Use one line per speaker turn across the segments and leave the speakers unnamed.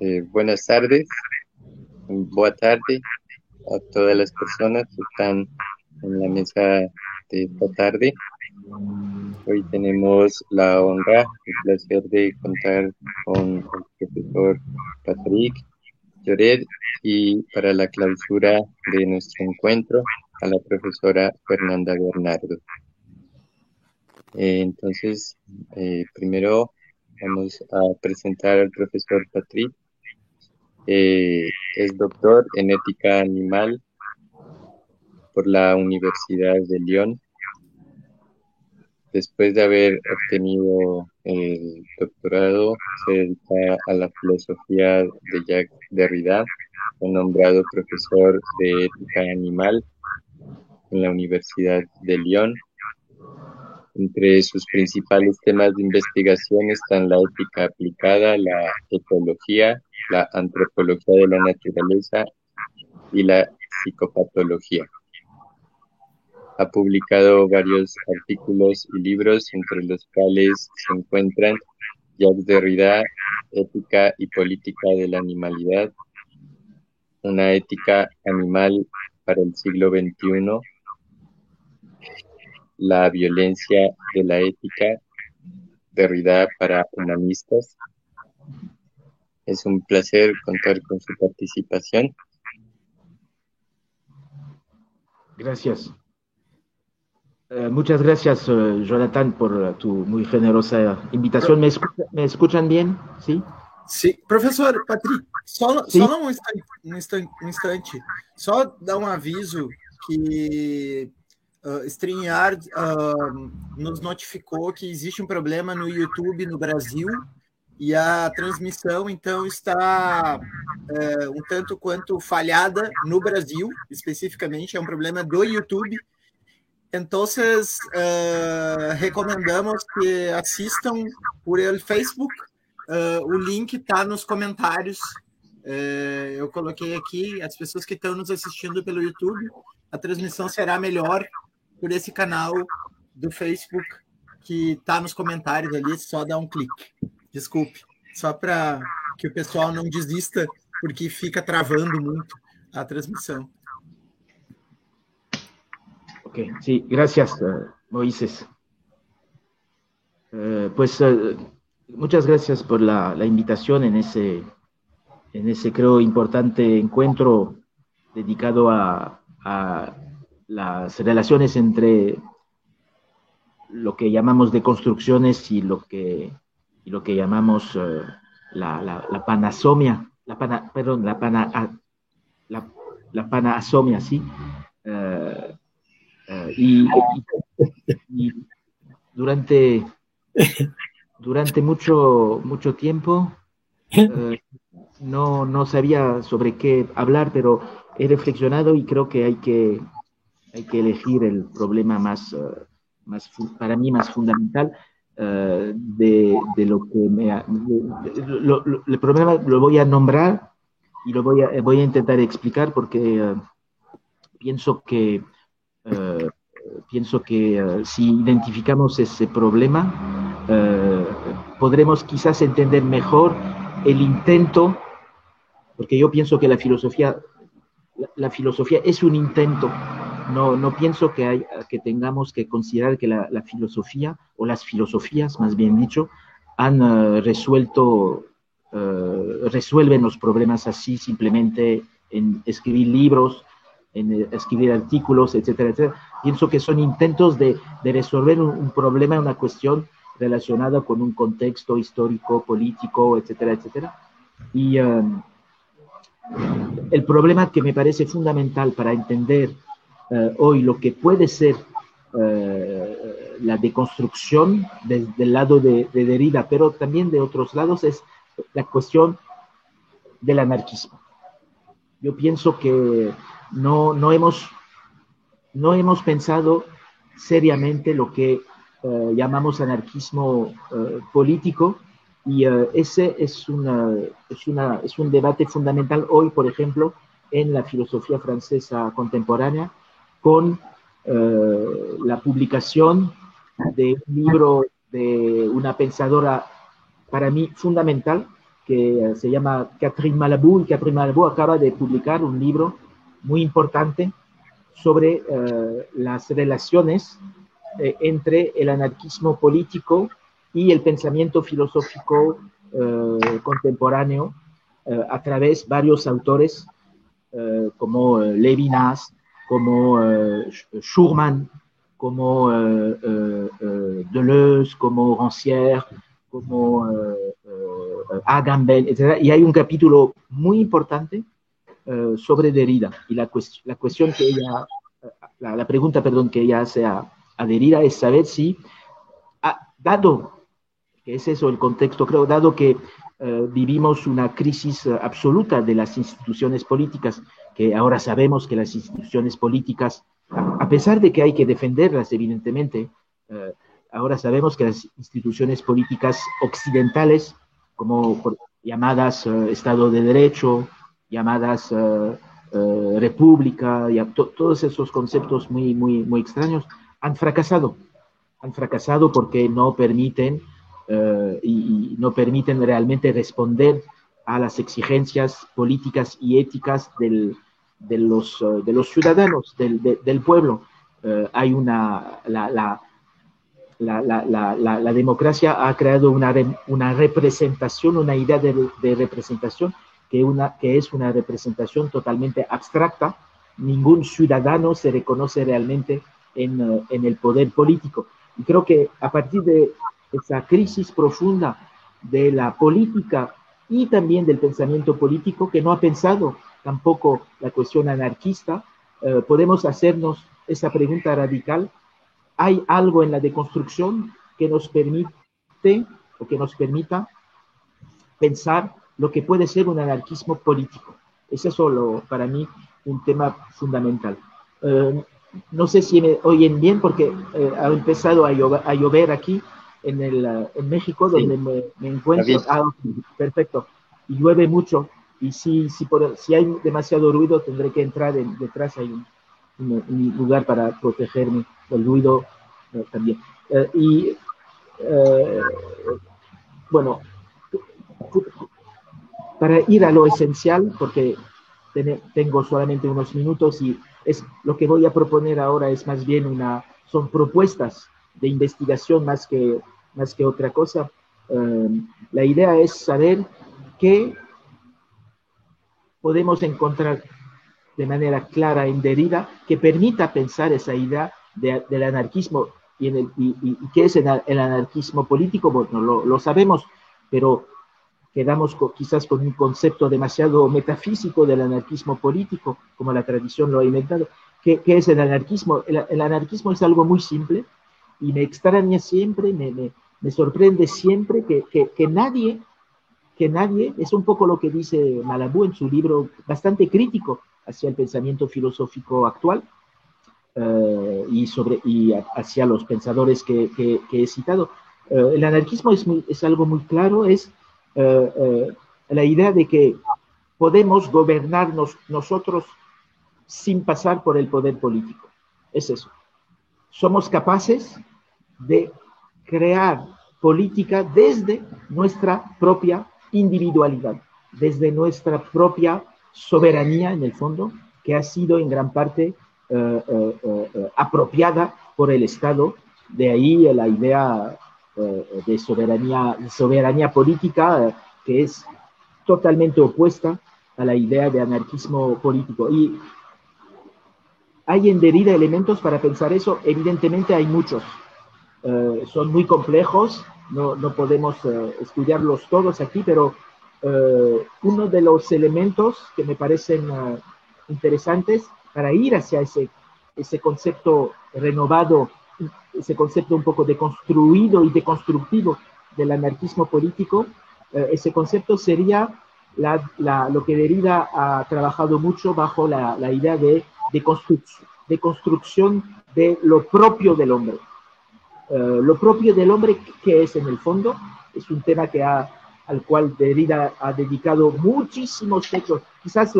Eh, buenas tardes, buena tarde a todas las personas que están en la mesa de esta tarde. Hoy tenemos la honra y placer de contar con el profesor Patrick Lloret y para la clausura de nuestro encuentro a la profesora Fernanda Bernardo. Eh, entonces, eh, primero vamos a presentar al profesor Patrick. Eh, es doctor en ética animal por la Universidad de Lyon. Después de haber obtenido el doctorado, se dedica a la filosofía de Jacques Derrida. Fue nombrado profesor de ética animal en la Universidad de Lyon entre sus principales temas de investigación están la ética aplicada, la ecología, la antropología de la naturaleza y la psicopatología. Ha publicado varios artículos y libros, entre los cuales se encuentran Jacques Derrida, Ética y Política de la Animalidad, una ética animal para el siglo XXI, la violencia de la ética, Derrida para humanistas. Es un placer contar con su participación.
Gracias. Eh, muchas gracias, eh, Jonathan, por tu muy generosa invitación. ¿Me, escuchan bien? Sí.
Sí, profesor Patrick, só, un instante, instante, só dar un aviso que Uh, StreamYard uh, nos notificou que existe um problema no YouTube no Brasil e a transmissão, então, está uh, um tanto quanto falhada no Brasil, especificamente, é um problema do YouTube. Então, uh, recomendamos que assistam por el Facebook. O link está nos comentários. Uh, eu coloquei aqui as pessoas que estão nos assistindo pelo YouTube. A transmissão será melhor por esse canal do Facebook que está nos comentários ali, só dá um clique. Desculpe, só para que o pessoal não desista, porque fica travando muito a transmissão.
Ok, sí, gracias, uh, Moisés. Uh, pues uh, muchas gracias por la, la, invitación en ese, en ese, creo, importante encuentro dedicado a, a las relaciones entre lo que llamamos de construcciones y lo que, y lo que llamamos uh, la, la, panasomia, la pana, perdón, la, pana, la, la panasomia, ¿sí? Uh, y, y, durante, durante mucho, mucho tiempo no, no sabía sobre qué hablar, pero he reflexionado y creo que hay que hay que elegir el problema más, uh, más para mí más fundamental uh, de, lo que me... De, lo, el problema lo voy a nombrar y lo voy a, voy a intentar explicar porque pienso que, pienso que si identificamos ese problema, podremos quizás entender mejor el intento, porque yo pienso que la filosofía, la filosofía es un intento no, no pienso que, hay, que tengamos que considerar que la, filosofía, o las filosofías más bien dicho, han uh, resuelto, uh, resuelven los problemas así simplemente en escribir libros, en eh, escribir artículos, etcétera, etcétera. Pienso que son intentos de, de resolver un, problema, una cuestión relacionada con un contexto histórico, político, etcétera, etcétera. Y um, el problema que me parece fundamental para entender uh, hoy lo que puede ser uh, la deconstrucción desde el lado de, de, Derrida, pero también de otros lados, es la cuestión del anarquismo. Yo pienso que no, no, hemos, no hemos pensado seriamente lo que uh, llamamos anarquismo político y ese es, una, es, una, es un debate fundamental hoy, por ejemplo, en la filosofía francesa contemporánea, con eh, la publicación de un libro de una pensadora para mí fundamental, que se llama Catherine Malabou, y Catherine Malabou acaba de publicar un libro muy importante sobre las relaciones entre el anarquismo político y el pensamiento filosófico contemporáneo a través de varios autores como Levinas, como Schurman, como Deleuze, como Rancière, como Agamben, etc. Y hay un capítulo muy importante sobre Derrida. Y la, la pregunta, perdón, que ella hace a, a Derrida es saber si, dado que es eso el contexto, creo, dado que vivimos una crisis absoluta de las instituciones políticas, que ahora sabemos que las instituciones políticas a pesar de que hay que defenderlas, evidentemente, eh, ahora sabemos que las instituciones políticas occidentales, como llamadas eh, Estado de Derecho, llamadas eh, República, y todos esos conceptos muy, muy, muy extraños, han fracasado. Han fracasado porque no permiten y no permiten realmente responder a las exigencias políticas y éticas del, de los, eh, de los ciudadanos, del, del pueblo. Eh, hay una, la, la, la, la, democracia ha creado una, una representación, una idea de, de, representación que, una, que es una representación totalmente abstracta. Ningún ciudadano se reconoce realmente en, eh, en el poder político. Y creo que a partir de esa crisis profunda de la política y también del pensamiento político que no ha pensado tampoco la cuestión anarquista, eh, podemos hacernos esa pregunta radical. ¿Hay algo en la deconstrucción que nos permite o que nos permita pensar lo que puede ser un anarquismo político? Es eso para mí un tema fundamental. Eh, no sé si me oyen bien porque eh, ha empezado a llover, aquí en, el, en México, donde me, me, encuentro. Ah, perfecto. Y llueve mucho y si, si, por, si hay demasiado ruido tendré que entrar en, detrás, hay un, un, lugar para protegerme del ruido eh, también. Eh, y eh, bueno, para ir a lo esencial, porque tengo solamente unos minutos y es lo que voy a proponer ahora es más bien una, son propuestas de investigación más que, más que otra cosa. la idea es saber qué podemos encontrar de manera clara en Derrida que permita pensar esa idea del anarquismo y, en el, y, qué es el, anarquismo político, bueno, lo, lo sabemos, pero quedamos quizás con un concepto demasiado metafísico del anarquismo político, como la tradición lo ha inventado. ¿Qué, qué es el anarquismo? El, anarquismo es algo muy simple y me extraña siempre, me, me, me sorprende siempre que, que, que nadie que nadie, es un poco lo que dice Malabú en su libro bastante crítico hacia el pensamiento filosófico actual eh, y, sobre, y hacia los pensadores que, he citado. Eh, el anarquismo es, es, algo muy claro, es eh, la idea de que podemos gobernarnos nosotros sin pasar por el poder político. Es eso. Somos capaces de crear política desde nuestra propia individualidad, desde nuestra propia soberanía, en el fondo, que ha sido en gran parte eh, eh, eh, apropiada por el Estado. De ahí la idea de soberanía, soberanía política, que es totalmente opuesta a la idea de anarquismo político. Y hay en Derrida elementos para pensar eso, evidentemente hay muchos. son muy complejos, no, no podemos eh, estudiarlos todos aquí, pero eh, uno de los elementos que me parecen eh, interesantes para ir hacia ese, ese concepto renovado, ese concepto un poco deconstruido y deconstructivo del anarquismo político, ese concepto sería lo que Derrida ha trabajado mucho bajo la, la idea de, de, de construcción de lo propio del hombre. Eh, lo propio del hombre, que es en el fondo, es un tema que ha, al cual Derrida ha dedicado muchísimos textos. Quizás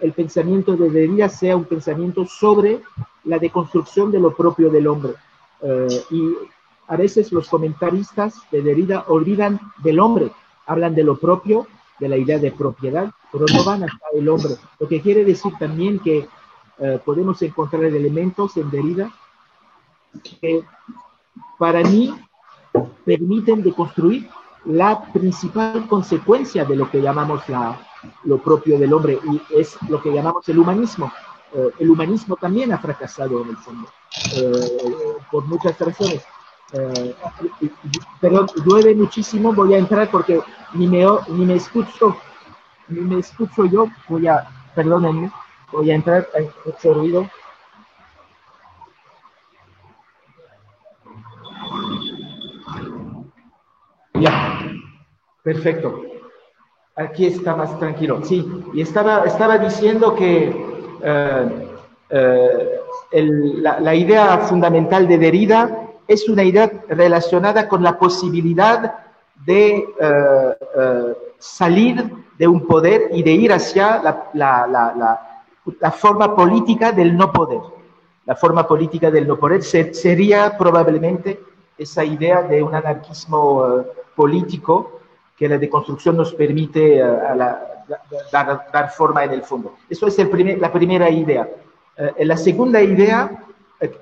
el pensamiento de Derrida sea un pensamiento sobre la deconstrucción de lo propio del hombre. Eh, y a veces los comentaristas de Derrida olvidan del hombre hablan de lo propio, de la idea de propiedad, pero no van hasta el hombre. Lo que quiere decir también que eh, podemos encontrar elementos en Derrida que para mí permiten deconstruir la principal consecuencia de lo que llamamos la, lo propio del hombre y es lo que llamamos el humanismo. Eh, el humanismo también ha fracasado en el fondo, eh, por muchas razones. Eh, pero llueve muchísimo, voy a entrar porque ni me, ni me escucho, ni me escucho yo, voy a, perdónenme, voy a entrar, hay mucho ruido. Ya, perfecto. Aquí está más tranquilo. Sí, y estaba, estaba diciendo que eh, eh, la, la, idea fundamental de Derrida es una idea relacionada con la posibilidad de eh, salir de un poder y de ir hacia la, la, la, forma política del no poder. La forma política del no poder sería probablemente esa idea de un anarquismo político que la deconstrucción nos permite dar, dar, forma en el fondo. Eso es el primer, la primera idea. la segunda idea,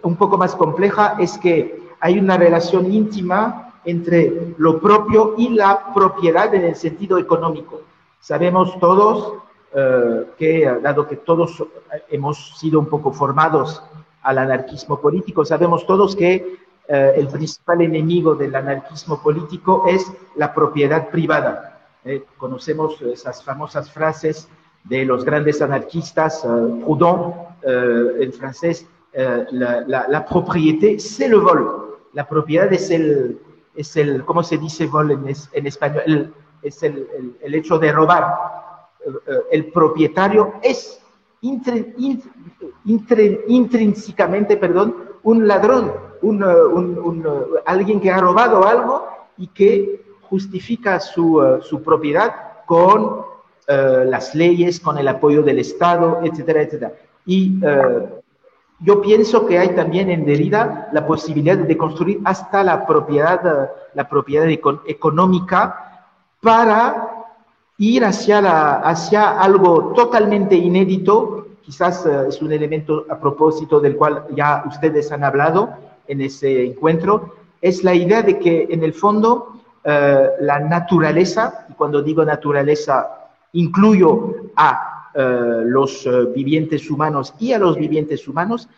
un poco más compleja, es que hay una relación íntima entre lo propio y la propiedad en el sentido económico. Sabemos todos eh, que, dado que todos hemos sido un poco formados al anarquismo político, sabemos todos que eh, el principal enemigo del anarquismo político es la propiedad privada. Eh, conocemos esas famosas frases de los grandes anarquistas, Proudhon en francés, la, la, propriété, c'est le vol la propiedad es el, es el ¿cómo se dice vol en, español? es el, el, hecho de robar. Eh, el propietario es intrínsecamente, perdón, un ladrón, un, un, alguien que ha robado algo y que justifica su, eh, su propiedad con eh, las leyes, con el apoyo del Estado, etcétera, etcétera. Y yo pienso que hay también en Derrida la posibilidad de construir hasta la propiedad, la propiedad económica para ir hacia, la, hacia algo totalmente inédito, quizás eh, es un elemento a propósito del cual ya ustedes han hablado en ese encuentro, es la idea de que en el fondo eh, la naturaleza, y cuando digo naturaleza incluyo a eh, los eh, vivientes humanos y a los vivientes humanos,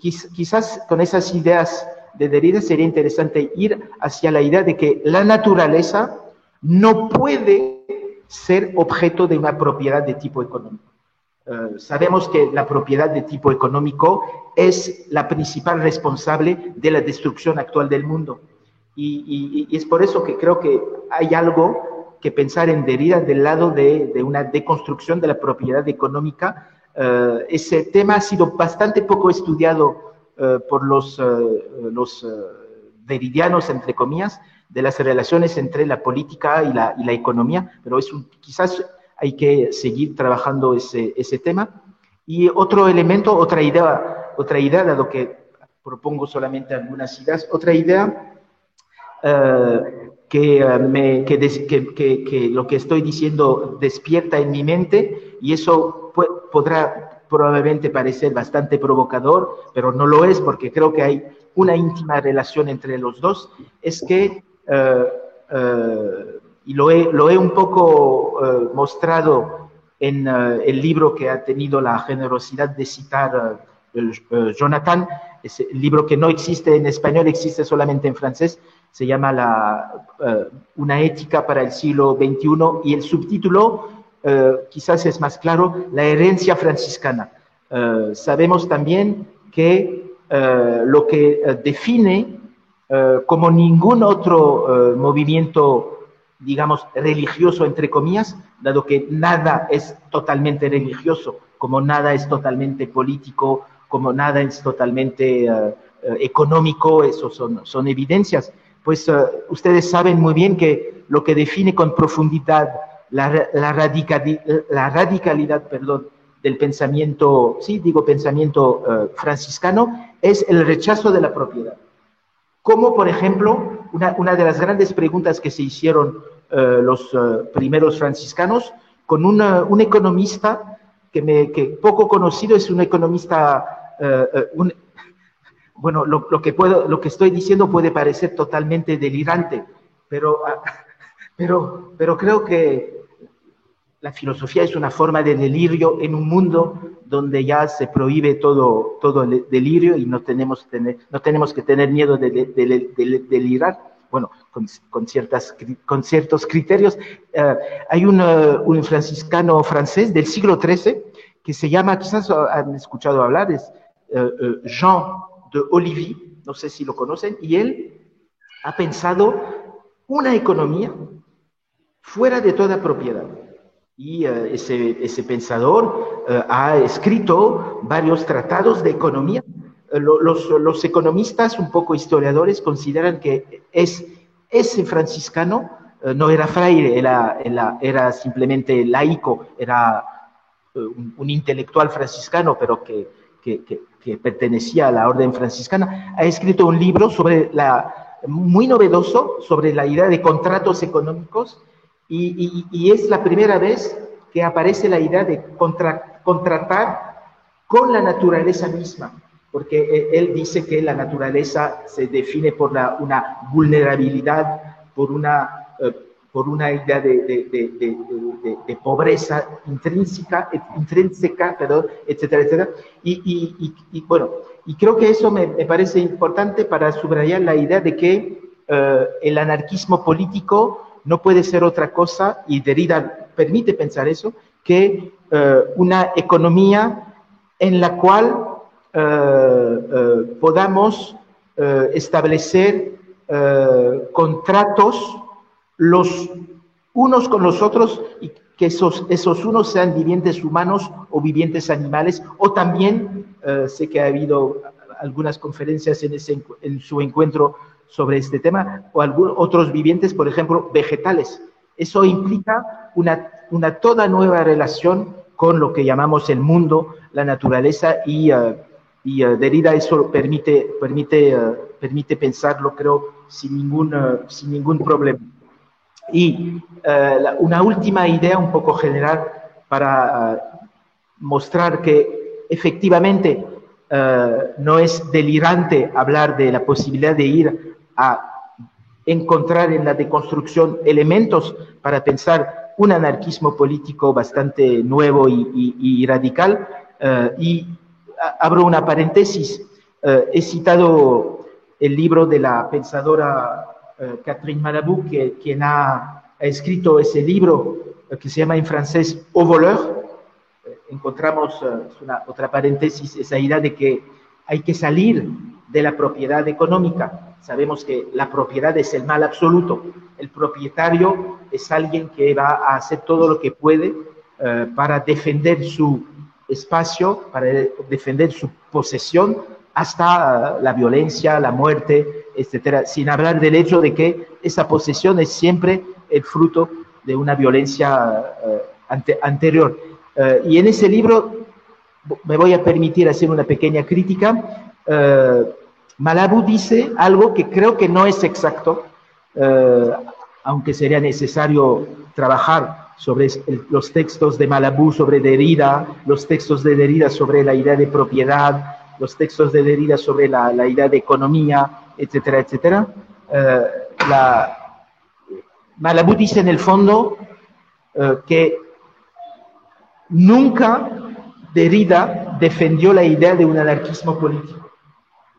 quizás con esas ideas de Derrida sería interesante ir hacia la idea de que la naturaleza no puede ser objeto de una propiedad de tipo económico. Sabemos que la propiedad de tipo económico es la principal responsable de la destrucción actual del mundo. y, es por eso que creo que hay algo que pensar en Derrida del lado de, una deconstrucción de la propiedad económica. Eh, ese tema ha sido bastante poco estudiado eh, por los, eh, los deridianos, entre comillas, de las relaciones entre la política y la, y la economía, pero es un, quizás hay que seguir trabajando ese, tema. Y otro elemento, otra idea, otra idea, dado que propongo solamente algunas ideas, otra idea que, eh, me, que, que, lo que estoy diciendo despierta en mi mente y eso podrá probablemente parecer bastante provocador, pero no lo es porque creo que hay una íntima relación entre los dos, es que, eh, eh, y lo he, lo he un poco mostrado en el libro que ha tenido la generosidad de citar Jonathan, ese libro que no existe en español, existe solamente en francés, se llama la, eh, Una ética para el siglo XXI y el subtítulo eh, quizás es más claro, La herencia franciscana. Eh, sabemos también que lo que define como ningún otro movimiento, digamos, religioso, entre comillas, dado que nada es totalmente religioso, como nada es totalmente político, como nada es totalmente económico, eso son, son evidencias pues eh, ustedes saben muy bien que lo que define con profundidad la, la, radicalidad perdón, del pensamiento, sí, digo pensamiento eh, franciscano, es el rechazo de la propiedad. Como, por ejemplo, una, de las grandes preguntas que se hicieron los primeros franciscanos, con un economista que, me, poco conocido, es un economista, bueno, lo, que estoy diciendo puede parecer totalmente delirante, pero, ah, pero creo que la filosofía es una forma de delirio en un mundo donde ya se prohíbe todo, todo el delirio y no tenemos, no tenemos que tener miedo de, de, de delirar, bueno, con, ciertas, con ciertos criterios. Uh, hay un, uh, un, franciscano francés del siglo XIII que se llama, quizás han escuchado hablar, es uh, Jean de Olivier, no sé si lo conocen, y él ha pensado una economía fuera de toda propiedad y uh, ese, ese, pensador uh, ha escrito varios tratados de economía. Uh, los, los, economistas, un poco historiadores, consideran que es, ese franciscano no era fraile, era, era, simplemente laico, era un, un, intelectual franciscano, pero que, que, que, pertenecía a la orden franciscana. Ha escrito un libro sobre la, muy novedoso sobre la idea de contratos económicos y, y, y, es la primera vez que aparece la idea de contra, contratar con la naturaleza misma, porque eh, él dice que la naturaleza se define por la, una vulnerabilidad, por una, eh, por una idea de, de, de, de, pobreza intrínseca, intrínseca perdón, etcétera, etcétera. Y, y, bueno, y creo que eso me, me, parece importante para subrayar la idea de que uh, el anarquismo político no puede ser otra cosa, y Derrida permite pensar eso, que uh, una economía en la cual uh, uh, podamos establecer contratos los unos con los otros y que esos, esos unos sean vivientes humanos o vivientes animales, o también sé que ha habido algunas conferencias en, ese, en su encuentro sobre este tema, o otros vivientes, por ejemplo, vegetales. Eso implica una, una toda nueva relación con lo que llamamos el mundo, la naturaleza, y, uh, y uh, Derrida eso permite, permite, uh, permite pensarlo, creo, sin ningún, sin ningún problema. Y la, una última idea un poco general para mostrar que efectivamente no es delirante hablar de la posibilidad de ir a encontrar en la deconstrucción elementos para pensar un anarquismo político bastante nuevo y, y, y radical. Uh, y abro una paréntesis. Uh, he citado el libro de la pensadora uh, Catherine Malabou, que, quien ha, ha, escrito ese libro que se llama en francés Au voleur. encontramos una, otra paréntesis, esa idea de que hay que salir de la propiedad económica Sabemos que la propiedad es el mal absoluto. El propietario es alguien que va a hacer todo lo que puede uh, para defender su espacio, para defender su posesión, hasta uh, la violencia, la muerte, etcétera, sin hablar del hecho de que esa posesión es siempre el fruto de una violencia ante, anterior. y en ese libro me voy a permitir hacer una pequeña crítica. Malabou dice algo que creo que no es exacto, eh, aunque sería necesario trabajar sobre los textos de Malabou sobre Derrida, los textos de Derrida sobre la idea de propiedad, los textos de Derrida sobre la, idea de economía, etcétera, etcétera. Eh, la, Malabou dice en el fondo eh, que nunca Derrida defendió la idea de un anarquismo político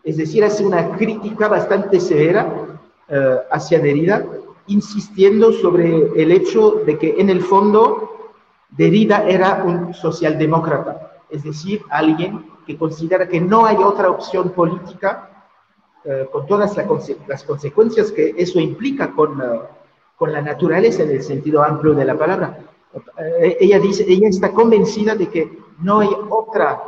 es decir, hace una crítica bastante severa uh, hacia Derrida, insistiendo sobre el hecho de que en el fondo Derrida era un socialdemócrata, es decir, alguien que considera que no hay otra opción política uh, con todas las consecuencias que eso implica con, uh, con la naturaleza en el sentido amplio de la palabra. ella dice, ella está convencida de que no hay otra,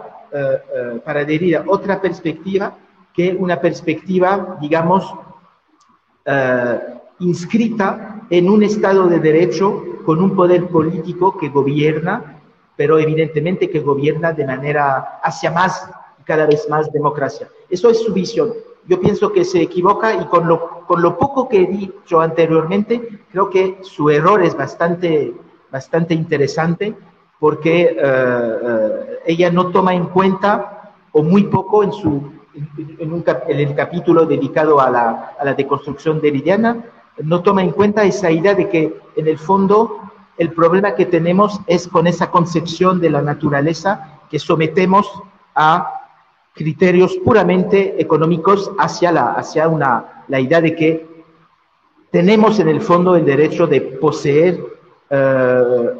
para Derrida, otra perspectiva que una perspectiva, digamos, uh, inscrita en un Estado de Derecho con un poder político que gobierna, pero evidentemente que gobierna de manera hacia más, cada vez más democracia. Eso es su visión. yo pienso que se equivoca y con lo, con lo poco que he dicho anteriormente, creo que su error es bastante, bastante interesante porque eh, eh, ella no toma en cuenta, o muy poco en, su, en, un, en el capítulo dedicado a la, a la deconstrucción deridiana, no toma en cuenta esa idea de que en el fondo el problema que tenemos es con esa concepción de la naturaleza que sometemos a criterios puramente económicos hacia, la, hacia una, la idea de que tenemos en el fondo el derecho de poseer eh,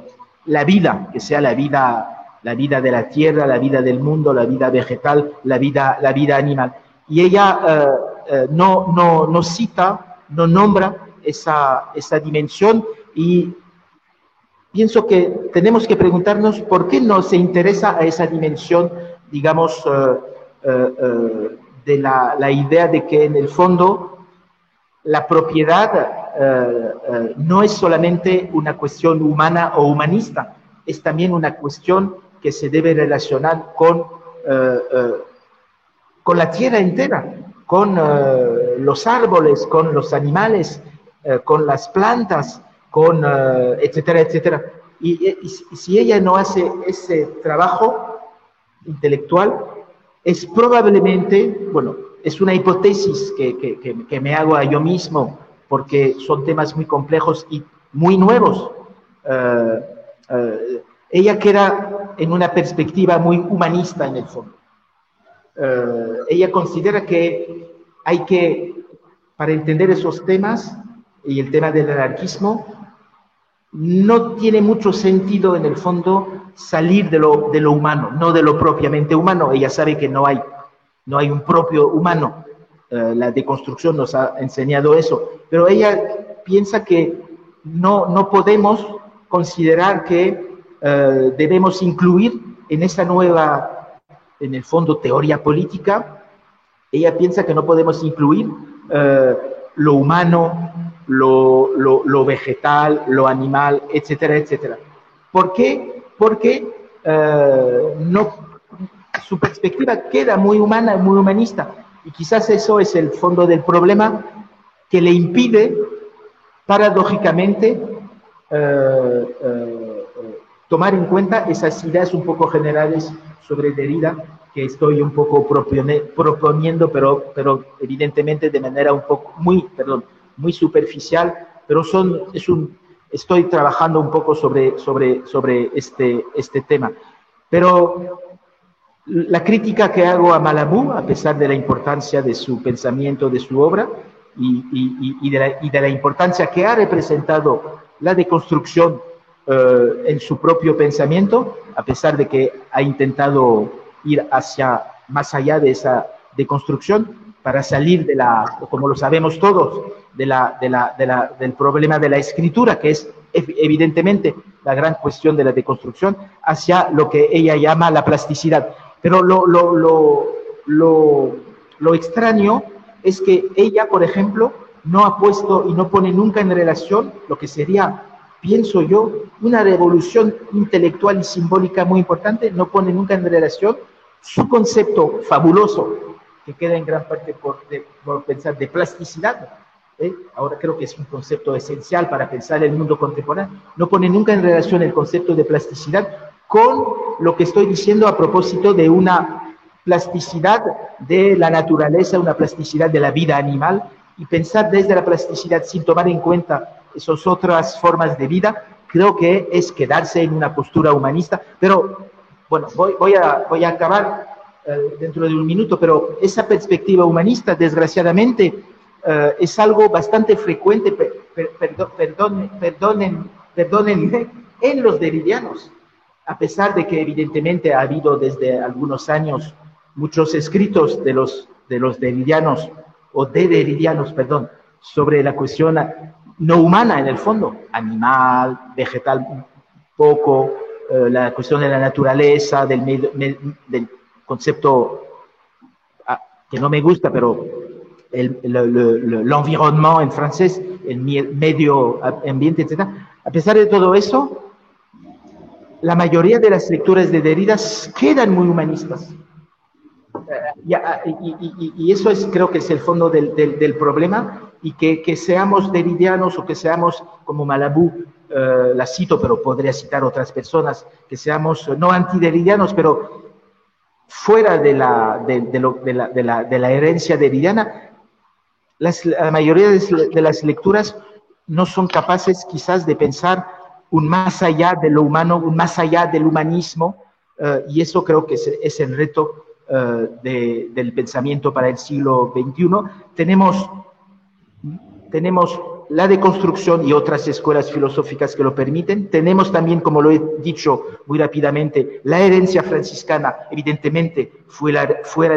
la vida, que sea la vida, la vida de la tierra, la vida del mundo, la vida vegetal, la vida, la vida animal. Y ella eh, eh, no, no, no, cita, no nombra esa, esa dimensión y pienso que tenemos que preguntarnos por qué no se interesa a esa dimensión, digamos, eh, de la, la, idea de que en el fondo la propiedad no es solamente una cuestión humana o humanista, es también una cuestión que se debe relacionar con, con la tierra entera, con los árboles, con los animales, con las plantas, con etcétera, etcétera. Y, si ella no hace ese trabajo intelectual, es probablemente, bueno, es una hipótesis que, que, me hago a yo mismo, porque son temas muy complejos y muy nuevos. Ella queda en una perspectiva muy humanista en el fondo. Uh, ella considera que hay que, para entender esos temas y el tema del anarquismo, no tiene mucho sentido en el fondo salir de lo, de lo humano, no de lo propiamente humano. Ella sabe que no hay, no hay un propio humano. Uh, la deconstrucción nos ha enseñado eso. Pero ella piensa que no, no podemos considerar que uh, debemos incluir en esa nueva, en el fondo, teoría política, ella piensa que no podemos incluir uh, lo humano, lo, lo, lo, vegetal, lo animal, etcétera, etcétera. ¿Por qué? porque uh, no, su perspectiva queda muy humana, muy humanista. Y quizás eso es el fondo del problema que le impide, paradójicamente, uh, tomar en cuenta esas ideas un poco generales sobre Derrida que estoy un poco proponiendo, pero, pero evidentemente de manera un poco muy, perdón, muy superficial, pero son, es un, estoy trabajando un poco sobre, sobre, sobre este, este tema. Pero la crítica que hago a Malabú, a pesar de la importancia de su pensamiento, de su obra, y, y, y, de, la, y de, la, importancia que ha representado la deconstrucción uh, en su propio pensamiento, a pesar de que ha intentado ir hacia más allá de esa deconstrucción, para salir de la, como lo sabemos todos, de la, de la, de la, del problema de la escritura, que es evidentemente la gran cuestión de la deconstrucción, hacia lo que ella llama la plasticidad. Pero lo, lo, lo, lo, lo extraño es que ella, por ejemplo, no ha puesto y no pone nunca en relación lo que sería, pienso yo, una revolución intelectual y simbólica muy importante, no pone nunca en relación su concepto fabuloso que queda en gran parte por, de, por pensar de plasticidad, ¿eh? ahora creo que es un concepto esencial para pensar el mundo contemporáneo, no pone nunca en relación el concepto de plasticidad con lo que estoy diciendo a propósito de una plasticidad de la naturaleza, una plasticidad de la vida animal, y pensar desde la plasticidad sin tomar en cuenta esas otras formas de vida, creo que es quedarse en una postura humanista, pero bueno, voy, voy, a, voy a acabar eh, dentro de un minuto, pero esa perspectiva humanista, desgraciadamente, uh, es algo bastante frecuente, per, per, perdón, perdonen, perdonen, en los deridianos, a pesar de que evidentemente ha habido desde algunos años muchos escritos de los, de los deridianos, o de deridianos, perdón, sobre la cuestión no humana en el fondo, animal, vegetal, poco, uh, la cuestión de la naturaleza, del, medio, del concepto ah, que no me gusta, pero l'environnement en francés, el medio ambiente, etc. A pesar de todo eso, la mayoría de las lecturas de Derrida quedan muy humanistas. y, eso es, creo que es el fondo del, del, problema y que, que, seamos deridianos o que seamos como Malabú, eh, la cito, pero podría citar otras personas, que seamos no antideridianos, pero fuera de la, de, de, la, de, la, de la, herencia deridiana, las, la mayoría de, las lecturas no son capaces quizás de pensar un más allá de lo humano, un más allá del humanismo, eh, y eso creo que es, es el reto eh, del pensamiento para el siglo XXI. Tenemos, tenemos la deconstrucción y otras escuelas filosóficas que lo permiten. Tenemos también, como lo he dicho muy rápidamente, la herencia franciscana, evidentemente, fuera,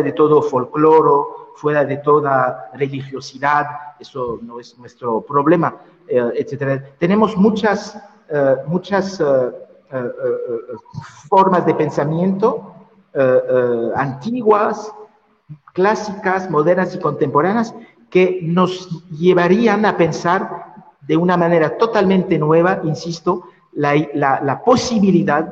de todo folcloro, fuera de toda religiosidad, eso no es nuestro problema, eh, etc. Tenemos muchas, eh, muchas formas de pensamiento eh, eh, antiguas, clásicas, modernas y contemporáneas que nos llevarían a pensar de una manera totalmente nueva, insisto, la, posibilidad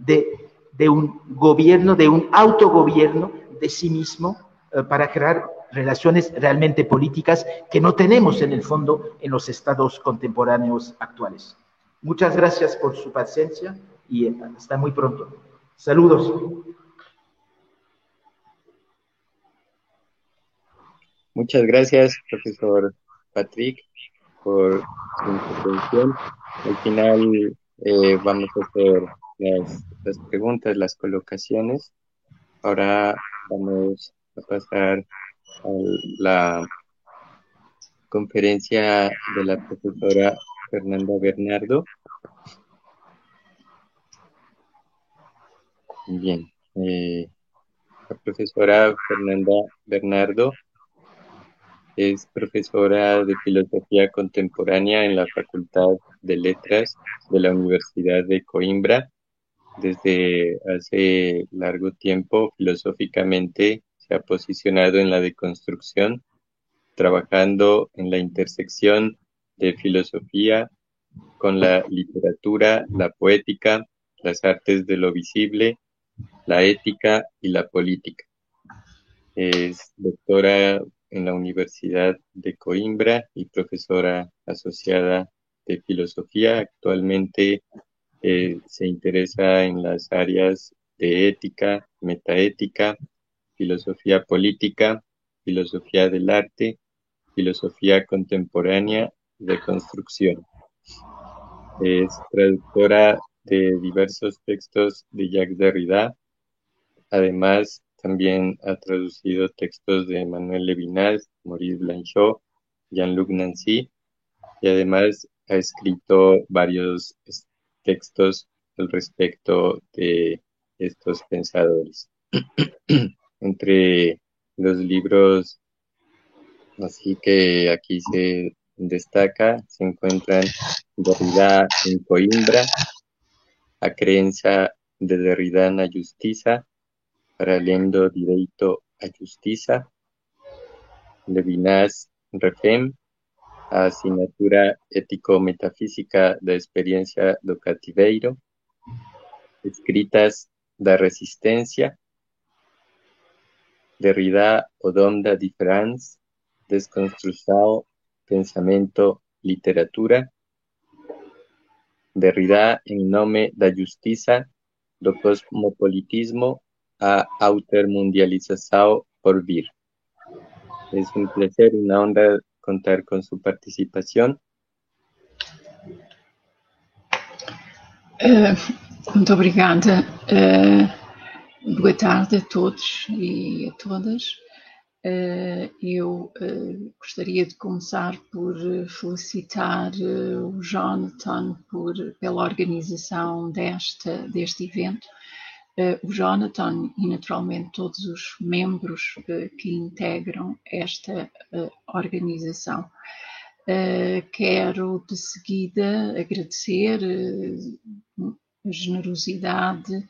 de, de, un gobierno, de un autogobierno de sí mismo eh, para crear relaciones realmente políticas que no tenemos en el fondo en los estados contemporáneos actuales. Muchas gracias por su paciencia y hasta muy pronto. Saludos.
Muchas gracias, profesor Patrick, por su intervención. Al final eh, vamos a hacer las, preguntas, las colocaciones. Ahora vamos a pasar a la conferencia de la profesora Fernanda Bernardo. Bien, eh, la profesora Fernanda Bernardo es profesora de Filosofía Contemporánea en la Facultad de Letras de la Universidad de Coimbra. Desde hace largo tiempo, filosóficamente, se ha posicionado en la deconstrucción, trabajando en la intersección de filosofía con la literatura, la poética, las artes de lo visible, la ética y la política. Es doctora en la Universidad de Coimbra y profesora asociada de filosofía. Actualmente eh, se interesa en las áreas de ética, metaética, filosofía política, filosofía del arte, filosofía contemporánea de construcción. Es traductora de diversos textos de Jacques Derrida. Además, también ha traducido textos de Manuel Levinas, Maurice Blanchot, Jean-Luc Nancy y además ha escrito varios textos al respecto de estos pensadores. Entre los libros, así que aquí se destaca, se encuentran Derrida en Coimbra, A Creencia de Derrida en la Paralelo direito à justiça, Levinas Refem, a assinatura ético-metafísica da experiência do cativeiro, escritas da resistência, Derrida, o dom da diferença, desconstrução, pensamento, literatura, Derrida em nome da justiça, do cosmopolitismo a Autermundialização por vir. Es un placer, una honra contar con su participación.
Uh, muito obrigada. Uh, boa tarde a todos e a todas. Uh, eu gostaria de começar por felicitar o Jonathan por, pela organização desta, deste evento eh, o Jonathan e naturalmente todos os membros eh, que integram esta eh, organização. Quero de seguida agradecer a generosidade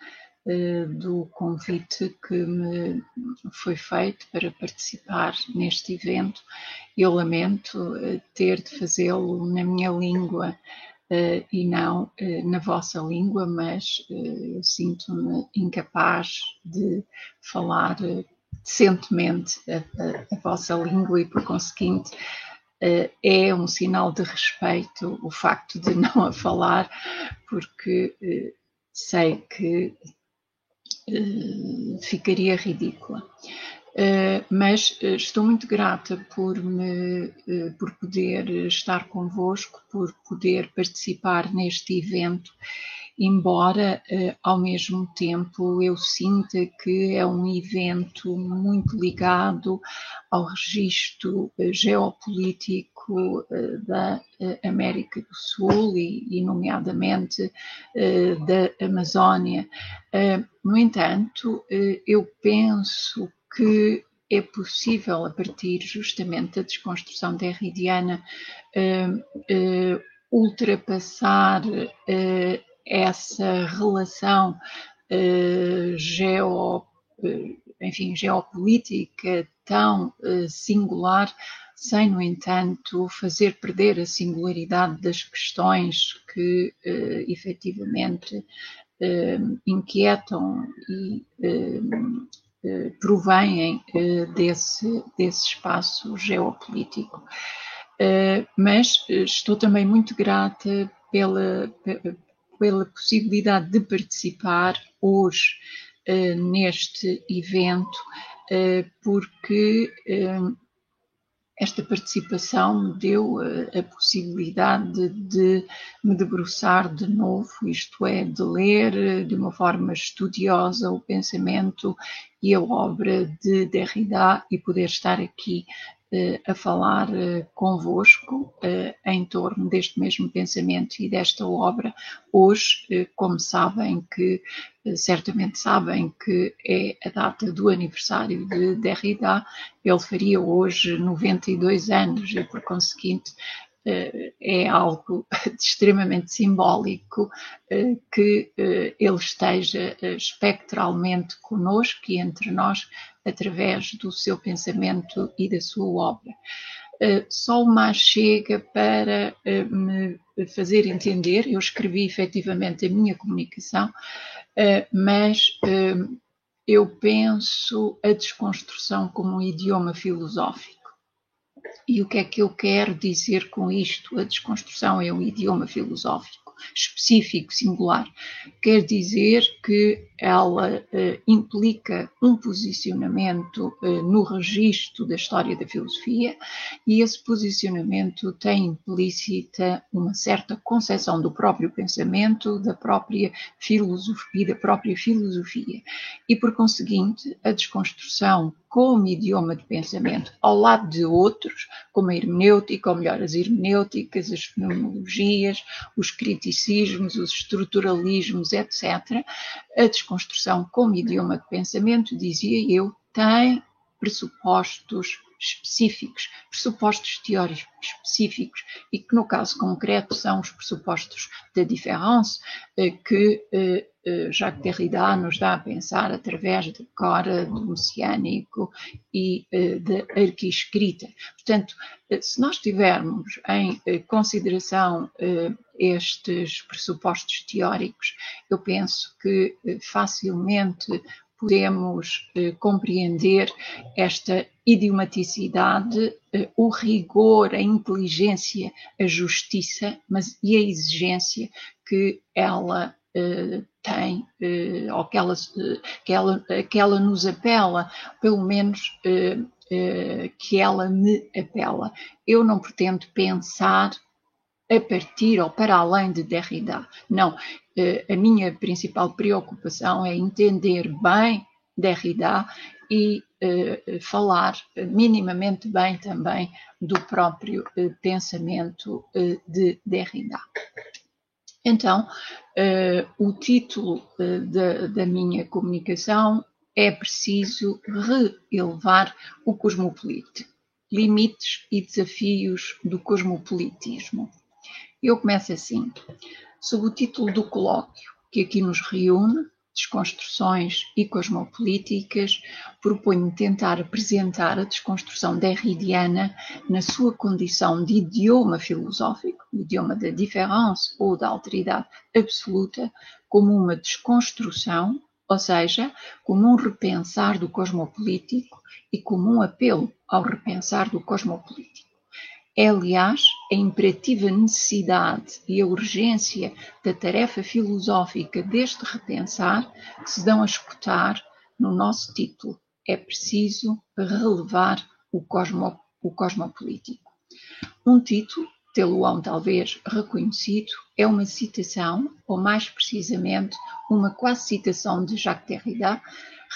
do convite que me foi feito para participar neste evento. Eu lamento ter de fazê-lo na minha língua e não uh, na vossa língua, mas uh, eu sinto-me incapaz de falar decentemente a, a, a, vossa língua e, por conseguinte, é um sinal de respeito o facto de não a falar, porque sei que ficaria ridícula. Uh, mas uh, estou muito grata por, me, uh, por poder estar convosco, por poder participar neste evento embora ao mesmo tempo eu sinta que é um evento muito ligado ao registro geopolítico da América do Sul e nomeadamente da Amazónia. no entanto, eu penso que é possível, a partir justamente da desconstrução derridiana, ultrapassar essa relação geo, enfim, geopolítica tão singular, sem, no entanto, fazer perder a singularidade das questões que efetivamente inquietam e provêm desse, desse espaço geopolítico. mas estou também muito grata pela, pela possibilidade de participar hoje neste evento, porque esta participação me deu a possibilidade de, de me debruçar de novo, isto é, de ler de uma forma estudiosa o pensamento e a obra de Derrida e poder estar aqui a falar uh, convosco uh, em torno deste mesmo pensamento e desta obra. Hoje, como sabem que, certamente sabem que é a data do aniversário de Derrida, ele faria hoje 92 anos e, por conseguinte, é algo extremamente simbólico que ele esteja espectralmente conosco e entre nós através do seu pensamento e da sua obra. Uh, só uma chega para uh, me fazer entender. Eu escrevi efetivamente a minha comunicação, uh, mas eu penso a desconstrução como um idioma filosófico. E o que é que eu quero dizer com isto? A desconstrução é um idioma filosófico específico, singular. Quer dizer que ela uh, implica um posicionamento uh, no registro da história da filosofia e esse posicionamento tem implícita uma certa concepção do próprio pensamento, da própria filosofia, da própria filosofia. E por conseguinte, a desconstrução como idioma de pensamento, ao lado de outros, como a hermenêutica, ou melhor, as hermenêuticas, as fenomenologias, os criticismos, os estruturalismos, etc. A desconstrução como idioma de pensamento, dizia eu, tem pressupostos específicos, pressupostos teóricos específicos, e que no caso concreto são os pressupostos da diferença, eh, que eh, eh, Jacques Derrida nos dá a pensar através de Cora, do messiânico e da arquiescrita. Portanto, se nós tivermos em consideração estes pressupostos teóricos, eu penso que facilmente podemos eh, compreender esta idiomaticidade, eh, o rigor, a inteligência, a justiça mas, e a exigência que ela eh, tem, eh, ou que ela, eh, que, ela, que ela nos apela, pelo menos eh, que ela me apela. Eu não pretendo pensar a partir ou para além de Derrida. Não, eh, a minha principal preocupação é entender bem Derrida e uh, falar minimamente bem também do próprio uh, pensamento de Derrida. Então, o título da, da minha comunicação é preciso reelevar o cosmopolite, limites e desafios do cosmopolitismo. Eu começo assim sob o título do colóquio, que aqui nos reúne, Desconstruções e Cosmopolíticas, proponho tentar apresentar a desconstrução derridiana na sua condição de idioma filosófico, idioma da diferença ou da alteridade absoluta, como uma desconstrução ou seja, como um repensar do cosmopolítico e como um apelo ao repensar do cosmopolítico. É, aliás, a imperativa necessidade e a urgência da tarefa filosófica deste repensar que se dão a escutar no nosso título. É preciso relevar o, cosmo, o cosmopolítico. Um título, tê-lo-ão talvez reconhecido, é uma citação, ou mais precisamente, uma quase citação de Jacques Derrida,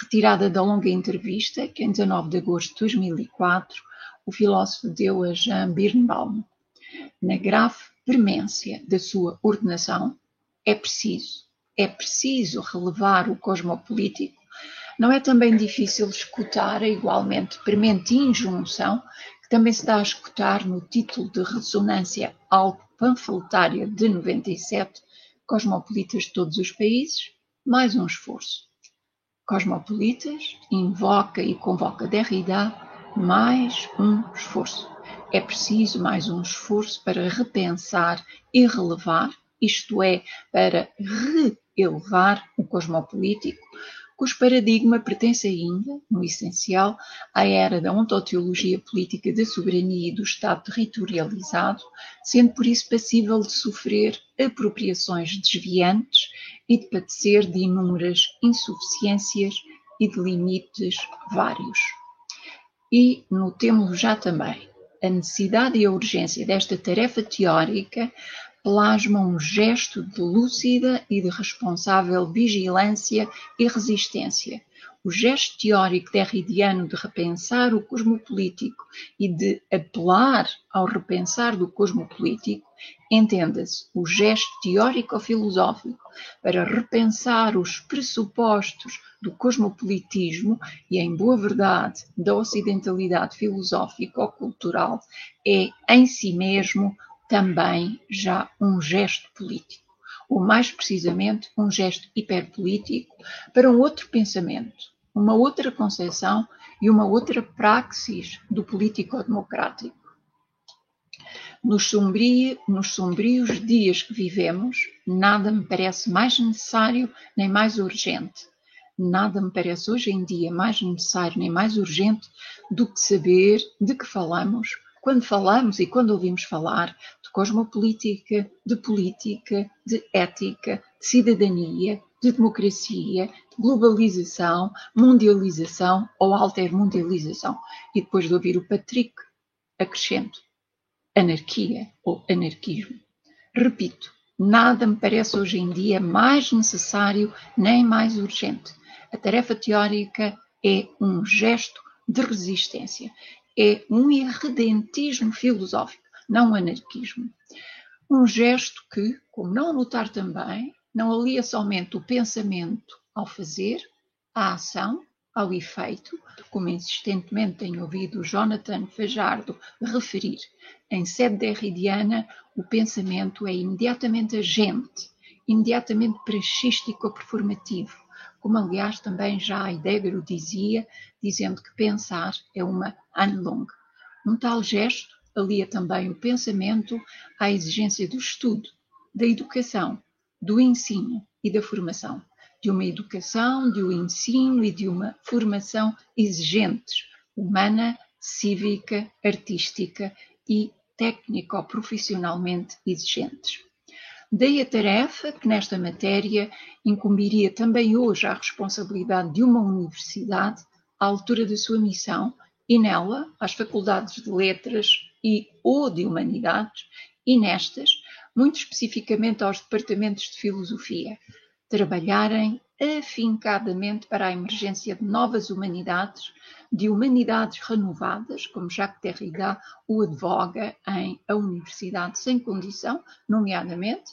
retirada da longa entrevista que, em 19 de agosto de 2004, o filósofo deu a Jean Birnbaum. Na grave premência da sua ordenação, é preciso, é preciso relevar o cosmopolítico. Não é também difícil escutar a igualmente premente injunção que também se dá a escutar no título de ressonância algo panfletária de 97, Cosmopolitas de todos os países, mais um esforço. Cosmopolitas invoca e convoca Derrida mais um esforço. É preciso mais um esforço para repensar e relevar, isto é, para reelevar o cosmopolítico, cujo paradigma pertence ainda, no essencial, à era da ontoteologia política da soberania e do Estado territorializado, sendo por isso passível de sofrer apropriações desviantes e de padecer de inúmeras insuficiências e de limites vários. E notemos já também a necessidade e a urgência desta tarefa teórica plasma um gesto de lúcida e de responsável vigilância e resistência. O gesto teórico derridiano de repensar o cosmopolítico e de apelar ao repensar do cosmopolítico, entenda-se o gesto teórico-filosófico para repensar os pressupostos do cosmopolitismo e, em boa verdade, da ocidentalidade filosófica ou cultural, é em si mesmo também já um gesto político, ou mais precisamente um gesto hiperpolítico para um outro pensamento, uma outra concepção e uma outra praxis do político-democrático. Nos, nos sombrios dias que vivemos, nada me parece mais necessário nem mais urgente. Nada me parece hoje em dia mais necessário nem mais urgente do que saber de que falamos quando falamos e quando ouvimos falar de cosmopolítica, de política, de ética, de cidadania, de democracia, de globalização, mundialização ou altermundialização. E depois de ouvir o Patrick, acrescento anarquia ou anarquismo. Repito, nada me parece hoje em dia mais necessário nem mais urgente. A tarefa teórica é um gesto de resistência é um irredentismo filosófico, não um anarquismo. Um gesto que, como não notar também, não alia somente o pensamento ao fazer, à ação, ao efeito, como insistentemente tenho ouvido Jonathan Fajardo referir. Em sede derridiana, o pensamento é imediatamente agente, imediatamente praxístico-performativo, como aliás também já Heidegger o dizia, dizendo que pensar é uma Handlung. Um tal gesto alia também o pensamento à exigência do estudo, da educação, do ensino e da formação. De uma educação, de um ensino e de uma formação exigentes, humana, cívica, artística e técnico-profissionalmente exigentes. Daí a tarefa que nesta matéria incumbiria também hoje a responsabilidade de uma universidade à altura da sua missão e nela às faculdades de letras e ou de humanidades e nestas, muito especificamente aos departamentos de filosofia, trabalharem afincadamente para a emergência de novas humanidades, de humanidades renovadas, como Jacques Derrida o advoga em A Universidade Sem Condição, nomeadamente,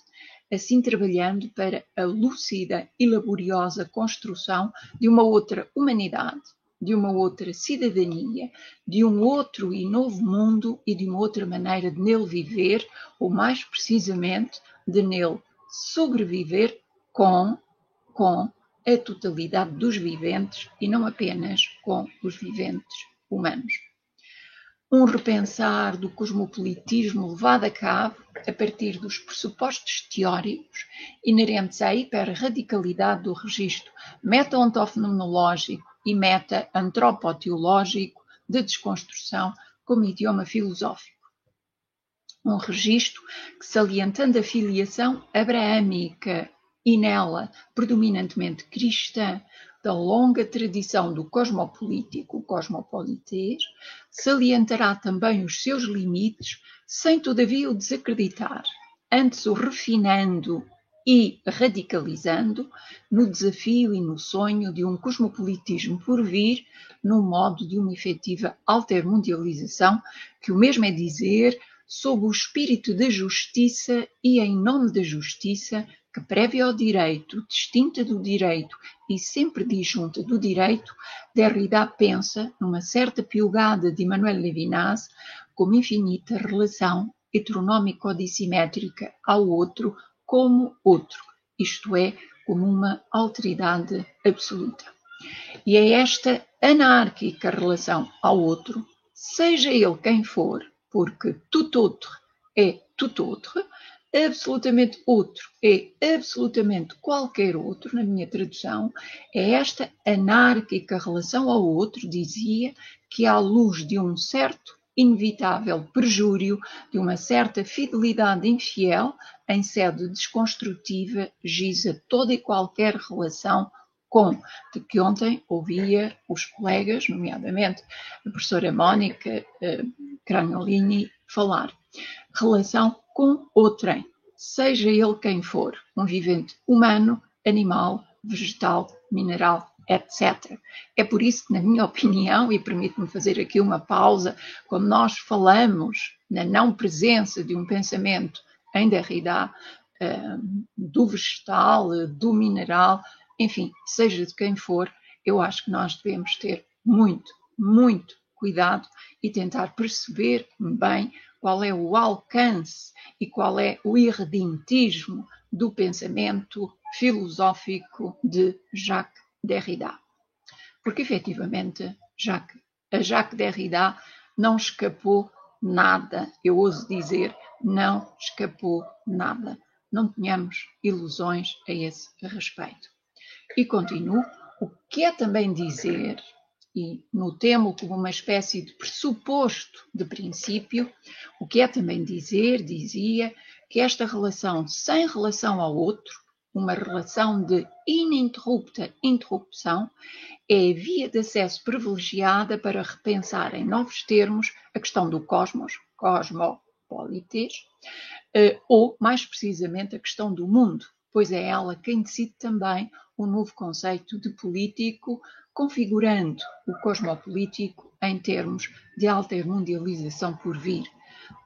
assim trabalhando para a lúcida e laboriosa construção de uma outra humanidade, de uma outra cidadania, de um outro e novo mundo e de uma outra maneira de nele viver, ou mais precisamente, de nele sobreviver com, com a totalidade dos viventes e não apenas com os viventes humanos. um repensar do cosmopolitismo levado a cabo a partir dos pressupostos teóricos inerentes à hiperradicalidade do registro meta-ontofenomenológico e meta-antropoteológico de desconstrução como idioma filosófico. Um registro que, salientando a filiação abraâmica e nela predominantemente cristã da longa tradição do cosmopolítico, cosmopolitês, salientará também os seus limites, sem todavia o desacreditar, antes o refinando e radicalizando no desafio e no sonho de um cosmopolitismo por vir, no modo de uma efetiva altermundialização, que o mesmo é dizer, sob o espírito da justiça e em nome da justiça, que prévia ao direito, distinta do direito e sempre disjunta do direito, Derrida pensa, numa certa piugada de Emmanuel Levinas, como infinita relação heteronômico-dissimétrica ao outro como outro, isto é, como uma alteridade absoluta. E é esta anárquica relação ao outro, seja ele quem for, porque tout autre é tout autre, absolutamente outro é absolutamente qualquer outro, na minha tradução, é esta anárquica relação ao outro, dizia, que à luz de um certo inevitável perjúrio, de uma certa fidelidade infiel, em sede desconstrutiva, giza toda e qualquer relação com, de que ontem ouvia os colegas, nomeadamente a professora Mónica eh, Cragnolini, falar. Relação com outrem, seja ele quem for, um vivente humano, animal, vegetal, mineral, etc. É por isso que, na minha opinião, e permite-me fazer aqui uma pausa, quando nós falamos na não presença de um pensamento em Derrida, eh, do vegetal, do mineral, enfim, seja de quem for, eu acho que nós devemos ter muito, muito cuidado e tentar perceber bem qual é o alcance e qual é o irredentismo do pensamento filosófico de Jacques Derrida. Porque efetivamente Jacques, a Jacques Derrida não escapou nada, eu ouso dizer, não escapou nada. Não tenhamos ilusões a esse respeito. E continuo, o que é também dizer, e notemo como uma espécie de pressuposto de princípio, o que é também dizer, dizia, que esta relação sem relação ao outro, uma relação de ininterrupta interrupção, é a via de acesso privilegiada para repensar em novos termos a questão do cosmos, cosmopolites, eh, ou, mais precisamente, a questão do mundo, pois é ela quem decide também o novo conceito de político, configurando o cosmopolítico em termos de altermundialização por vir.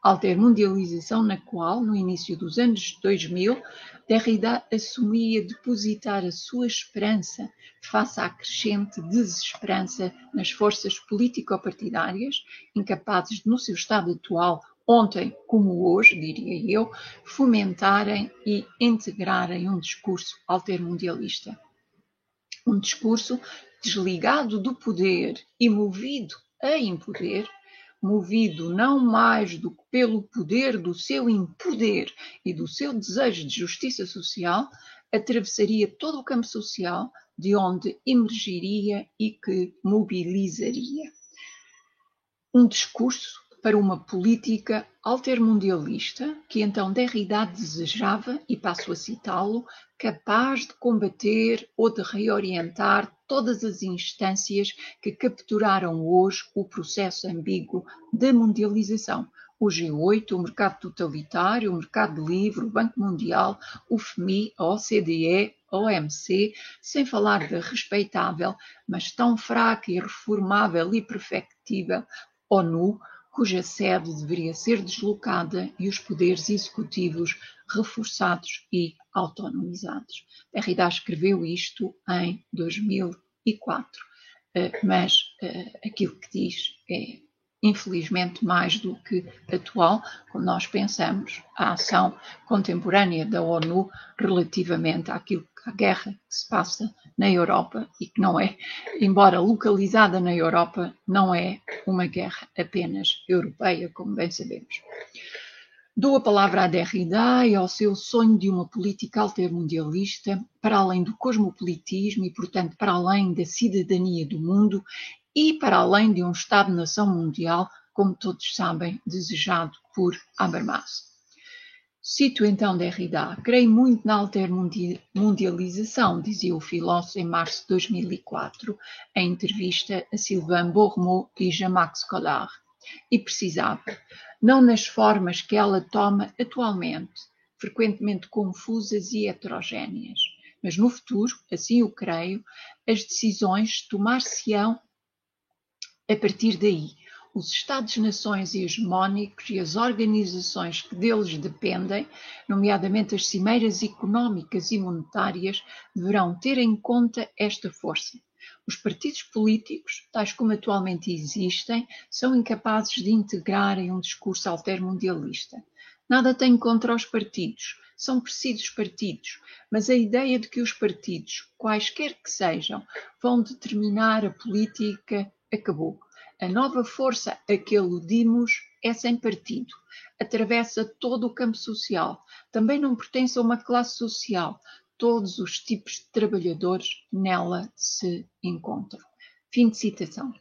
Altermundialização na qual, no início dos anos 2000, Derrida assumia depositar a sua esperança face à crescente desesperança nas forças político-partidárias, incapazes no seu estado atual, ontem como hoje, diria eu, fomentarem e integrarem um discurso altermundialista. Um discurso desligado do poder e movido a impoder, movido não mais do que pelo poder do seu impoder e do seu desejo de justiça social, atravessaria todo o campo social de onde emergiria e que mobilizaria. Um discurso para uma política altermundialista que então Derrida desejava, e passo a citá-lo, capaz de combater ou de reorientar todas as instâncias que capturaram hoje o processo ambíguo da mundialização. O G8, o mercado totalitário, o mercado livre, o Banco Mundial, o FMI, a OCDE, a OMC, sem falar da respeitável, mas tão fraca e reformável e perfectível ONU, cuja sede deveria ser deslocada e os poderes executivos reforçados e autonomizados. Derrida escreveu isto em 2004, eh, mas eh, aquilo que diz é infelizmente mais do que atual, quando nós pensamos a ação contemporânea da ONU relativamente àquilo à guerra que se passa na Europa e que não é, embora localizada na Europa, não é uma guerra apenas europeia, como bem sabemos. Dou a palavra a Derrida e ao seu sonho de uma política altermundialista, para além do cosmopolitismo e, portanto, para além da cidadania do mundo e para além de um Estado-nação mundial, como todos sabem, desejado por Habermas. Cito então Derrida, creio muito na altermundialização, dizia o filósofo em março de 2004, em entrevista a Sylvain Bourmeau e Jean-Max Collard. E precisava, não nas formas que ela toma atualmente, frequentemente confusas e heterogêneas, mas no futuro, assim o creio, as decisões tomar-se-ão a partir daí, os Estados-nações hegemónicos e as organizações que deles dependem, nomeadamente as cimeiras económicas e monetárias, deverão ter em conta esta força. Os partidos políticos, tais como atualmente existem, são incapazes de integrarem um discurso altermundialista. Nada tenho contra os partidos, são precisos partidos, mas a ideia de que os partidos, quaisquer que sejam, vão determinar a política acabou. A nova força a que aludimos é sem partido, atravessa todo o campo social, também não pertence a uma classe social, todos os tipos de trabalhadores nela se encontram. Fim de citação.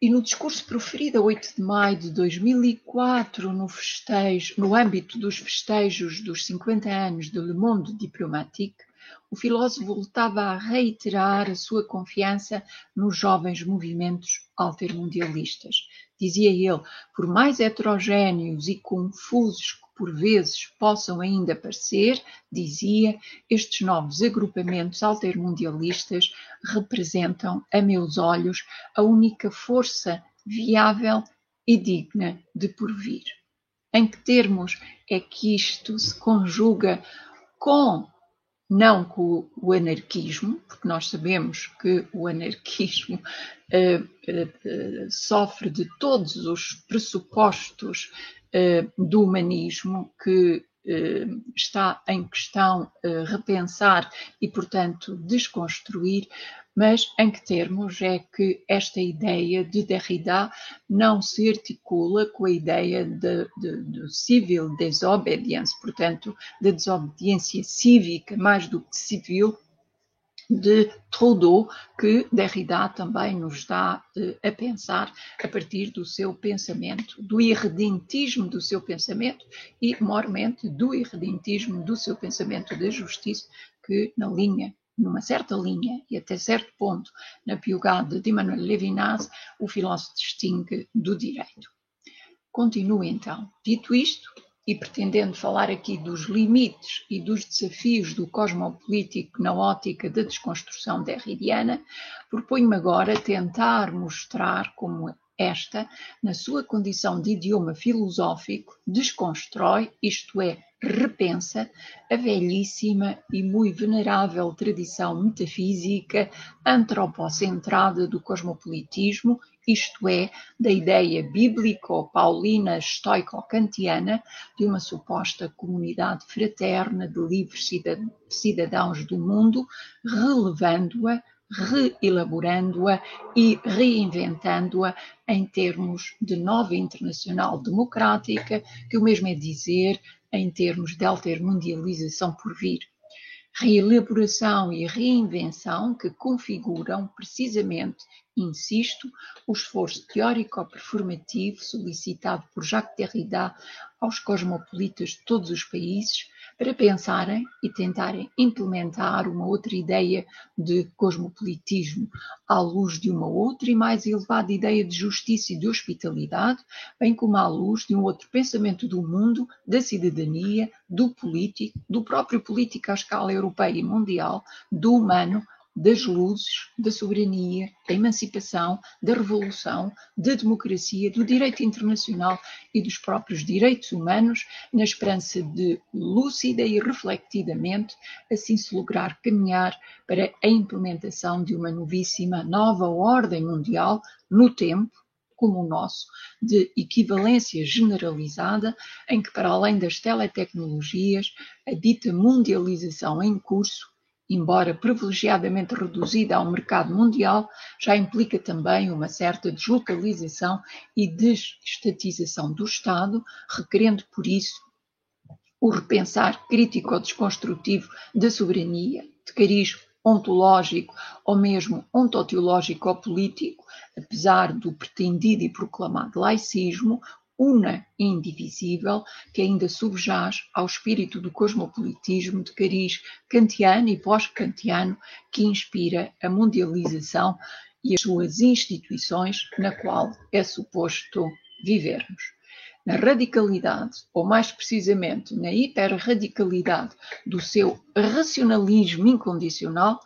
E no discurso proferido a 8 de maio de 2004, no, festejo, no âmbito dos festejos dos 50 anos de Le Monde Diplomatique, o filósofo voltava a reiterar a sua confiança nos jovens movimentos altermundialistas. Dizia ele, por mais heterogêneos e confusos que por vezes possam ainda parecer, dizia, estes novos agrupamentos altermundialistas representam, a meus olhos, a única força viável e digna de porvir. Em que termos é que isto se conjuga com não com o anarquismo, porque nós sabemos que o anarquismo uh, uh, uh, sofre de todos os pressupostos do humanismo que está em questão repensar e, portanto, desconstruir, mas em que termos é que esta ideia de Derrida não se articula com a ideia de, de, de civil desobedience, portanto, da desobediência cívica mais do que civil, de Trudeau, que Derrida também nos dá eh, a pensar a partir do seu pensamento, do irredentismo do seu pensamento e, mormente, do irredentismo do seu pensamento da justiça, que na linha numa certa linha e até certo ponto na piugada de Emmanuel Levinas, o filósofo distingue do direito. Continuo então. Dito isto, e pretendendo falar aqui dos limites e dos desafios do cosmopolítico na ótica da desconstrução derridiana, proponho-me agora tentar mostrar como esta, na sua condição de idioma filosófico, desconstrói, isto é, repensa, a velhíssima e muito venerável tradição metafísica antropocentrada do cosmopolitismo, isto é, da ideia bíblico-paulina estoico-kantiana de uma suposta comunidade fraterna de livres cidadãos do mundo, relevando-a reelaborando-a e reinventando-a em termos de nova internacional democrática, que o mesmo é dizer em termos de altermundialização por vir. Reelaboração e reinvenção que configuram precisamente, insisto, o esforço teórico-performativo solicitado por Jacques Derrida aos cosmopolitas de todos os países para pensarem e tentarem implementar uma outra ideia de cosmopolitismo, à luz de uma outra e mais elevada ideia de justiça e de hospitalidade, bem como à luz de um outro pensamento do mundo, da cidadania, do político, do próprio político à escala europeia e mundial, do humano, das luzes, da soberania, da emancipação, da revolução, da democracia, do direito internacional e dos próprios direitos humanos, na esperança de, lúcida e reflectidamente, assim se lograr caminhar para a implementação de uma novíssima nova ordem mundial no tempo, como o nosso, de equivalência generalizada, em que, para além das teletecnologias, a dita mundialização em curso embora privilegiadamente reduzida ao mercado mundial, já implica também uma certa deslocalização e desestatização do Estado, requerendo por isso o repensar crítico ou desconstrutivo da soberania, de cariz ontológico ou mesmo ontoteológico ou político, apesar do pretendido e proclamado laicismo, una e indivisível que ainda subjaz ao espírito do cosmopolitismo de cariz kantiano e pós-kantiano que inspira a mundialização e as suas instituições na qual é suposto vivermos. Na radicalidade, ou mais precisamente na hiperradicalidade do seu racionalismo incondicional,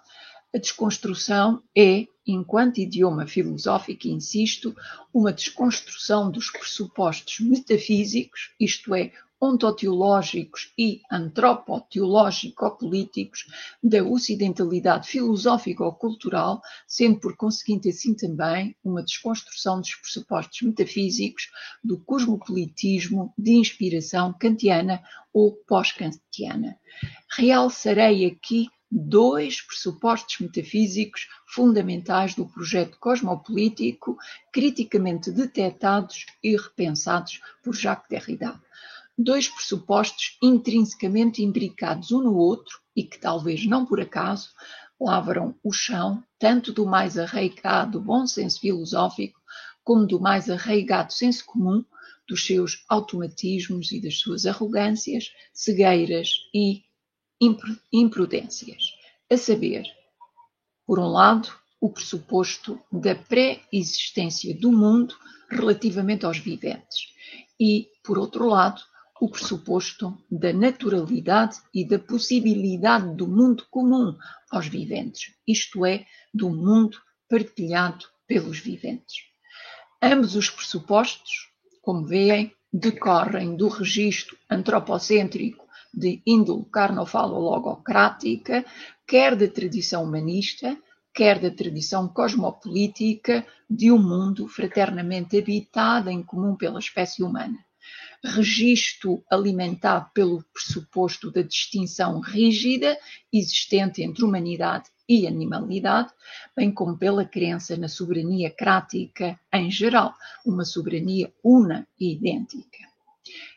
a desconstrução é, enquanto idioma filosófico, insisto, uma desconstrução dos pressupostos metafísicos, isto é, ontoteológicos e antropoteológico-políticos da ocidentalidade filosófico-cultural, sendo por conseguinte assim também uma desconstrução dos pressupostos metafísicos do cosmopolitismo de inspiração kantiana ou pós-kantiana. Realçarei aqui dois pressupostos metafísicos fundamentais do projeto cosmopolítico, criticamente detectados e repensados por Jacques Derrida. Dois pressupostos intrinsecamente imbricados um no outro e que, talvez não por acaso, lavram o chão tanto do mais arraigado bom senso filosófico como do mais arraigado senso comum, dos seus automatismos e das suas arrogâncias, cegueiras e imprudências, a saber, por um lado, o pressuposto da pré-existência do mundo relativamente aos viventes e, por outro lado, o pressuposto da naturalidade e da possibilidade do mundo comum aos viventes, isto é, do mundo partilhado pelos viventes. Ambos os pressupostos, como veem, decorrem do registro antropocêntrico de índole carnofalo-logocrática, quer da tradição humanista, quer da tradição cosmopolítica de um mundo fraternamente habitado em comum pela espécie humana. Registro alimentado pelo pressuposto da distinção rígida existente entre humanidade e animalidade, bem como pela crença na soberania crática em geral, uma soberania una e idêntica.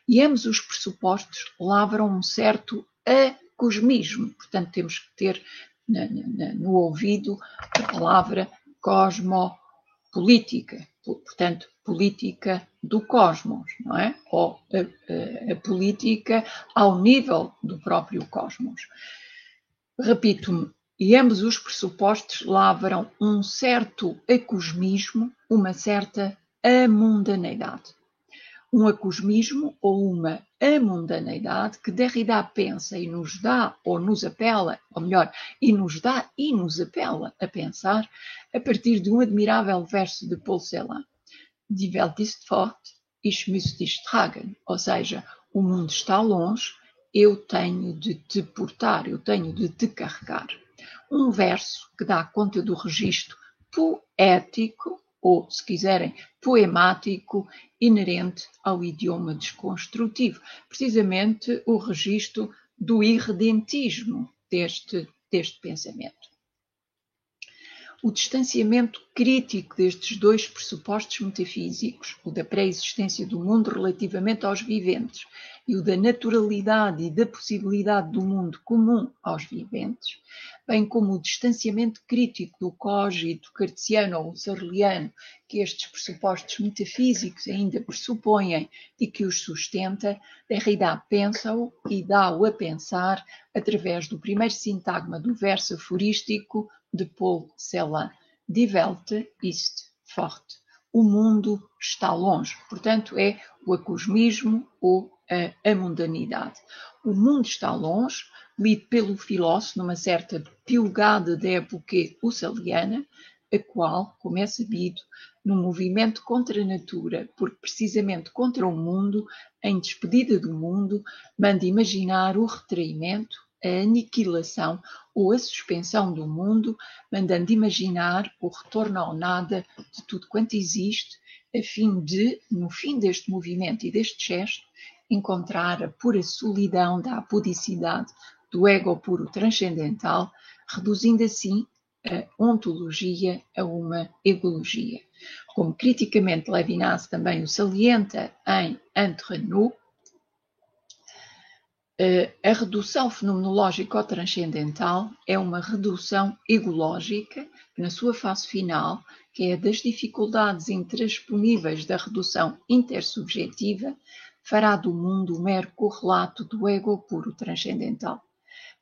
E ambos os pressupostos lavram um certo acosmismo, portanto, temos que ter no ouvido a palavra cosmopolítica, portanto, política do cosmos, não é? Ou a, a, a política ao nível do próprio cosmos. Repito-me, e ambos os pressupostos lavram um certo acosmismo, uma certa amundaneidade um acosmismo ou uma amundaneidade que Derrida pensa e nos dá ou nos apela, ou melhor, e nos dá e nos apela a pensar a partir de um admirável verso de Paul Celan. Die Welt ist fort, ich muss dich tragen, ou seja, o mundo está longe, eu tenho de te portar, eu tenho de te carregar. Um verso que dá conta do registro poético ou, se quiserem, poemático inerente ao idioma desconstrutivo, precisamente o registro do irredentismo deste, deste pensamento. O distanciamento crítico destes dois pressupostos metafísicos, o da pré-existência do mundo relativamente aos viventes e o da naturalidade e da possibilidade do mundo comum aos viventes, bem como o distanciamento crítico do cogito cartesiano ou sarliano que estes pressupostos metafísicos ainda pressupõem e que os sustenta, Derrida pensa-o e dá-o a pensar através do primeiro sintagma do verso aforístico de Paul Celan, Die Welt ist fort. O mundo está longe. Portanto, é o acosmismo ou a mundanidade. O mundo está longe, lido pelo filósofo numa certa pilgada da época ussaliana, a qual, como é sabido, num movimento contra a natura, porque precisamente contra o mundo, em despedida do mundo, manda imaginar o retraimento, a aniquilação ou a suspensão do mundo, mandando imaginar o retorno ao nada de tudo quanto existe, a fim de, no fim deste movimento e deste gesto, encontrar a pura solidão da apudicidade do ego puro transcendental, reduzindo assim a ontologia a uma egologia. Como criticamente Levinas também o salienta em Entre nous, eh, a redução fenomenológica ou transcendental é uma redução egológica que, na sua fase final, que é das dificuldades intransponíveis da redução intersubjetiva, fará do mundo o mero correlato do ego puro transcendental.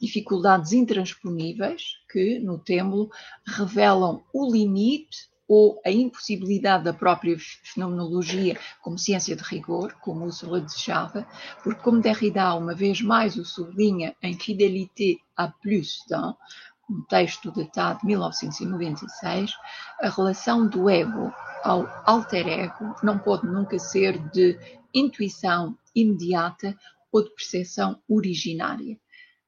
Dificuldades intransponíveis que, no templo, revelam o limite ou a impossibilidade da própria fenomenologia como ciência de rigor, como Ursula desejava, porque como Derrida uma vez mais o sublinha em Fidélité à plus um texto datado de 1996, a relação do ego ao alter ego não pode nunca ser de intuição imediata ou de percepção originária.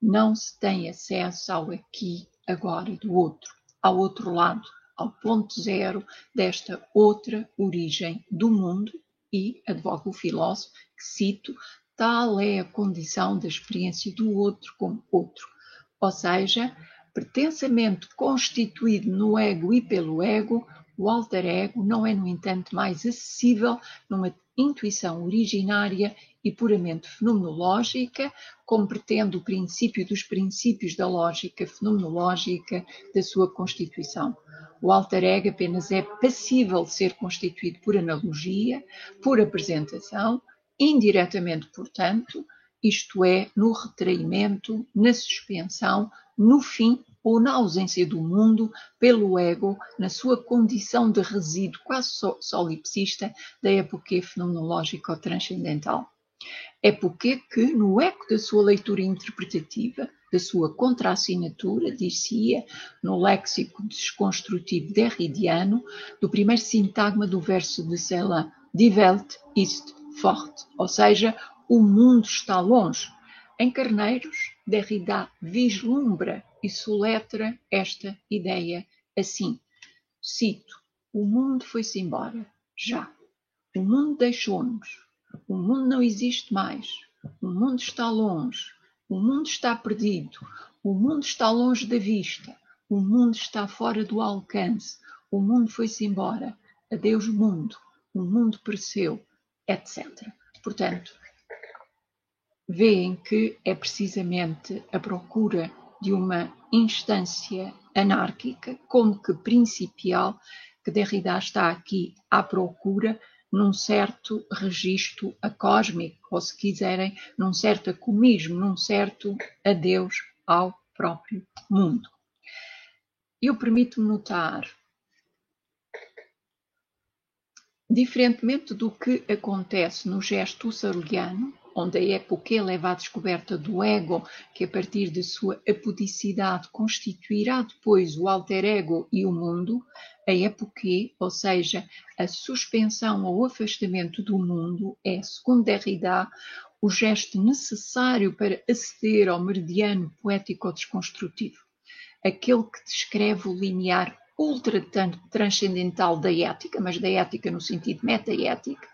Não se tem acesso ao aqui, agora do outro, ao outro lado, ao ponto zero desta outra origem do mundo e, advoga o filósofo, que cito, tal é a condição da experiência do outro como outro, ou seja, pertencimento constituído no ego e pelo ego, o alter ego não é, no entanto, mais acessível numa intuição originária e puramente fenomenológica, como pretende o princípio dos princípios da lógica fenomenológica da sua constituição. O alter ego apenas é passível de ser constituído por analogia, por apresentação, indiretamente, portanto, isto é, no retraimento, na suspensão, no fim ou na ausência do mundo pelo ego na sua condição de resíduo quase solipsista da época fenomenológica ou transcendental. Época que, no eco da sua leitura interpretativa, da sua contrassinatura, dizia no léxico desconstrutivo derridiano, do primeiro sintagma do verso de Celan, Die Welt ist fort, ou seja, o mundo está longe. Em Carneiros, Derrida vislumbra e soletra esta ideia assim. Cito: O mundo foi-se embora, já. O mundo deixou-nos. O mundo não existe mais. O mundo está longe. O mundo está perdido. O mundo está longe da vista. O mundo está fora do alcance. O mundo foi-se embora. Adeus, mundo. O mundo pereceu, etc. Portanto, veem que é precisamente a procura de uma instância anárquica, como que principial, que Derrida está aqui à procura num certo registro acósmico, ou se quiserem, num certo acomismo, num certo adeus ao próprio mundo. Eu permito-me notar, diferentemente do que acontece no gesto husserliano, onde a época leva à descoberta do ego, que a partir de sua apudicidade constituirá depois o alter ego e o mundo, a época, ou seja, a suspensão ou afastamento do mundo, é, segundo Derrida, o gesto necessário para aceder ao meridiano poético-desconstrutivo, aquele que descreve o linear ultra transcendental da ética, mas da ética no sentido meta-ética,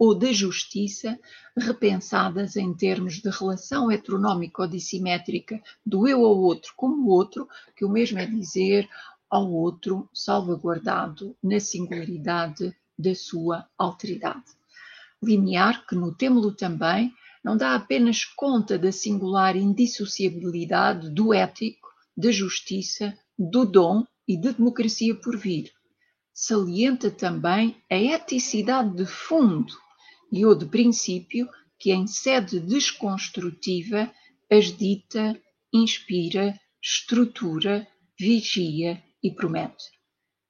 ou da justiça, repensadas em termos de relação heteronómica ou dissimétrica do eu ao outro como outro, que o mesmo é dizer ao outro salvaguardado na singularidade da sua alteridade. Linear que no lo também não dá apenas conta da singular indissociabilidade do ético, da justiça, do dom e da democracia por vir. Salienta também a eticidade de fundo e o de princípio que, em sede desconstrutiva, as dita, inspira, estrutura, vigia e promete.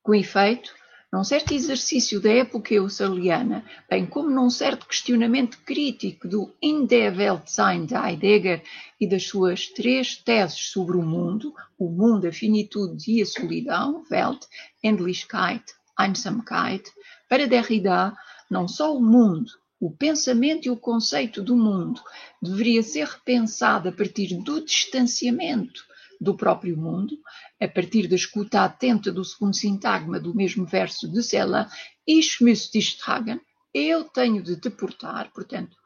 Com efeito, num certo exercício da época husserliana, bem como num certo questionamento crítico do In Weltsein de Heidegger e das suas três teses sobre o mundo, o mundo, a finitude e a solidão, Welt, Endlichkeit, Einsamkeit, para Derrida, não só o mundo, o pensamento e o conceito do mundo deveria ser repensado a partir do distanciamento do próprio mundo, a partir da escuta atenta do segundo sintagma do mesmo verso de Celan, Ich muss dich tragen, eu tenho de te portar, portanto,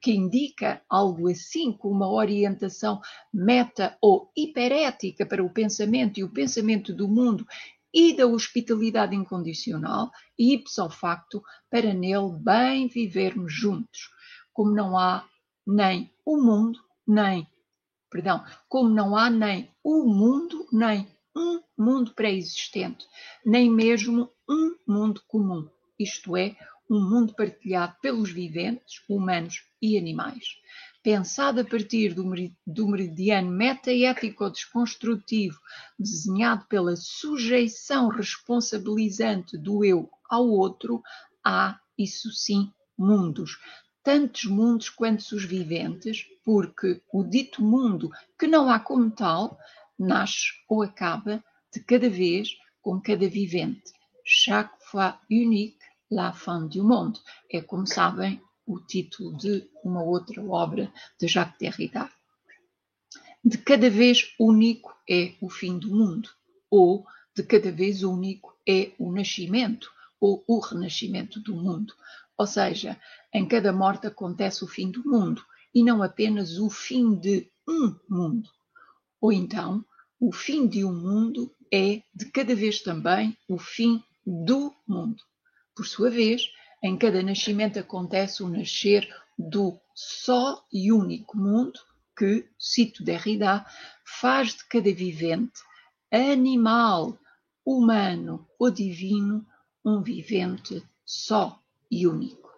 que indica algo assim como uma orientação meta ou hiperética para o pensamento e o pensamento do mundo e da hospitalidade incondicional e ipso facto para nele bem vivermos juntos, como não há nem o mundo, nem, perdão, como não há nem o mundo, nem um mundo pré-existente, nem mesmo um mundo comum, isto é, um mundo partilhado pelos viventes, humanos e animais. Pensado a partir do meridiano metaético-desconstrutivo, desenhado pela sujeição responsabilizante do eu ao outro, há, isso sim, mundos. Tantos mundos quanto os viventes, porque o dito mundo, que não há como tal, nasce ou acaba de cada vez com cada vivente. Chaque fois unique, La fin du monde. É, como sabem, o título de uma outra obra de Jacques Derrida. De cada vez único é o fim do mundo, ou de cada vez único é o nascimento ou o renascimento do mundo. Ou seja, em cada morte acontece o fim do mundo e não apenas o fim de um mundo. Ou então, o fim de um mundo é de cada vez também o fim do mundo. Por sua vez, em cada nascimento acontece o nascer do só e único mundo que, cito Derrida, faz de cada vivente, animal, humano ou divino, um vivente só e único.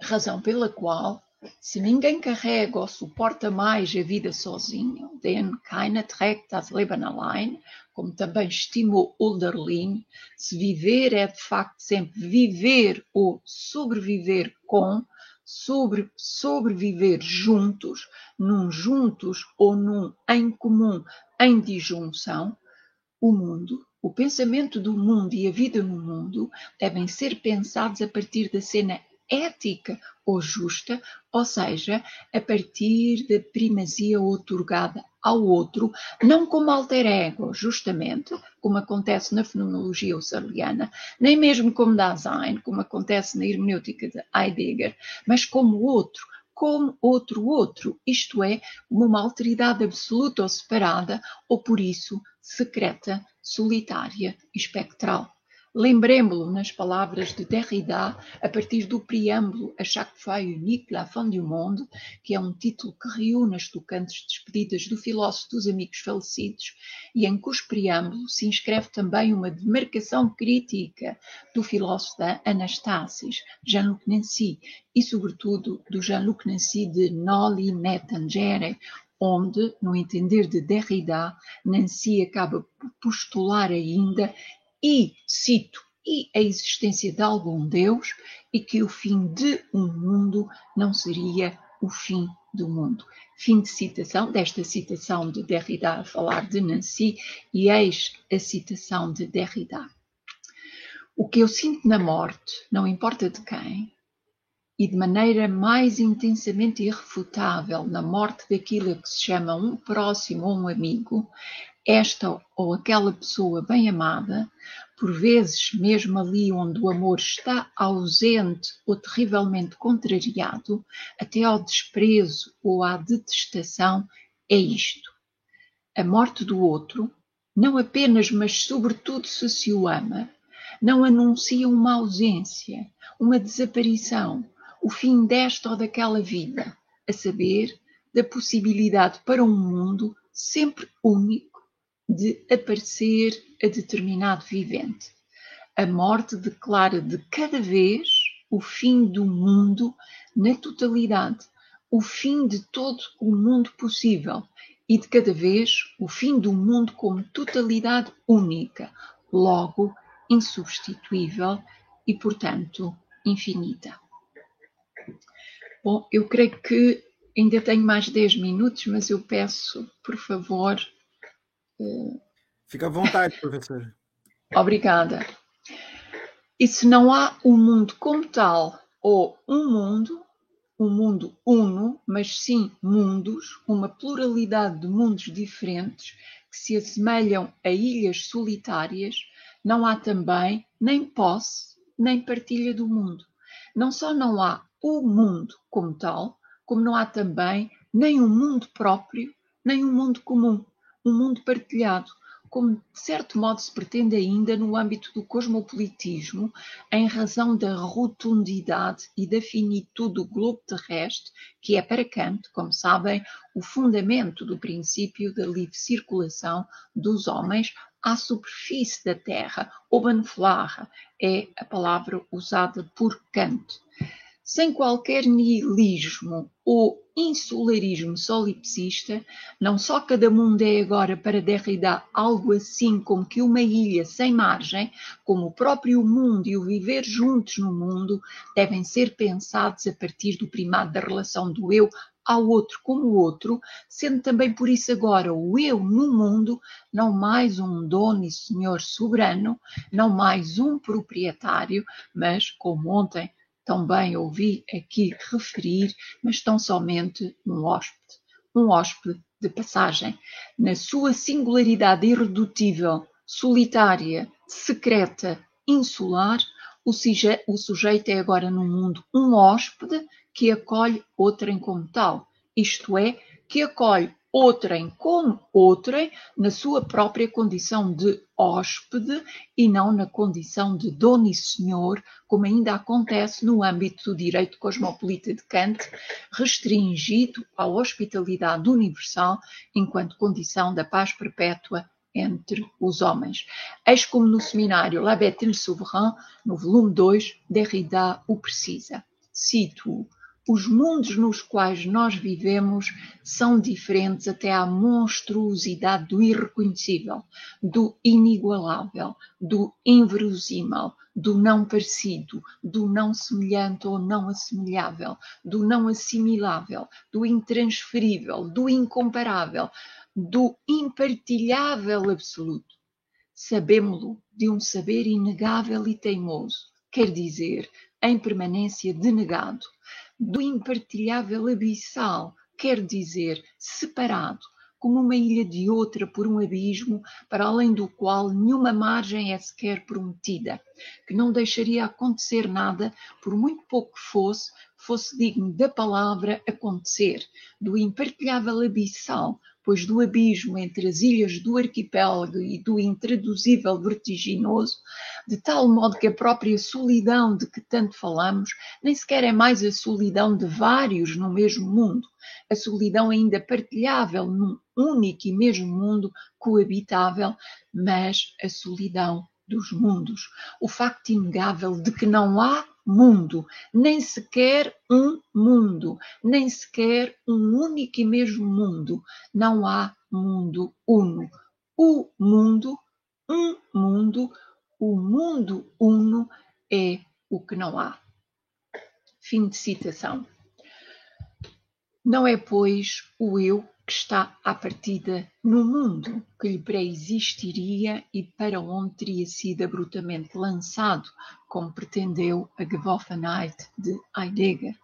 Razão pela qual, se ninguém carrega ou suporta mais a vida sozinho, denn keiner trägt das Leben allein, como também estimou Hölderlin, se viver é de facto sempre viver ou sobreviver com, sobre, sobreviver juntos, num juntos ou num em comum, em disjunção, o mundo, o pensamento do mundo e a vida no mundo devem ser pensados a partir da cena ética ou justa, ou seja, a partir da primazia otorgada ao outro, não como alter ego, justamente, como acontece na fenomenologia husserliana, nem mesmo como Dasein, como acontece na hermenêutica de Heidegger, mas como outro, como outro outro, isto é, uma alteridade absoluta ou separada, ou por isso secreta, solitária e espectral. Lembremos-lo nas palavras de Derrida, a partir do preâmbulo A chaque fois unique la fin du monde, que é um título que reúne as tocantes despedidas do filósofo dos amigos falecidos e em cujo preâmbulo se inscreve também uma demarcação crítica do filósofo da Anastasis, Jean-Luc Nancy, e sobretudo do Jean-Luc Nancy de Noli me tangere, onde, no entender de Derrida, Nancy acaba por postular ainda e, cito, e a existência de algum Deus, e que o fim de um mundo não seria o fim do mundo. Fim de citação, desta citação de Derrida a falar de Nancy, e eis a citação de Derrida. O que eu sinto na morte, não importa de quem, e de maneira mais intensamente irrefutável na morte daquilo que se chama um próximo ou um amigo, esta ou aquela pessoa bem amada, por vezes mesmo ali onde o amor está ausente ou terrivelmente contrariado, até ao desprezo ou à detestação, é isto. A morte do outro, não apenas, mas sobretudo se se o ama, não anuncia uma ausência, uma desaparição, o fim desta ou daquela vida, a saber, da possibilidade para um mundo sempre único de aparecer a determinado vivente. A morte declara de cada vez o fim do mundo na totalidade, o fim de todo o mundo possível e de cada vez o fim do mundo como totalidade única, logo insubstituível e, portanto, infinita. Bom, eu creio que ainda tenho mais 10 minutos, mas eu peço, por favor,
Fica à vontade, professor.
Obrigada. E se não há um mundo como tal, ou um mundo, um mundo uno, mas sim mundos, uma pluralidade de mundos diferentes que se assemelham a ilhas solitárias, não há também nem posse, nem partilha do mundo. Não só não há o mundo como tal, como não há também nem um mundo próprio, nem um mundo comum, um mundo partilhado, como de certo modo se pretende ainda no âmbito do cosmopolitismo, em razão da rotundidade e da finitude do globo terrestre, que é para Kant, como sabem, o fundamento do princípio da livre circulação dos homens à superfície da Terra. Obenflage é a palavra usada por Kant sem qualquer nihilismo ou insularismo solipsista, não só cada mundo é agora para Derrida algo assim como que uma ilha sem margem, como o próprio mundo e o viver juntos no mundo devem ser pensados a partir do primado da relação do eu ao outro como outro, sendo também por isso agora o eu no mundo, não mais um dono e senhor soberano, não mais um proprietário, mas, como ontem também ouvi aqui referir, mas tão somente um hóspede, um hóspede de passagem, na sua singularidade irredutível, solitária, secreta, insular, o, suje o sujeito é agora no mundo um hóspede que acolhe outrem como tal, isto é, que acolhe outrem como outrem na sua própria condição de hóspede e não na condição de dono e senhor, como ainda acontece no âmbito do direito cosmopolita de Kant, restringido à hospitalidade universal enquanto condição da paz perpétua entre os homens. Eis como no seminário La Bête Souverain, no volume 2, Derrida o precisa. Cito os mundos nos quais nós vivemos são diferentes até à monstruosidade do irreconhecível, do inigualável, do inverosímil, do não parecido, do não semelhante ou não assemelhável, do não assimilável, do intransferível, do incomparável, do impartilhável absoluto. Sabemos-lo de um saber inegável e teimoso, quer dizer, em permanência denegado do impartilhável abissal, quer dizer, separado, como uma ilha de outra por um abismo para além do qual nenhuma margem é sequer prometida, que não deixaria acontecer nada, por muito pouco que fosse, fosse digno da palavra acontecer, do impartilhável abissal, pois do abismo entre as ilhas do arquipélago e do intraduzível vertiginoso, de tal modo que a própria solidão de que tanto falamos nem sequer é mais a solidão de vários no mesmo mundo, a solidão ainda partilhável num único e mesmo mundo coabitável, mas a solidão dos mundos, o facto inegável de que não há mundo, nem sequer um mundo, nem sequer um único e mesmo mundo. Não há mundo uno. O mundo, um mundo, o mundo uno é o que não há. Fim de citação. Não é, pois, o eu que está à partida no mundo que lhe pré-existiria e para onde teria sido abruptamente lançado, como pretendeu a Gewoffenheit de Heidegger.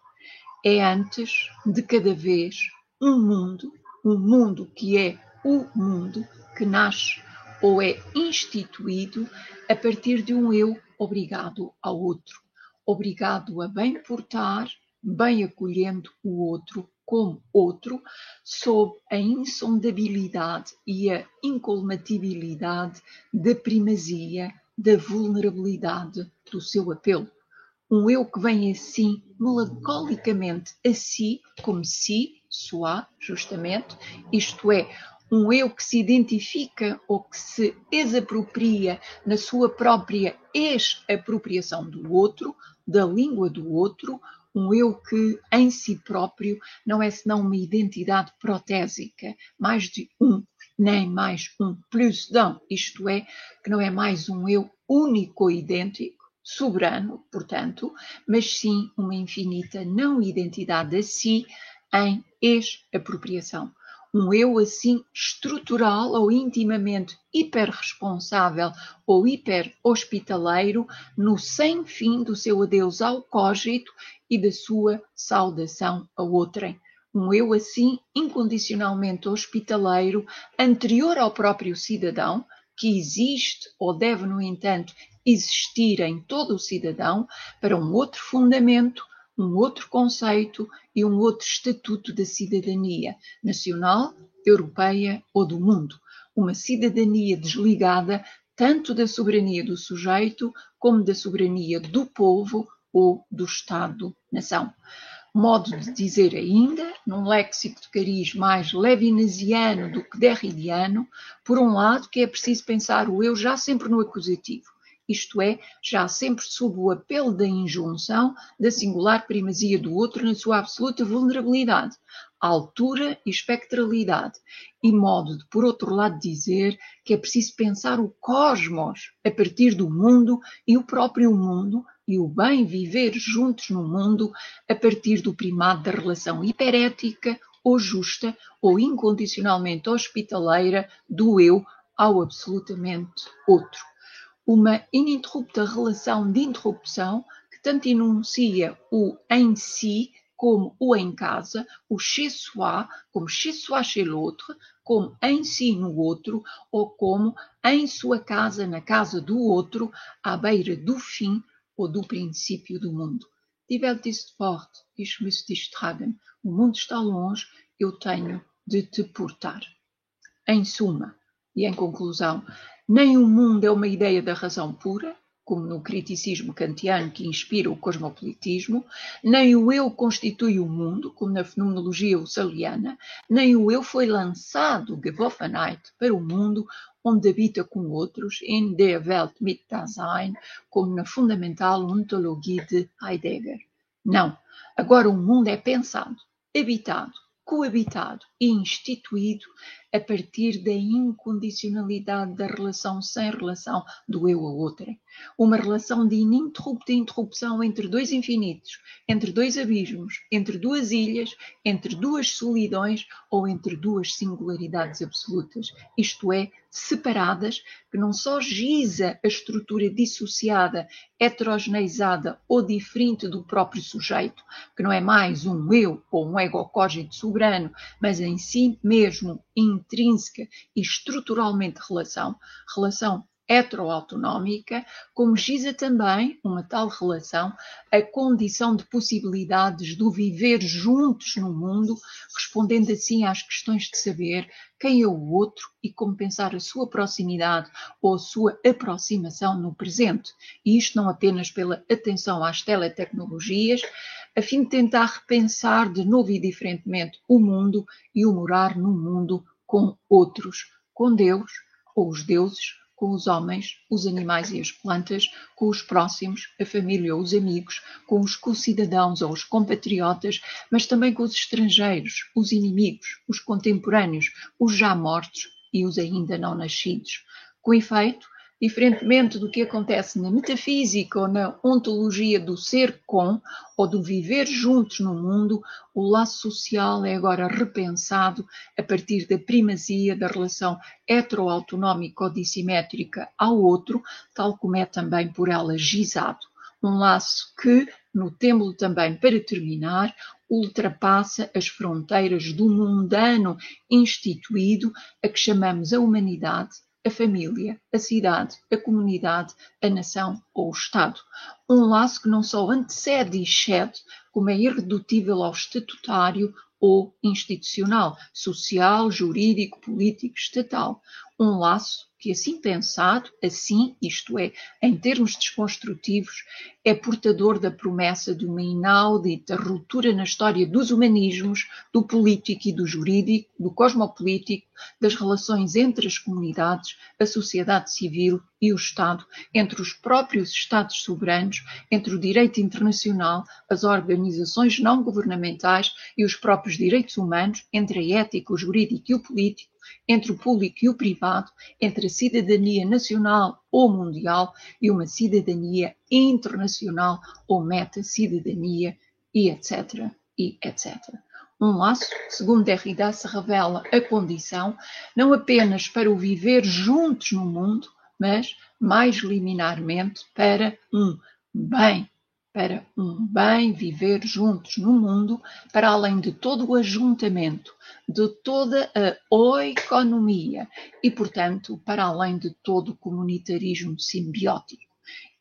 É antes de cada vez um mundo, um mundo que é o mundo, que nasce ou é instituído a partir de um eu obrigado ao outro, obrigado a bem portar, bem acolhendo o outro como outro, sob a insondabilidade e a incolmatibilidade da primazia, da vulnerabilidade do seu apelo. Um eu que vem assim, melancolicamente a si, como si, soi, justamente, isto é, um eu que se identifica ou que se exapropria na sua própria ex-apropriação do outro, da língua do outro, um eu que em si próprio não é senão uma identidade protésica, mais de um, nem mais um plus d'un, isto é, que não é mais um eu único idêntico, soberano, portanto, mas sim uma infinita não identidade a si em ex-apropriação. Um eu assim estrutural ou intimamente hiperresponsável ou hiper-hospitaleiro no sem fim do seu adeus ao cógito e da sua saudação a outrem. Um eu assim incondicionalmente hospitaleiro, anterior ao próprio cidadão, que existe ou deve, no entanto, existir em todo o cidadão, para um outro fundamento, um outro conceito e um outro estatuto da cidadania nacional, europeia ou do mundo. Uma cidadania desligada tanto da soberania do sujeito como da soberania do povo ou do Estado-nação. Modo de dizer ainda, num léxico de cariz mais levinasiano do que derridiano, por um lado, que é preciso pensar o eu já sempre no acusativo, isto é, já sempre sob o apelo da injunção da singular primazia do outro na sua absoluta vulnerabilidade, altura e espectralidade, e modo de, por outro lado, dizer que é preciso pensar o cosmos a partir do mundo e o próprio mundo e o bem viver juntos no mundo a partir do primado da relação hiperética ou justa ou incondicionalmente hospitaleira do eu ao absolutamente outro. Uma ininterrupta relação de interrupção que tanto enuncia o em si como o em casa, o chez soi, como chez soi chez l'autre, como em si no outro, ou como em sua casa, na casa do outro, à beira do fim ou do princípio do mundo. Die Welt ist fort, ich muss dich tragen. O mundo está longe, eu tenho de te portar. Em suma, e em conclusão, nem o mundo é uma ideia da razão pura, como no criticismo kantiano que inspira o cosmopolitismo, nem o eu constitui o mundo, como na fenomenologia husserliana, nem o eu foi lançado, geworfenheit, para o mundo onde habita com outros, in der Welt mit Dasein, como na fundamental ontologia de Heidegger. Não, agora o mundo é pensado, habitado, coabitado instituído a partir da incondicionalidade da relação sem relação do eu a outrem. Uma relação de ininterrupta interrupção entre dois infinitos, entre dois abismos, entre duas ilhas, entre duas solidões ou entre duas singularidades absolutas, isto é, separadas, que não só giza a estrutura dissociada, heterogeneizada ou diferente do próprio sujeito, que não é mais um eu ou um ego cógito soberano, mas em si mesmo intrínseca e estruturalmente relação, relação heteroautonómica, como giza também uma tal relação a condição de possibilidades do viver juntos no mundo, respondendo assim às questões de saber quem é o outro e como pensar a sua proximidade ou a sua aproximação no presente. E isto não apenas pela atenção às teletecnologias, a fim de tentar repensar de novo e diferentemente o mundo e o morar no mundo com outros, com Deus ou os deuses, com os homens, os animais e as plantas, com os próximos, a família ou os amigos, com os co-cidadãos ou os compatriotas, mas também com os estrangeiros, os inimigos, os contemporâneos, os já mortos e os ainda não nascidos. Com efeito, Diferentemente do que acontece na metafísica ou na ontologia do ser com ou do viver juntos no mundo, o laço social é agora repensado a partir da primazia da relação heteroautonómica ou dissimétrica ao outro, tal como é também por ela gizado. Um laço que, no templo também para terminar, ultrapassa as fronteiras do mundano instituído a que chamamos a humanidade a família, a cidade, a comunidade, a nação ou o Estado. Um laço que não só antecede e excede, como é irredutível ao estatutário ou institucional, social, jurídico, político, estatal. Um laço que, assim pensado, assim, isto é, em termos desconstrutivos, é portador da promessa de uma inaudita ruptura na história dos humanismos, do político e do jurídico, do cosmopolítico, das relações entre as comunidades, a sociedade civil e o Estado, entre os próprios Estados soberanos, entre o direito internacional, as organizações não governamentais e os próprios direitos humanos, entre a ética, o jurídico e o político, entre o público e o privado, entre a cidadania nacional ou mundial e uma cidadania internacional ou meta-cidadania, e etc. e etc. Um laço, segundo Derrida, se revela a condição não apenas para o viver juntos no mundo, mas mais liminarmente para um bem para um bem viver juntos no mundo, para além de todo o ajuntamento, de toda a oeconomia e, portanto, para além de todo o comunitarismo simbiótico.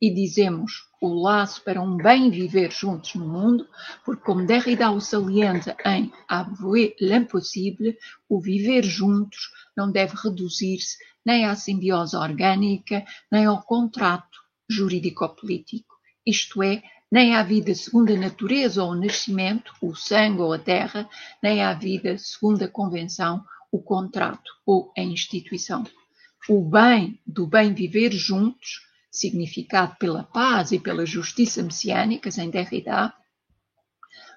E dizemos o laço para um bem viver juntos no mundo, porque, como Derrida o salienta em Avouer l'impossible, o viver juntos não deve reduzir-se nem à simbiose orgânica, nem ao contrato jurídico-político, isto é, nem à vida segundo a natureza ou o nascimento, o sangue ou a terra, nem à vida segundo a convenção, o contrato ou a instituição. O bem do bem viver juntos, significado pela paz e pela justiça messiânicas em Derrida,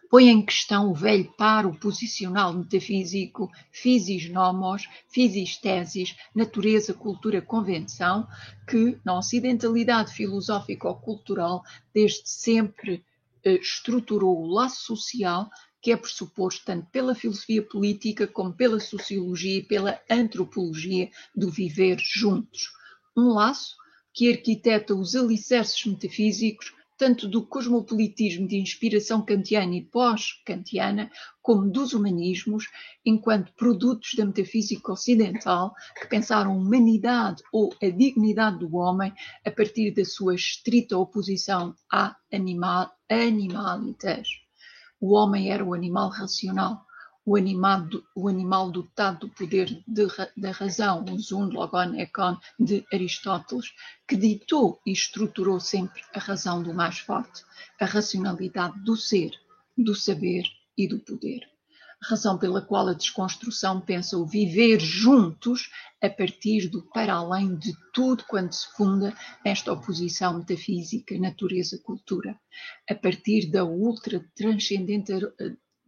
põe em questão o velho paro posicional metafísico physis nomos, physis tesis, natureza, cultura, convenção, que na ocidentalidade filosófica ou cultural desde sempre eh, estruturou o laço social que é pressuposto tanto pela filosofia política como pela sociologia e pela antropologia do viver juntos. Um laço que arquiteta os alicerces metafísicos tanto do cosmopolitismo de inspiração kantiana e pós-kantiana, como dos humanismos, enquanto produtos da metafísica ocidental que pensaram a humanidade ou a dignidade do homem a partir da sua estrita oposição à animal, animalitas. O homem era o animal racional, o animal, o animal dotado do poder de, da razão, o Zund Logon Ekon de Aristóteles, que ditou e estruturou sempre a razão do mais forte, a racionalidade do ser, do saber e do poder. Razão pela qual a desconstrução pensa o viver juntos a partir do para além de tudo quanto se funda nesta oposição metafísica natureza-cultura, a partir da ultra transcendente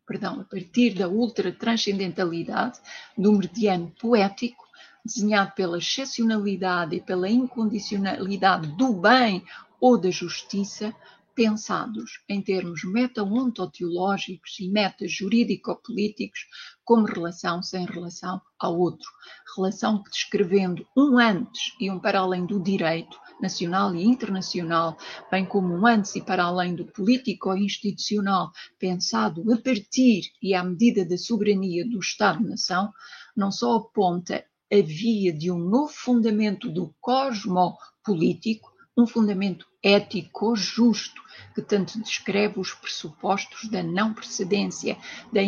perdão, a partir da ultra-transcendentalidade do meridiano poético, desenhado pela excepcionalidade e pela incondicionalidade do bem ou da justiça, pensados em termos meta-ontoteológicos e meta-jurídico-políticos como relação sem relação ao outro. Relação que descrevendo um antes e um para além do direito nacional e internacional, bem como um antes e para além do político ou institucional, pensado a partir e à medida da soberania do Estado-nação, não só aponta a via de um novo fundamento do cosmopolítico, um fundamento ético justo que tanto descreve os pressupostos da não precedência, da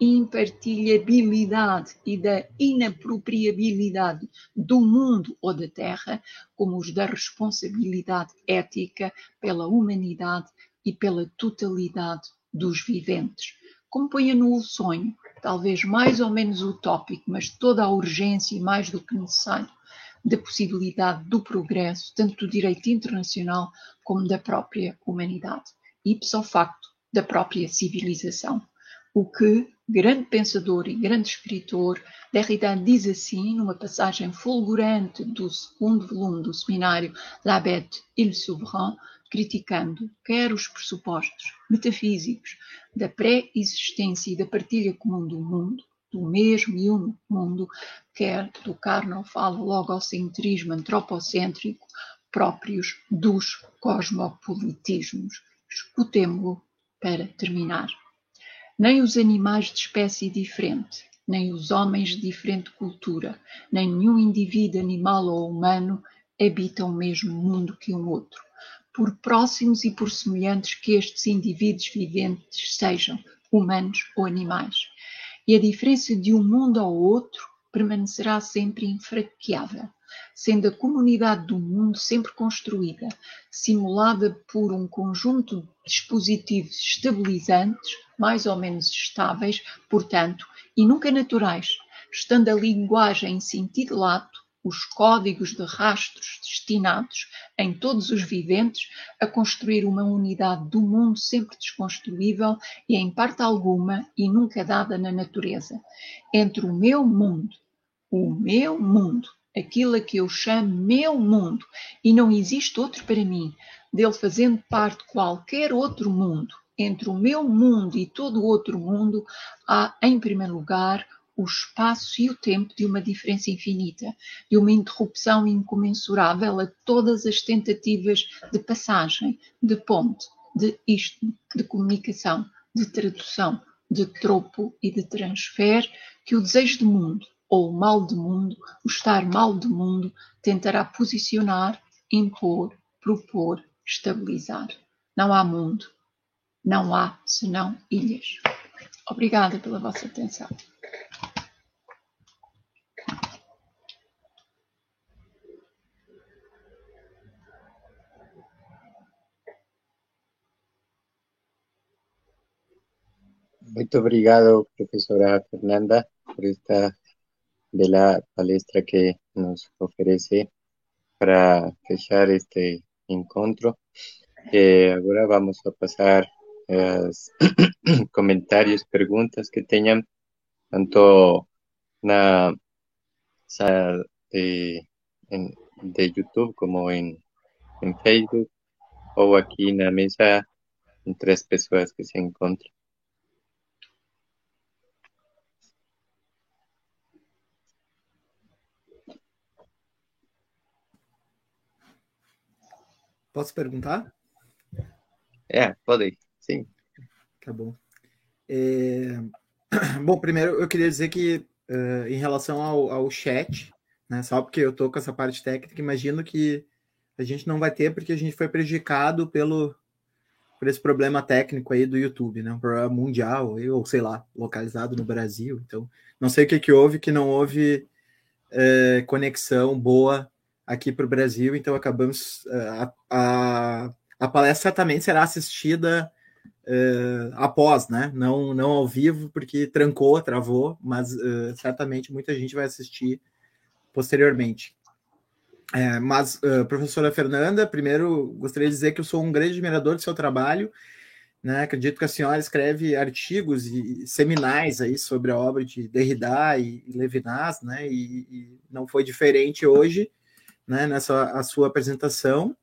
impartilhabilidade e da inapropriabilidade do mundo ou da terra, como os da responsabilidade ética pela humanidade e pela totalidade dos viventes. Como põe a nulo sonho, talvez mais ou menos utópico, mas toda a urgência e mais do que necessário, da possibilidade do progresso, tanto do direito internacional como da própria humanidade, ipso facto da própria civilização. O que grande pensador e grande escritor, Derrida diz assim, numa passagem fulgurante do segundo volume do seminário La Bête et le Souverain, criticando quer os pressupostos metafísicos da pré-existência e da partilha comum do mundo, do mesmo e único mundo, quer do carnal logocentrismo antropocêntrico próprios dos cosmopolitismos. Escutemo-lo para terminar. Nem os animais de espécie diferente, nem os homens de diferente cultura, nem nenhum indivíduo animal ou humano habitam o mesmo mundo que um outro, por próximos e por semelhantes que estes indivíduos viventes sejam, humanos ou animais e a diferença de um mundo ao outro permanecerá sempre infranqueável, sendo a comunidade do mundo sempre construída, simulada por um conjunto de dispositivos estabilizantes, mais ou menos estáveis, portanto, e nunca naturais, estando a linguagem em sentido lato, os códigos de rastros destinados em todos os viventes a construir uma unidade do mundo sempre desconstruível e em parte alguma e nunca dada na natureza, entre o meu mundo, o meu mundo, aquilo a que eu chamo meu mundo, e não existe outro para mim, dele fazendo parte qualquer outro mundo, entre o meu mundo e todo outro mundo, há, em primeiro lugar, o espaço e o tempo de uma diferença infinita, de uma interrupção incomensurável a todas as tentativas de passagem, de ponte, de isto, de comunicação, de tradução, de tropo e de transfer que o desejo de mundo, ou o mal de mundo, o estar mal de mundo, tentará posicionar, impor propor estabilizar. Não há mundo, não há senão ilhas. Obrigada pela vossa atenção.
Muito obrigado, professora Fernanda, por esta bela palestra que nos oferece para fechar este encontro. Eh, agora vamos a passar aos comentários, perguntas que tenham, tanto na sala de, en, de YouTube como em, em Facebook, ou aqui na mesa entre as pessoas que se encontram.
Posso perguntar?
É, pode, sim.
Tá bom. É... Bom, primeiro eu queria dizer que uh, em relação ao, ao chat, né, só porque eu tô com essa parte técnica, imagino que a gente não vai ter porque a gente foi prejudicado pelo por esse problema técnico aí do YouTube, né? Um problema mundial, ou sei lá, localizado no Brasil. Então, não sei o que, que houve, que não houve é, conexão boa aqui para o Brasil, então acabamos. Eh, a, a, a, palestra certamente será assistida uh, após, né? Não, não ao vivo, porque trancou, travou, mas uh, certamente muita gente vai assistir posteriormente. É, mas, uh, professora Fernanda, primeiro gostaria de dizer que eu sou um grande admirador do seu trabalho. Né? Acredito que a senhora escreve artigos e seminais aí sobre a obra de Derrida e, Levinas, né? E, e não foi diferente hoje né, nessa a sua apresentação.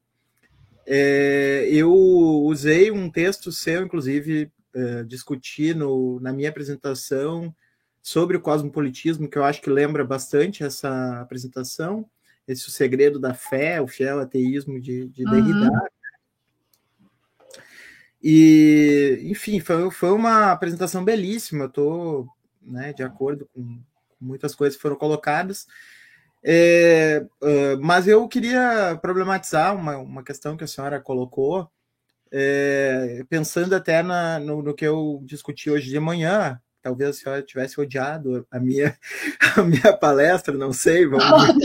É, eu usei um texto seu, inclusive, é, discuti no, na minha apresentação sobre o cosmopolitismo, que eu acho que lembra bastante essa apresentação, esse o segredo da fé, o fiel ateísmo de, de uhum. Derrida. E, enfim, foi, foi uma apresentação belíssima, eu estou né, de acordo com muitas coisas que foram colocadas. É, uh, mas eu queria problematizar uma, uma questão que a senhora colocou, é, pensando até na, no, no, que eu discuti hoje de manhã. Talvez a senhora tivesse odiado a minha, a minha palestra, não sei. Vamos uh,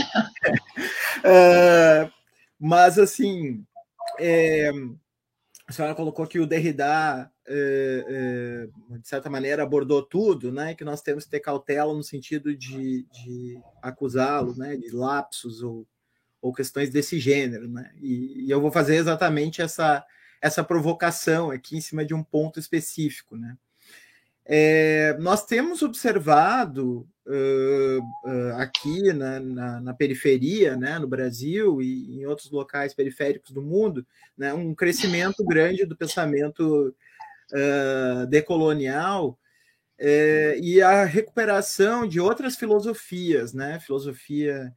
mas, assim, é, a senhora colocou que o Derrida, de certa maneira, abordou tudo, né? Que nós temos que ter cautela no sentido de, de acusá-lo, né? De lapsos ou, ou questões desse gênero, né? E, e, eu vou fazer exatamente essa, essa provocação aqui em cima de um ponto específico, né? É, nós temos observado uh, uh, aqui na, na, na, periferia, né, no Brasil e em outros locais periféricos do mundo, né, um crescimento grande do pensamento uh, decolonial é, e a recuperação de outras filosofias, né, filosofia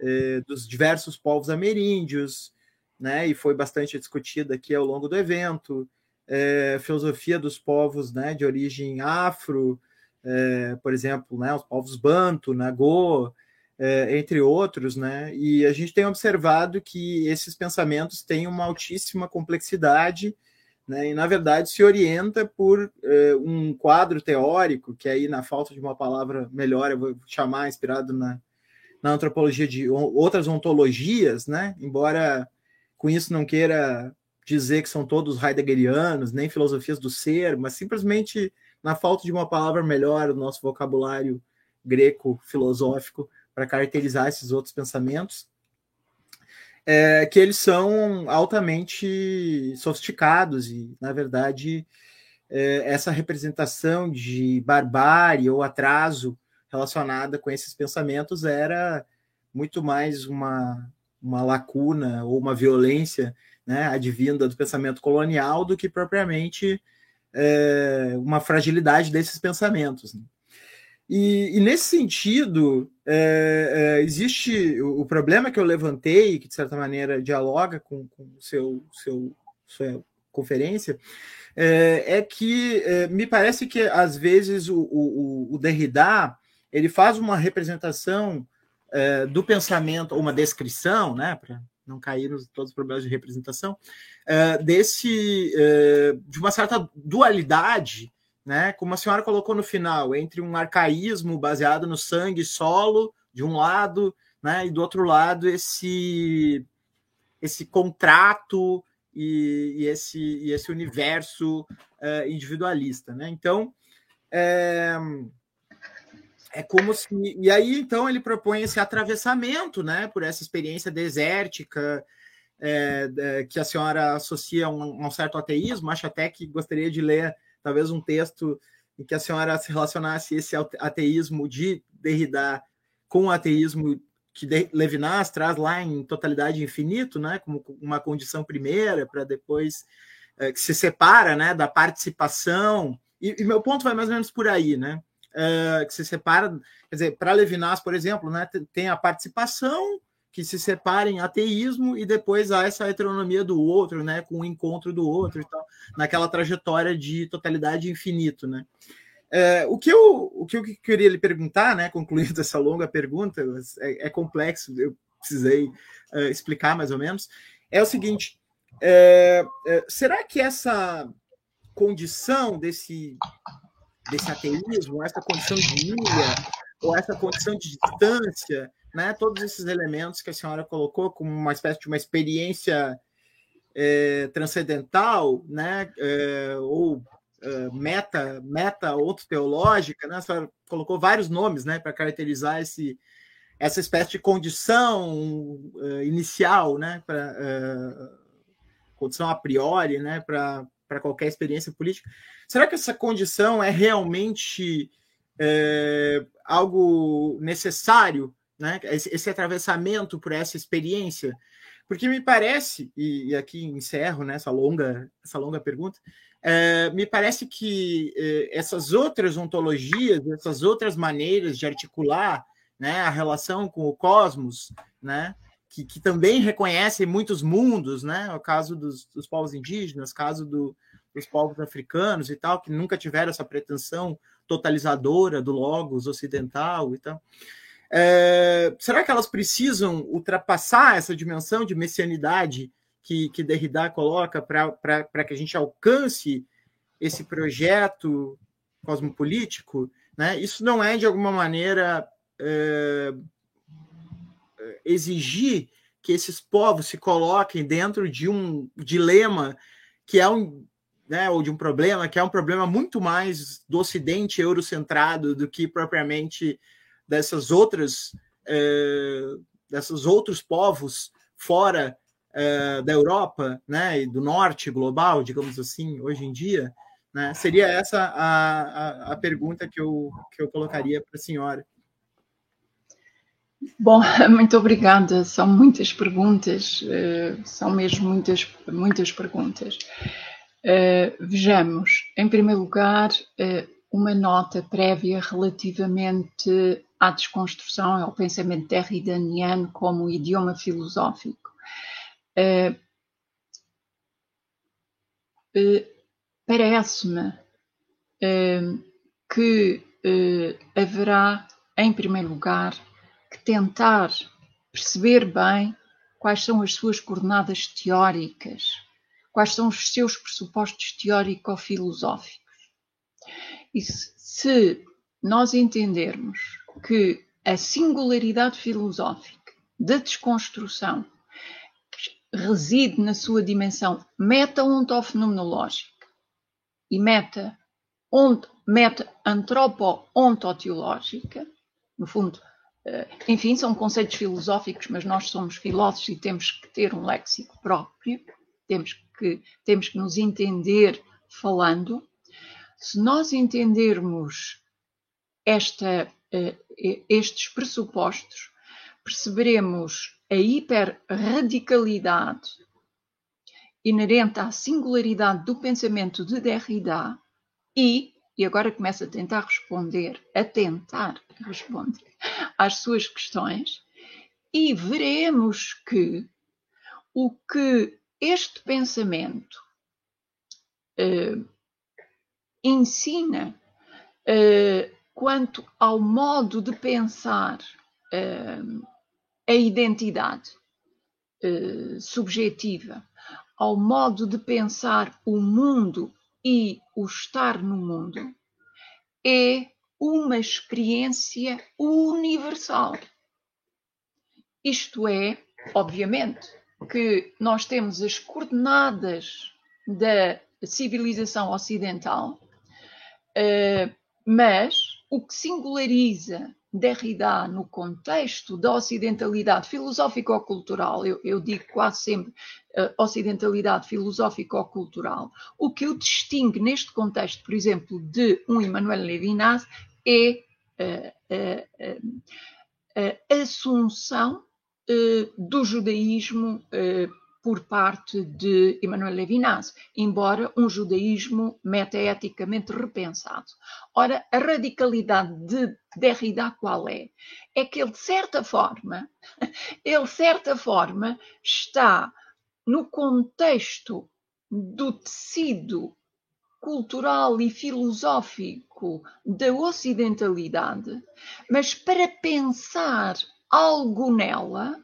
é, dos diversos povos ameríndios, né, e foi bastante discutida aqui ao longo do evento, é, filosofia dos povos né, de origem afro, é, por exemplo, né, os povos Banto, Nagô, é, entre outros, né, e a gente tem observado que esses pensamentos têm uma altíssima complexidade, né, e na verdade se orienta por é, um quadro teórico, que aí, na falta de uma palavra melhor, eu vou chamar inspirado na, na antropologia de outras ontologias, né, embora com isso não queira dizer que são todos heideggerianos, nem filosofias do ser, mas simplesmente na falta de uma palavra melhor, o nosso vocabulário greco filosófico para caracterizar esses outros pensamentos, é, que eles são altamente sofisticados e, na verdade, é, essa representação de barbárie ou atraso relacionada com esses pensamentos era muito mais uma, uma lacuna ou uma violência né, advinda do pensamento colonial do que propriamente é, uma fragilidade desses pensamentos. Né? E, e, nesse sentido, é, é, existe o, o, problema que eu levantei, que de certa maneira dialoga com, com seu, seu, sua conferência, é, é que é, me parece que às vezes o, o, o Derrida ele faz uma representação é, do pensamento, uma descrição, né, não cair nos todos os problemas de representação, uh, desse de uma certa dualidade, né, como a senhora colocou no final, entre um arcaísmo baseado no sangue solo de um lado, né, e do outro lado esse esse contrato e, e esse e esse universo uh, individualista, né? Então é, é como se. E aí, então, ele propõe esse atravessamento, né, por essa experiência desértica, é, que a senhora associa a um, um, certo ateísmo. Acho até que gostaria de ler, talvez, um texto em que a senhora se relacionasse esse ateísmo de Derrida com o ateísmo que Levinas traz lá em Totalidade Infinito, né, como uma condição primeira, para depois é, que se separa né, da participação. E, e meu ponto vai mais ou menos por aí, né? uh, que se separa, quer dizer, para Levinas, por exemplo, né, tem a participação que se separa em ateísmo e depois há essa heteronomia do outro, né, com o encontro do outro e tal, naquela trajetória de totalidade infinito, né. É, o, que eu, o que eu queria lhe perguntar, né, concluindo essa longa pergunta, é, é complexo, eu precisei uh, explicar mais ou menos, é o seguinte: é, é, será que essa condição desse desse ateísmo, essa condição de ilha, ou essa condição de distância, né? todos esses elementos que a senhora colocou como uma espécie de uma experiência é, transcendental, né? É, ou é, meta, meta outro teológica, né? A senhora colocou vários nomes, né, para caracterizar esse essa espécie de condição é, inicial, né, para é, condição a priori, né, para para qualquer experiência política. Será que essa condição é realmente é, algo necessário, né? Esse, atravessamento por essa experiência? Porque me parece, e, aqui encerro né, essa, longa, essa longa pergunta, é, me parece que é, essas outras ontologias, essas outras maneiras de articular né, a relação com o cosmos, né, que, que também reconhecem muitos mundos, né? O caso dos, dos povos indígenas, caso do, dos povos africanos e tal, que nunca tiveram essa pretensão totalizadora do logos ocidental e tal. É, será que elas precisam ultrapassar essa dimensão de messianidade que, que Derrida coloca para que a gente alcance esse projeto cosmopolítico? Né? Isso não é, de alguma maneira, é, exigir que esses povos se coloquem dentro de um dilema que é um, né, ou de um problema que é um problema muito mais do Ocidente eurocentrado do que propriamente dessas outras é, desses outros povos fora é, da Europa, né, e do Norte global, digamos assim, hoje em dia, né, seria essa a, a, a pergunta que eu, que eu colocaria para a senhora.
Bom, muito obrigada. São muitas perguntas, eh, são mesmo muitas, muitas perguntas. Vejamos, em primeiro lugar, uma nota prévia relativamente à desconstrução e ao pensamento derridaniano como idioma filosófico. Parece-me que haverá, em primeiro lugar, que tentar perceber bem quais são as suas coordenadas teóricas, quais são os seus pressupostos teórico-filosóficos. E se nós entendermos que a singularidade filosófica da desconstrução reside na sua dimensão meta-ontofenomenológica e meta-antropo-ontoteológica, no fundo, eh, enfim, são conceitos filosóficos, mas nós somos filósofos e temos que ter um léxico próprio, temos que, temos que nos entender falando. Se nós entendermos esta, estes pressupostos, perceberemos a hiperradicalidade inerente à singularidade do pensamento de Derrida e, e agora começo a tentar responder, a tentar responder às suas questões e veremos que o que este pensamento uh, ensina quanto ao modo de pensar uh, a identidade uh, subjetiva ao modo de pensar o mundo e o estar no mundo, é uma experiência universal. Isto é, obviamente, que nós temos as coordenadas da civilização ocidental, uh, mas o que singulariza Derrida no contexto da ocidentalidade filosófico-cultural, eu, eu, digo quase sempre uh, ocidentalidade filosófico-cultural, o que o distingue neste contexto, por exemplo, de um Emmanuel Levinas é uh, uh, a assunção do judaísmo por parte de Emmanuel Levinas, embora um judaísmo metaeticamente repensado. Ora, a radicalidade de Derrida qual é? É que ele, de certa forma, ele, de certa forma, está no contexto do tecido cultural e filosófico da ocidentalidade, mas para pensar algo nela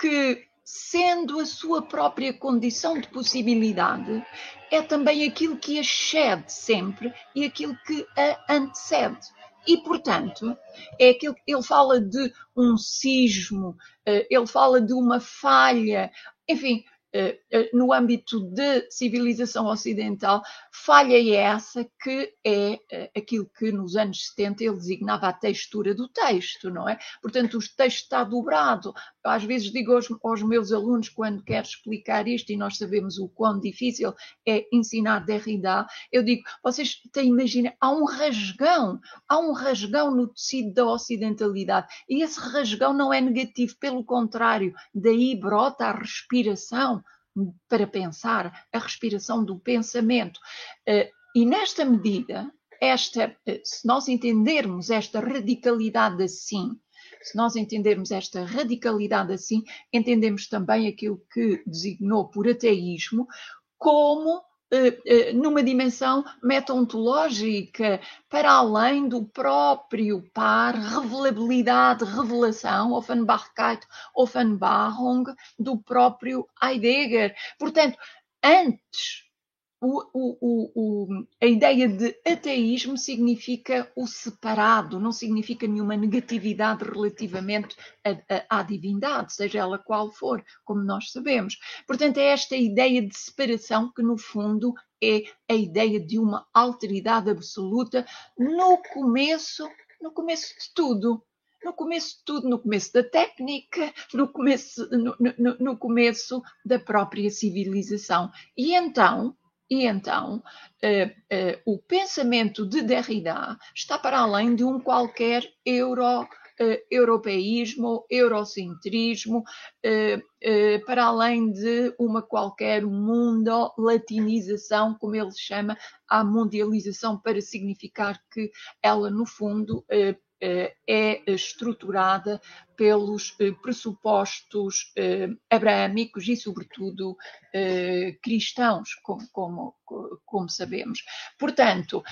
que sendo a sua própria condição de possibilidade, é também aquilo que a excede sempre e aquilo que a antecede. E, portanto, é aquilo que ele fala de um sismo, eh, ele fala de uma falha, enfim, eh, eh, no âmbito de civilização ocidental, falha é essa que é aquilo que nos anos 70 ele designava a textura do texto, não é? Portanto, o texto está dobrado. Às vezes digo aos, aos meus alunos, quando quero explicar isto, e nós sabemos o quão difícil é ensinar Derrida, eu digo, vocês têm, imagina, há um rasgão, há um rasgão no tecido da ocidentalidade, e esse rasgão não é negativo, pelo contrário, daí brota a respiração, para pensar, a respiração do pensamento. Eh, e nesta medida, esta, eh, se nós entendermos esta radicalidade assim, se nós entendermos esta radicalidade assim, entendemos também aquilo que designou por ateísmo como eh, eh, numa dimensão metaontológica, para além do próprio par, revelabilidade, revelação, Offenbachkeit, Offenbarung, do próprio Heidegger. Portanto, antes o, o, o, a ideia de ateísmo significa o separado, não significa nenhuma negatividade relativamente à divindade, seja ela qual for, como nós sabemos. Portanto, é esta ideia de separação que, no fundo, é a ideia de uma alteridade absoluta no começo, no começo de tudo. No começo de tudo, no começo da técnica, no começo, no, no, no começo da própria civilização. E então, e então, uh, uh, o pensamento de Derrida está para além de um qualquer euro, uh, europeísmo, eurocentrismo, para além de uma qualquer mundo latinização, como ele chama, a mundialização, para significar que ela, no fundo, é estruturada pelos eh, pressupostos eh, abraâmicos e, sobretudo, eh, cristãos, como, como, como sabemos. Portanto,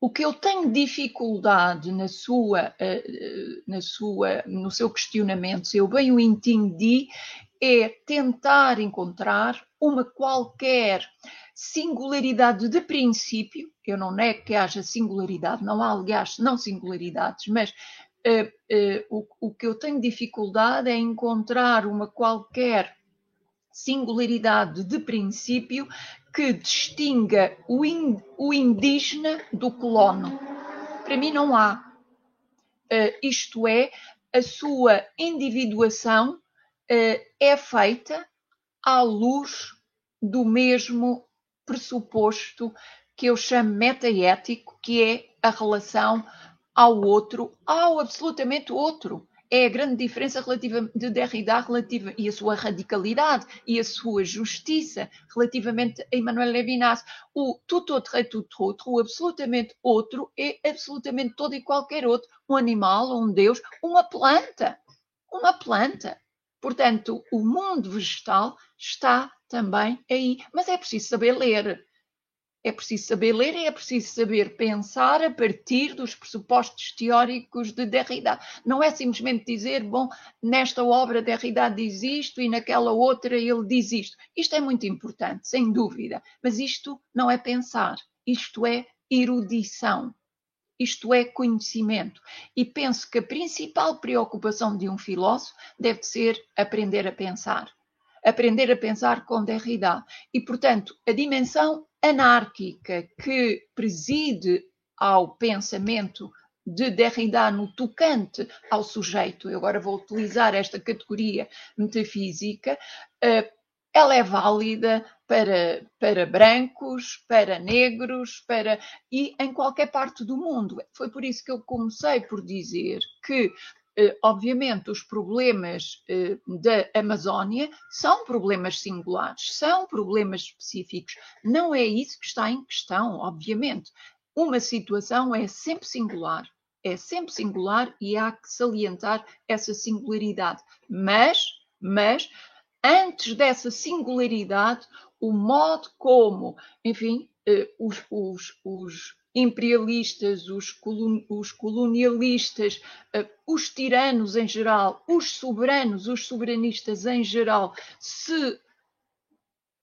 o que eu tenho dificuldade na sua, na sua, no seu questionamento, se eu bem o entendi, é tentar encontrar uma qualquer singularidade de princípio, eu não nego que haja singularidade, não há, aliás, não singularidades, mas uh, uh, o, o que eu tenho dificuldade é encontrar uma qualquer singularidade de princípio que distinga o, in, o indígena do colono. Para mim não há. Uh, isto é, a sua individuação é feita à luz do mesmo pressuposto que eu chamo metaético, que é a relação ao outro, ao absolutamente outro. É a grande diferença relativa de Derrida relativa, e a sua radicalidade e a sua justiça relativamente a Emmanuel Levinas. O tout autre é tout autre, o absolutamente outro é absolutamente todo e qualquer outro. Um animal, um deus, uma planta. Uma planta. Portanto, o mundo vegetal está também aí, mas é preciso saber ler. é preciso saber ler e é preciso saber pensar a partir dos pressupostos teóricos de Derrida. Não é simplesmente dizer, bom, nesta obra Derrida diz isto e naquela outra ele diz isto. Isto é muito importante, sem dúvida, mas isto não é pensar, isto é erudição. Isto é conhecimento. E penso que a principal preocupação de um filósofo deve ser aprender a pensar aprender a pensar com Derrida. E, portanto, a dimensão anárquica que preside ao pensamento de Derrida no tocante ao sujeito, eu agora vou utilizar esta categoria metafísica, eh, ela é válida para, para brancos, para negros, para e em qualquer parte do mundo. Foi por isso que eu comecei por dizer que eh, obviamente, os problemas eh, da Amazónia são problemas singulares, são problemas específicos. Não é isso que está em questão, obviamente. Uma situação é sempre singular, é sempre singular e há que salientar essa singularidade. Mas, mas, antes dessa singularidade, o modo como, enfim, eh, os, os, os imperialistas, os, colon, os colonialistas, uh, os tiranos em geral, os soberanos, os soberanistas em geral, se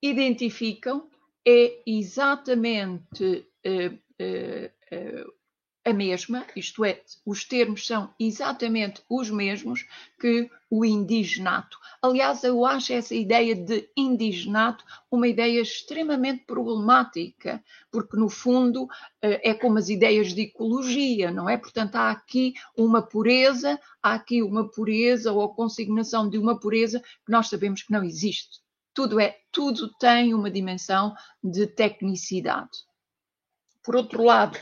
identificam, é exatamente uh, a mesma, isto é, os termos são exatamente os mesmos que o indigenato. Aliás, eu acho essa ideia de indigenato uma ideia extremamente problemática, porque no fundo eh, é como as ideias de ecologia, não é? Portanto, há aqui uma pureza, há aqui uma pureza ou a consignação de uma pureza que nós sabemos que não existe. Tudo é, tudo tem uma dimensão de tecnicidade. Por outro lado,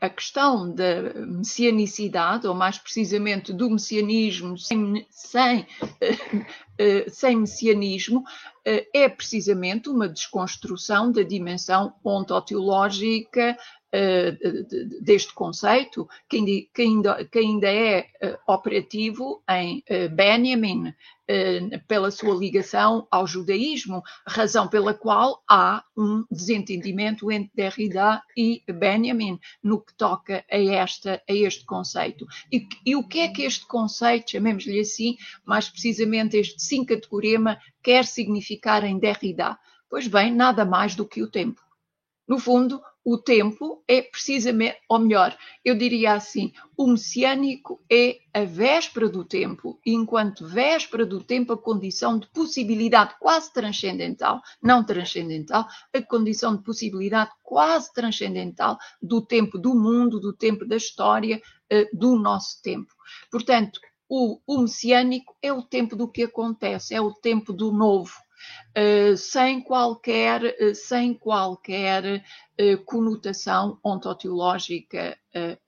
a questão da messianicidade, ou mais precisamente do messianismo sem, sem, sem messianismo, é precisamente uma desconstrução da dimensão ontoteológica deste conceito, que ainda, que ainda é operativo em Benjamin, eh, pela sua ligação ao judaísmo, razão pela qual há um desentendimento entre Derrida e Benjamin no que toca a, esta, a este conceito. E, e o que é que este conceito, chamemos-lhe assim, mais precisamente este sim categorema, quer significar em Derrida? Pois bem, nada mais do que o tempo. No fundo, o tempo é precisamente, ou melhor, eu diria assim, o messiânico é a véspera do tempo, enquanto véspera do tempo, a condição de possibilidade quase transcendental, não transcendental, a condição de possibilidade quase transcendental do tempo do mundo, do tempo da história, eh, do nosso tempo. Portanto, o, o messiânico é o tempo do que acontece, é o tempo do novo sem qualquer, uh, sem qualquer uh, conotação ontoteológica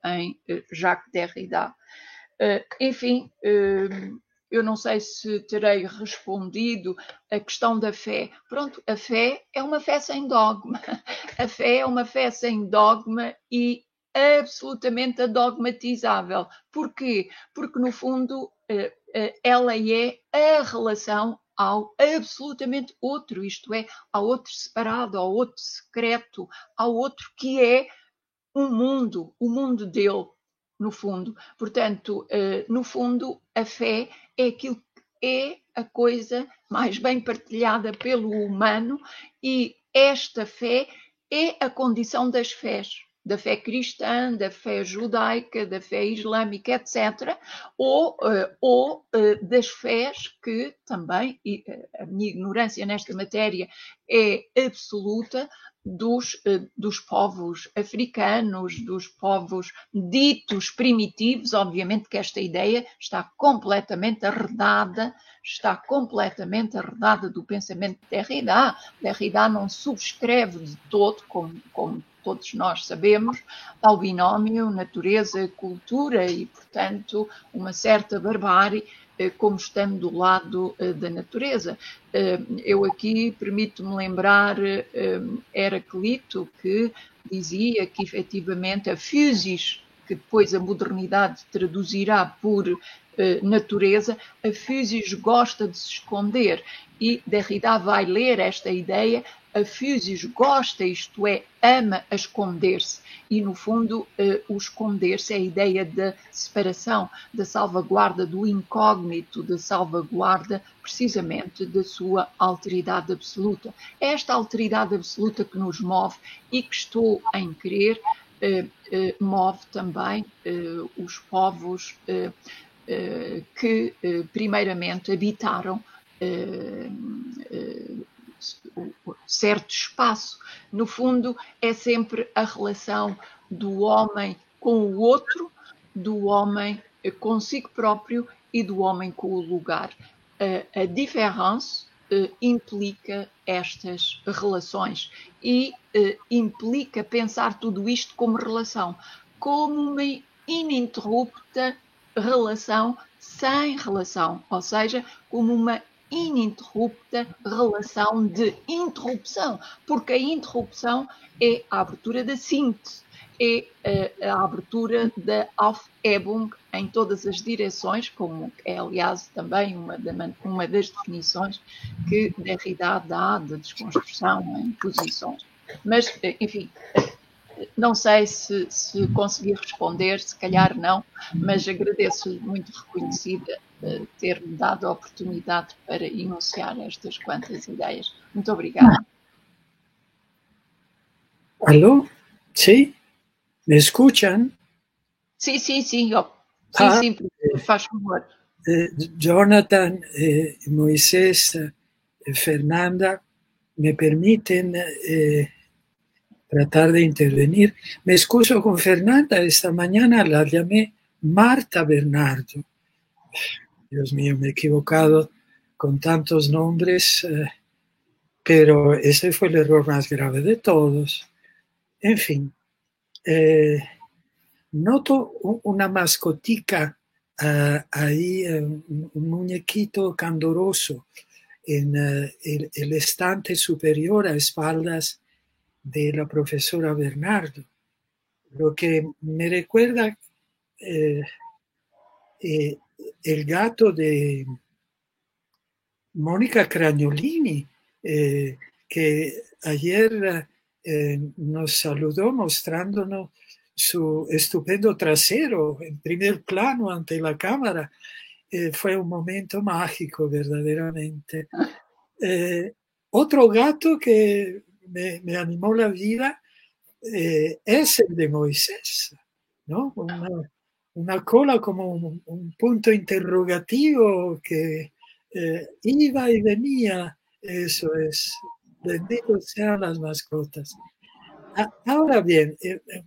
em Jacques Derrida. enfim, eu não sei se terei respondido a questão da fé. Pronto, a fé é uma fé sem dogma. A fé é uma fé sem dogma e absolutamente adogmatizável. Porquê? Porque, no fundo, ela é a relação ao absolutamente outro, isto é, ao outro separado, ao outro secreto, ao outro que é um mundo, o mundo dele, no fundo. Portanto, eh, no fundo, a fé é aquilo que é a coisa mais bem partilhada pelo humano e esta fé é a condição das fés da fé cristã, da fé judaica, da fé islâmica, etc., ou, uh, ou uh, das fés que também, e uh, a minha ignorância nesta matéria é absoluta, dos, dos povos africanos, dos povos ditos primitivos. Obviamente que esta ideia está completamente arredada, está completamente arredada do pensamento de Derrida. Derrida não subscreve de todo, como, como todos nós sabemos, ao binómio natureza-cultura e, portanto, uma certa barbárie eh, como estando do lado eh, da natureza. Eh, eu aqui permito-me lembrar Heraclito, que dizia que efetivamente a physis, que depois a modernidade traduzirá por natureza, a physis gosta de se esconder e Derrida vai ler esta ideia a physis gosta, isto é, ama a esconder-se. E, no fundo, uh, o esconder-se é a ideia da separação, da salvaguarda do incógnito, da salvaguarda precisamente da sua alteridade absoluta. É esta alteridade absoluta que nos move e que estou em querer uh, move também os povos que, primeiramente, habitaram certo espaço. No fundo, é sempre a relação do homem com o outro, do homem consigo próprio e do homem com o lugar. A, diferença implica estas relações e implica pensar tudo isto como relação, como uma ininterrupta relação sem relação, ou seja, como uma ininterrupta relação de interrupção, porque a interrupção é a abertura da síntese, é a, abertura da Aufhebung em todas as direções, como é, aliás, também uma, da, uma das definições que Derrida dá da desconstrução em posições. Mas, eh, enfim, não sei se, se consegui responder, se calhar não, mas agradeço muito reconhecida ter-me dado a oportunidade para enunciar estas quantas ideias. Muito obrigada.
¿Aló? ¿Sí? ¿Me escuchan?
Sí, sí, sí, yo. Sí, ah, sí, faz favor.
Eh, Jonathan, eh, Moisés, eh, Fernanda, me permiten eh, tratar de intervenir. Me excuso con Fernanda, esta mañana la llamé Marta Bernardo. Dios mío, me he equivocado con tantos nombres, eh, pero ese fue el error más grave de todos. En fin, eh, noto una mascotica uh, ahí, un, muñequito candoroso en uh, el, el, estante superior a espaldas de la profesora Bernardo, lo que me recuerda eh, el gato de Mónica Cragnolini, eh, que ayer eh, nos saludó mostrándonos su estupendo trasero en primer plano ante la cámara. Eh, fue un momento mágico, verdaderamente. otro gato que me, animó la vida es el de Moisés, ¿no? Una, cola como un, un punto interrogativo que eh, iba y venía. Eso es. Benditos sean las mascotas. Ahora bien, eh, eh,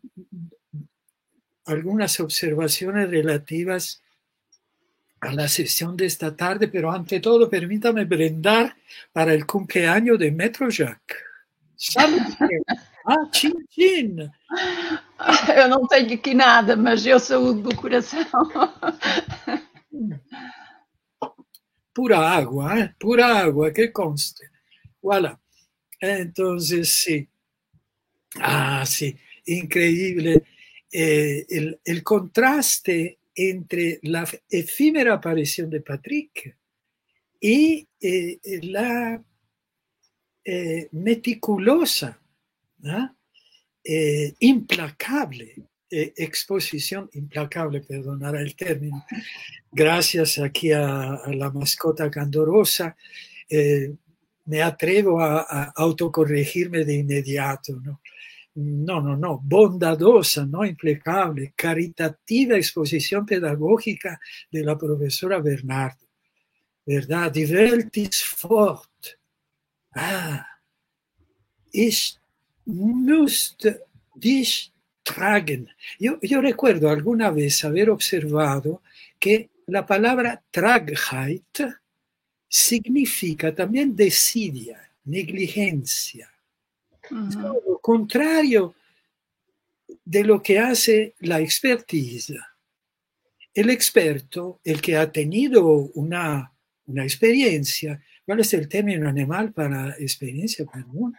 algunas observaciones relativas a la sesión de esta tarde, pero ante todo permítame brindar para el cumpleaños de ¡Salud! Ah, tchim, tchim.
Eu não tenho aqui nada, mas eu saúde do coração.
Pura agua, ¿eh? pura agua, que conste. Voilà. Entonces, sí. Ah, sí, increíble. Eh, el, el, contraste entre la efímera aparición de Patrick y eh, la eh, meticulosa eh, implacable eh, exposición, implacable, perdonará el término, gracias aquí a, la mascota candorosa, me atrevo a, a, autocorregirme de inmediato, ¿no? No, no, no, bondadosa, no implacable, caritativa exposición pedagógica de la profesora Bernardo, ¿verdad? Divertis fort. Ah, ist must dich tragen. Yo, yo recuerdo alguna vez haber observado que la palabra Tragheit significa también desidia, negligencia. Uh -huh. Lo contrario de lo que hace la expertise. El experto, el que ha tenido una, una experiencia, ¿cuál es el término animal para experiencia? Perdón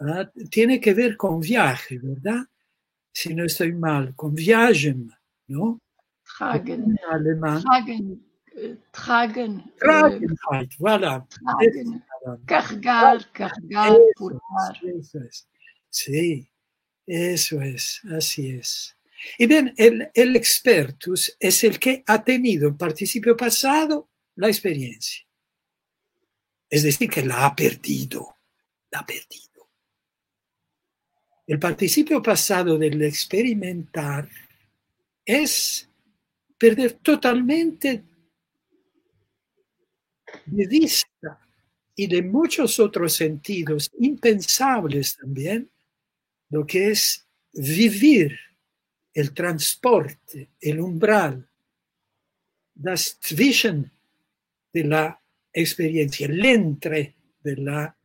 ¿verdad? tiene que ver con viaje, ¿verdad? Si no estoy mal, con viajem, ¿no?
Tragen.
Alemão.
Tragen. eh, Tragen. eh,
Tragenheit, voilà.
tragen. Carregar, portar.
Eso es. Sí, eso es, así es. Y bien, el, el expertus es el que ha tenido en participio pasado la experiencia. Es decir, que la ha perdido, la ha perdido. El participio pasado del experimentar es perder totalmente de vista y de muchos otros sentidos impensables también, lo que es vivir el transporte, el umbral, das Zwischen de la experiencia, el entre de la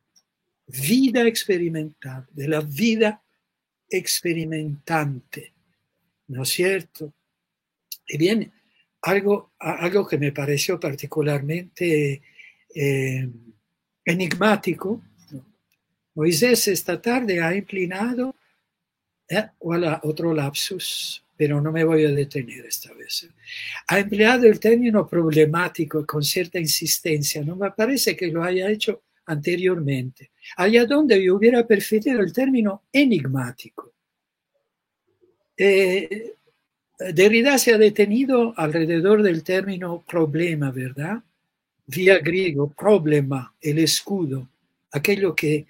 vida experimental, de la vida experimentante, ¿no es cierto? Y bien, algo, algo que me pareció particularmente eh, enigmático. Moisés esta tarde ha inclinado, eh, voilà, otro lapsus, pero no me voy a detener esta vez. Ha empleado el término problemático con cierta insistencia, no me parece que lo haya hecho anteriormente. Allá donde yo hubiera preferido el término enigmático. Eh, Derrida se ha detenido alrededor del término problema, ¿verdad? Vía griego, problema, el escudo, aquello que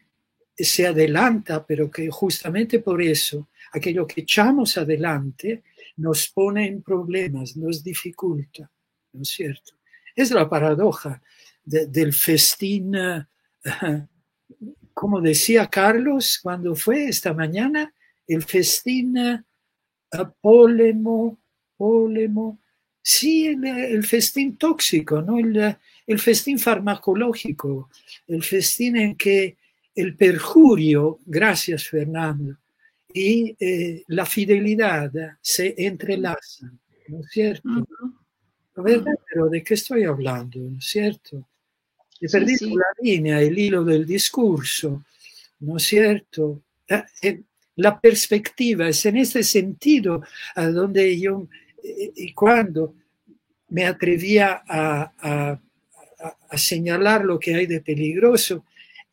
se adelanta, pero que justamente por eso, aquello que echamos adelante, nos pone en problemas, nos dificulta, ¿no es cierto? Es la paradoja de, del festín, uh, como decía Carlos cuando fue esta mañana, el festín uh, polemo, polemo, sí, el, el, festín tóxico, ¿no? El, el, festín farmacológico, el festín en que el perjurio, gracias Fernando, y eh, la fidelidad se entrelazan, ¿no es cierto? Uh -huh. ¿Verdad? Pero ¿de qué estoy hablando? ¿No es cierto? He perdido sí, sí. la línea, el hilo del discurso, ¿no es cierto? Eh, la perspectiva, es en ese sentido a donde yo, y cuando me atrevía a, a, a, señalar lo que hay de peligroso,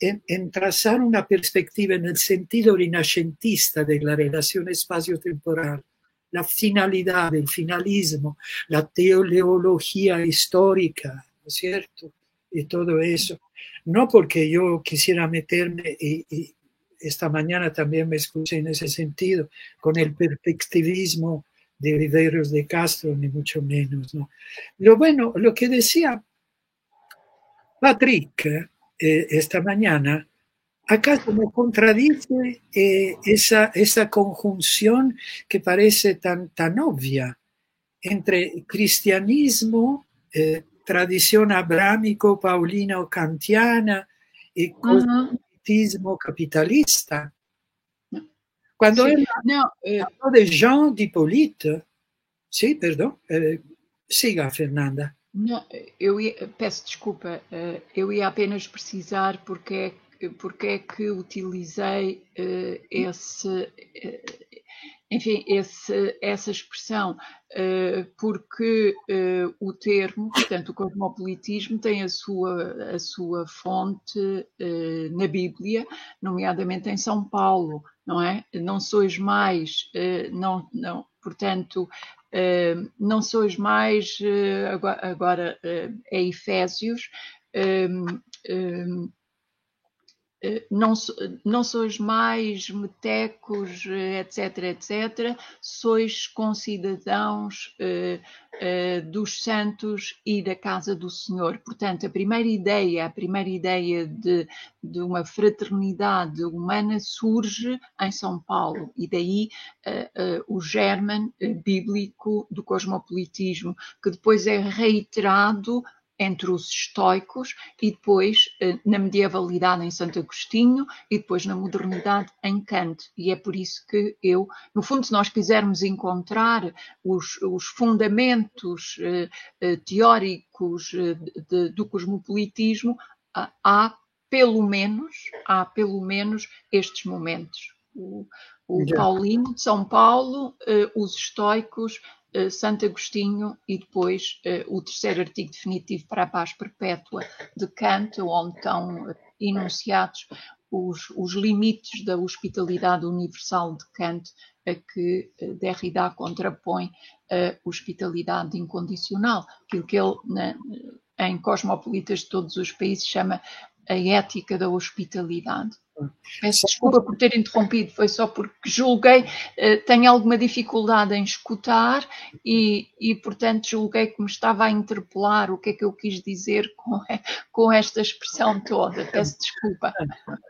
en, en, trazar una perspectiva en el sentido rinascentista de la relación espacio-temporal, la finalidad, el finalismo, la teología histórica, ¿no es cierto? Y todo eso. No porque yo quisiera meterme y, y esta mañana también me escuché en ese sentido, con el perspectivismo de Riveros de Castro, ni mucho menos. ¿no? Lo bueno, lo que decía Patrick eh, esta mañana, ¿acaso me contradice eh, esa, esa conjunción que parece tan, tan obvia entre cristianismo, eh, tradición abrámico, paulino, kantiana y uh -huh capitalista. Quando
Sì,
ela
no, eh,
parlò de Jean d'Hippolyte, sì, perdão, eh, siga, Fernanda.
Não, eu ia, peço desculpa, eh, eu ia apenas precisar porque é, que- porque é que utilizei eh, esse, eh, enfim, esse, essa expressão, porque o termo, portanto, o cosmopolitismo tem a sua, a sua fonte na Bíblia, nomeadamente em São Paulo, não é? Não sois mais, não, não, portanto, não sois mais, eh, agora, eh, é Efésios, eh, eh, eh, não, so- não sois mais metecos, eh, etc, etc, sois concidadãos eh, eh, dos santos e da casa do Senhor. Portanto, a primeira ideia, a primeira ideia de, de uma fraternidade humana surge em São Paulo e daí eh, eh, o germen eh, bíblico do cosmopolitismo, que depois é reiterado entre os estoicos e depois eh, na medievalidade em Santo Agostinho e depois na modernidade em Kant. E é por isso que eu, no fundo, se nós quisermos encontrar os, os fundamentos eh, eh, teóricos eh, de- do cosmopolitismo, há- pelo menos, há pelo menos estes momentos. O, o. Paulino de São Paulo, eh, os estoicos uh, Santo Agostinho e depois uh, o terceiro artigo definitivo para a paz perpétua de Kant, onde estão enunciados os, os limites da hospitalidade universal de Kant, a que Derrida contrapõe a hospitalidade incondicional, aquilo que ele, na, em Cosmopolitas de todos os países, chama a ética da hospitalidade. Peço desculpa por ter interrompido, foi só porque julguei, eh, tenho alguma dificuldade em escutar e, e, portanto, julguei que me estava a interpelar o que é que eu quis dizer com, com esta expressão toda. Peço desculpa.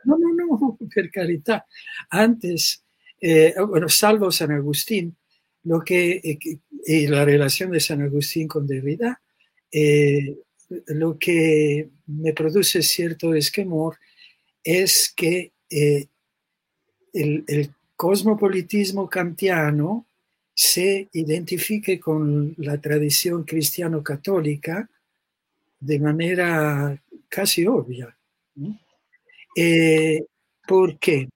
Não, não, não, per caridad. Antes, eh, bueno, salvo San Agustín, lo que, eh, la relación de San Agustín con Derrida, eh, lo que me produce cierto esquemor es que eh, el, cosmopolitismo kantiano se identifique con la tradición cristiano-católica de manera casi obvia. Eh, ¿Por qué?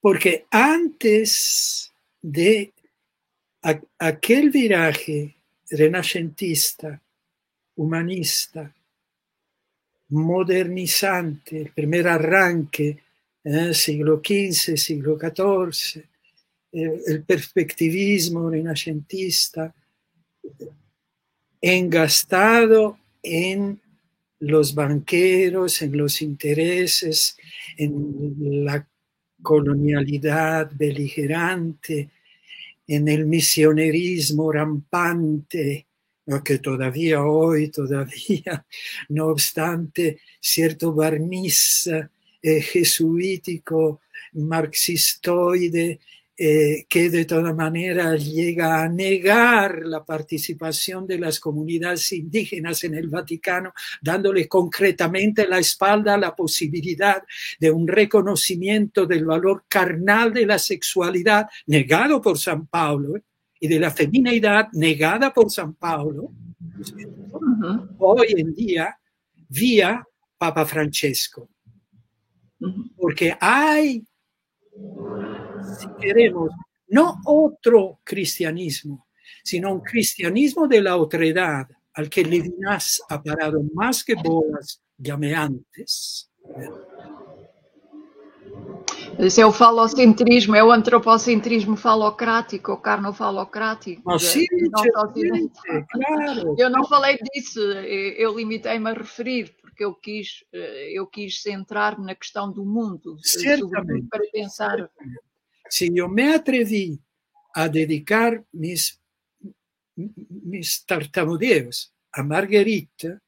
Porque antes de aquel viraje renacentista humanista, modernizante, el primer arranque, eh, siglo XV, siglo XIV, el perspectivismo renacentista, engastado en los banqueros, en los intereses, en la colonialidad beligerante, en el misionerismo rampante, que todavía hoy, todavía, no obstante, cierto barniz eh, jesuítico, marxistoide, eh, que de toda manera llega a negar la participación de las comunidades indígenas en el Vaticano, dándole concretamente la espalda a la posibilidad de un reconocimiento del valor carnal de la sexualidad negado por San Pablo. ¿eh? Y de la feminidad negada por San Paulo, uh-huh. hoy en día vía Papa Francesco. Uh-huh. Porque hay, si queremos, no otro cristianismo, sino un cristianismo de la otredad al que Levinas ha parado más que bolas llameantes.
Esse é o falocentrismo, é o antropocentrismo falocrático, o carnofalocrático.
Oh, sim, claro.
Eu não falei disso, eu limitei-me a referir, porque eu quis, eh, eu quis centrar-me na questão do mundo,
Certamente.
para pensar.
Se eu me atrevi a dedicar mis, mis tartamudeos a Margarita,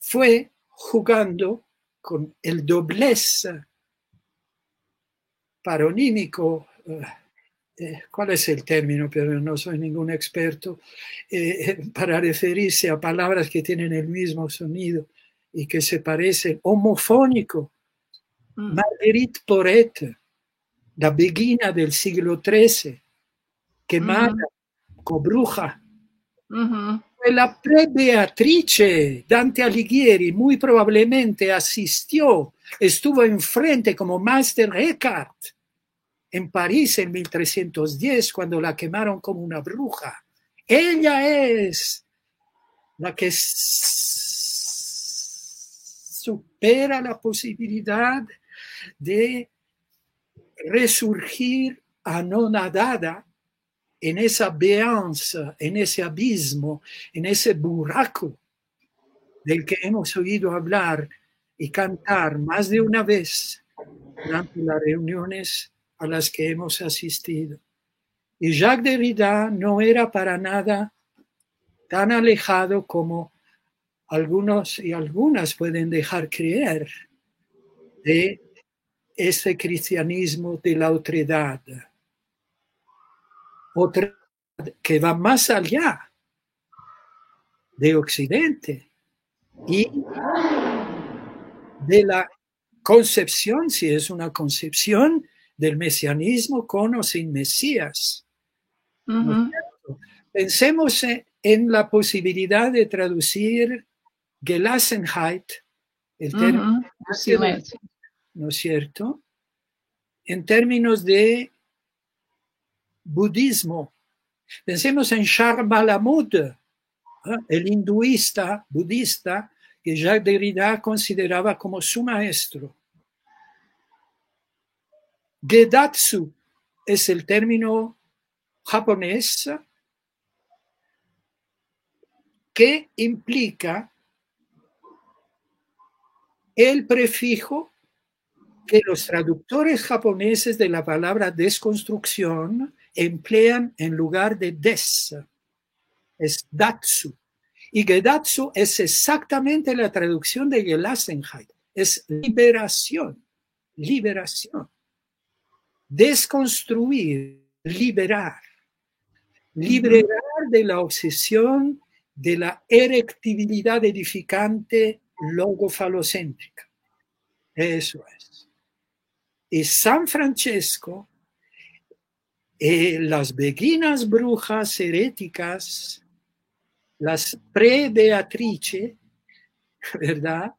foi jugando com el dobleza paronímico, eh, eh, ¿cuál es el término? Pero no soy ningún experto, eh, para referirse a palabras que tienen el mismo sonido y que se parecen, homofónico. Mm. Marguerite Porete, la beguina del siglo XIII, quemada, mm. cobruja.
Mm -hmm.
La pre-Beatrice, Dante Alighieri, muy probablemente asistió, estuvo enfrente como Master Eckhart en París en 1310, cuando la quemaron como una bruja. Ella es la que supera la posibilidad de resurgir anonadada en esa beanza, en ese abismo, en ese buraco del que hemos oído hablar y cantar más de una vez durante las reuniones a las que hemos asistido. Y Jacques Derrida no era para nada tan alejado como algunos y algunas pueden dejar creer de ese cristianismo de la otredad otra que va más allá de Occidente y de la concepción, si es una concepción del mesianismo con o sin Mesías.
Uh -huh.
Pensemos en la posibilidad de traducir Gelassenheit, el término,
uh -huh.
¿no es cierto? En términos de budismo Pensemos en Charles Malamud, el hinduista budista que Jacques Derrida consideraba como su maestro. Gedatsu es el término japonés que implica el prefijo que los traductores japoneses de la palabra desconstrucción emplean en lugar de des. Es datsu. Y Gedatsu es exactamente la traducción de Gelassenheit. Es liberación, liberación. Desconstruir, liberar. Liberar de la obsesión de la erectibilidad edificante logofalocéntrica. Eso es. Y San Francesco, eh, las beguinas brujas heréticas, las pre-Beatrice, ¿verdad?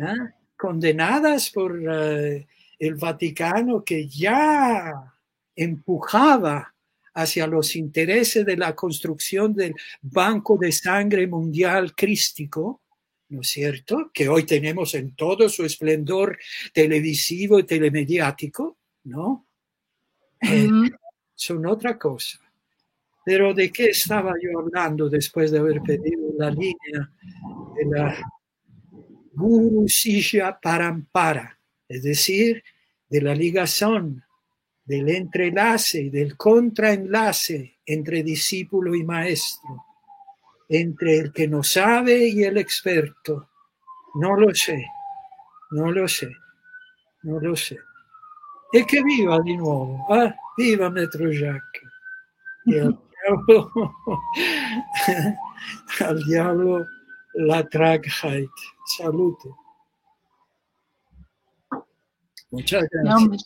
¿Ah? Condenadas por uh, el Vaticano que ya empujaba hacia los intereses de la construcción del Banco de Sangre Mundial Crístico, ¿no es cierto? Que hoy tenemos en todo su esplendor televisivo y telemediático, ¿no? Eh, son otra cosa. Pero ¿de qué estaba yo hablando después de haber pedido la línea de la Guru Sisha Parampara? Es decir, de la ligación, del entrelace y del contraenlace entre discípulo y maestro, entre el que no sabe y el experto. No lo sé, no lo sé, no lo sé. E che viva di nuovo, ah, viva Metro. E al diavolo, al diavolo la Tragheit. Salute. Muchas gracias.
Não, mas,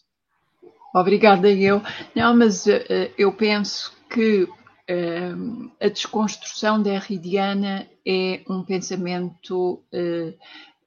obrigada eu. Não, mas uh, eu penso que uh, a desconstrução derridiana é um pensamento uh,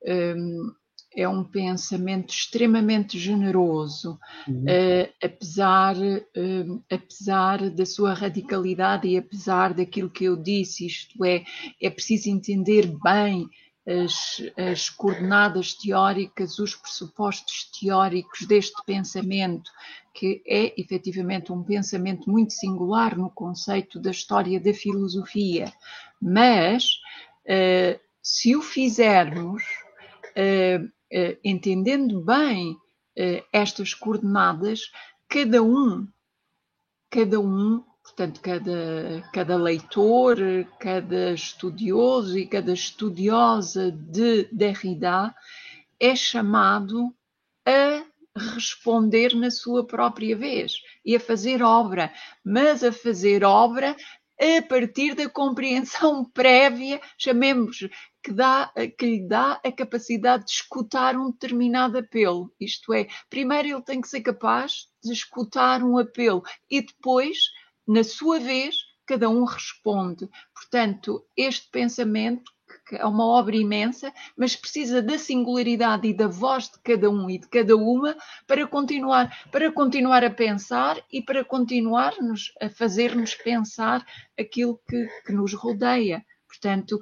um, é um pensamento extremamente generoso, uhum. uh, apesar, uh, apesar da sua radicalidade e apesar daquilo que eu disse, isto é, é preciso entender bem as, as coordenadas teóricas, os pressupostos teóricos deste pensamento, que é efetivamente um pensamento muito singular no conceito da história da filosofia, mas uh, se o fizermos uh, entendendo bem uh, estas coordenadas, cada um, cada um, portanto, cada, cada leitor, cada estudioso e cada estudiosa de Derrida é chamado a responder na sua própria vez e a fazer obra, mas a fazer obra a partir da compreensão prévia, chamemos que, dá, que lhe dá a capacidade de escutar um determinado apelo. Isto é, primeiro ele tem que ser capaz de escutar um apelo e depois, na sua vez, cada um responde. Portanto, este pensamento que é uma obra imensa, mas precisa da singularidade e da voz de cada um e de cada uma para continuar, para continuar a pensar e para continuar -nos, a fazer-nos pensar aquilo que, que nos rodeia. Portanto,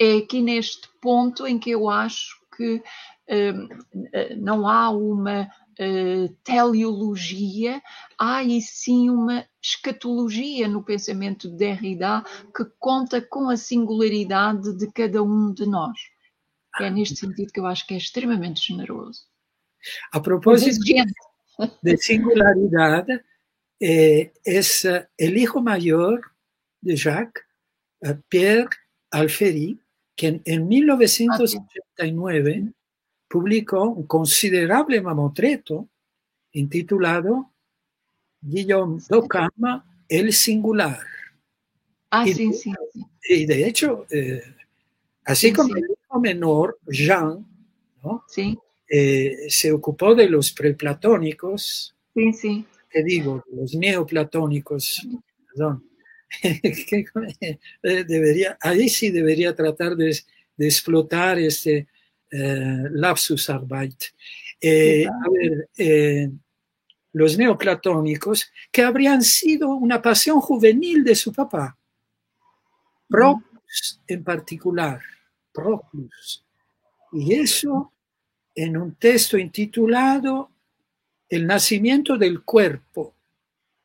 é aqui neste ponto em que eu acho que hum, não há uma uh, teleologia, há e sim uma escatologia no pensamento de Derrida que conta com a singularidade de cada um de nós. É neste sentido que eu acho que é extremamente generoso.
A propósito de singularidade, eh, es el hijo mayor de Jacques, Pierre Alferi, que en, 1989 publicó un considerable mamotreto intitulado Guillaume Docama, El Singular.
Ah, y, sí, sí.
Y de hecho, eh, así como el hijo menor, Jean, ¿no?
sí.
Eh, se ocupó de los preplatónicos,
sí, sí.
te digo, los neoplatónicos, perdón, debería, ahí sí debería tratar de, de explotar este eh, lapsus arbeit. Eh, a ver, eh, los neoplatónicos, que habrían sido una pasión juvenil de su papá. Proclus en particular, Proclus. Y eso en un texto intitulado El nacimiento del cuerpo,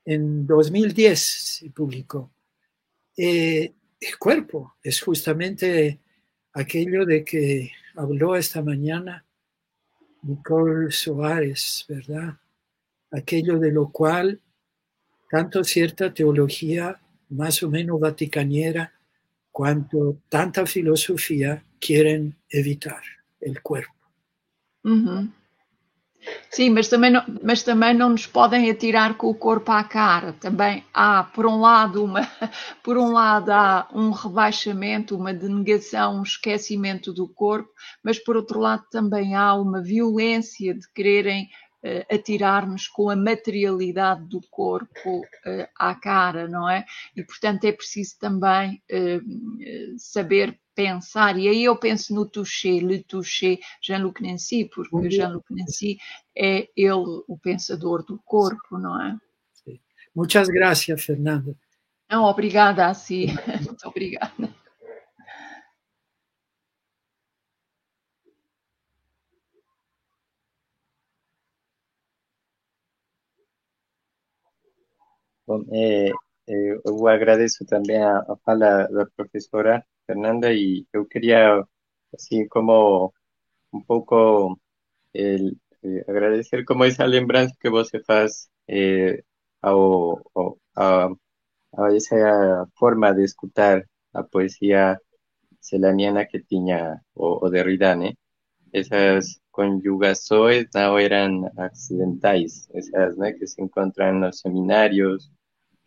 en 2010 se publicó. Eh, el cuerpo es justamente aquello de que habló esta mañana Nicole Soares, ¿verdad? Aquello de lo cual tanto cierta teología más o menos vaticaniera cuanto tanta filosofía quieren evitar el cuerpo.
Sim, mas também, não, mas também não nos podem atirar com o corpo à cara. Também há, por um lado, uma, por um lado há um rebaixamento, uma denegação, um esquecimento do corpo, mas por outro lado também há uma violência de quererem uh, atirar-nos com a materialidade do corpo uh, à cara, não é? E portanto é preciso também uh, saber pensar, e aí eu penso no toucher, le toucher, Jean-Luc Nancy, porque Jean-Luc Nancy é ele o pensador do corpo, não é?
Muitas graças, Fernanda.
Não, obrigada a si. Muito obrigada.
Bom, é, é, eu agradeço também a, a fala da professora Fernanda, y yo quería, así como un poco el, eh, agradecer como esa lembranza que vos faz eh, a, a, a, esa forma de escuchar la poesía celaniana que tenía o, o Derrida, ¿no? Esas conjugaciones no eran accidentales, esas ¿no? que se encuentran en los seminarios,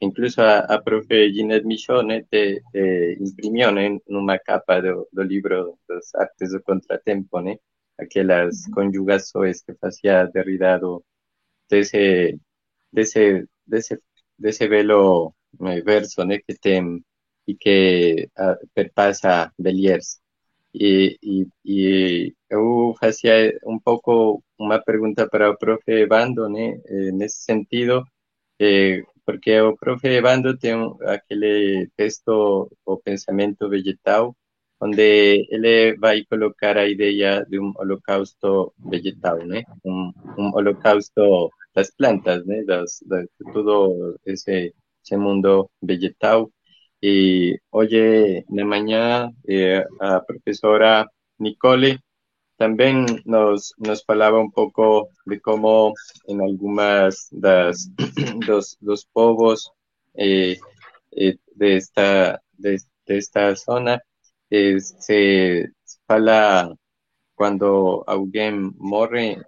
incluso a, a profe Ginette Michon te, te imprimió en una capa do, do libro dos artes do contratempo, né? aquelas conjugações que fazia Derrida do, desse, desse, desse, desse belo eh, verso né? que tem e que uh, perpassa Beliers. E, e, e, eu fazia um pouco uma pergunta para o profe Evando, né? nesse sentido, eh, porque o profe Bando tiene aquel texto o pensamiento vegetal donde él va a colocar la idea de un holocausto vegetal, ¿no? un, un holocausto las plantas, ¿no? de todo ese, ese mundo vegetal. Y oye, de mañana eh, a profesora Nicole también nos, nos hablaba un poco de cómo en algunas das, dos, dos povos eh, eh, de, esta, de, de esta zona eh, se habla cuando alguien muere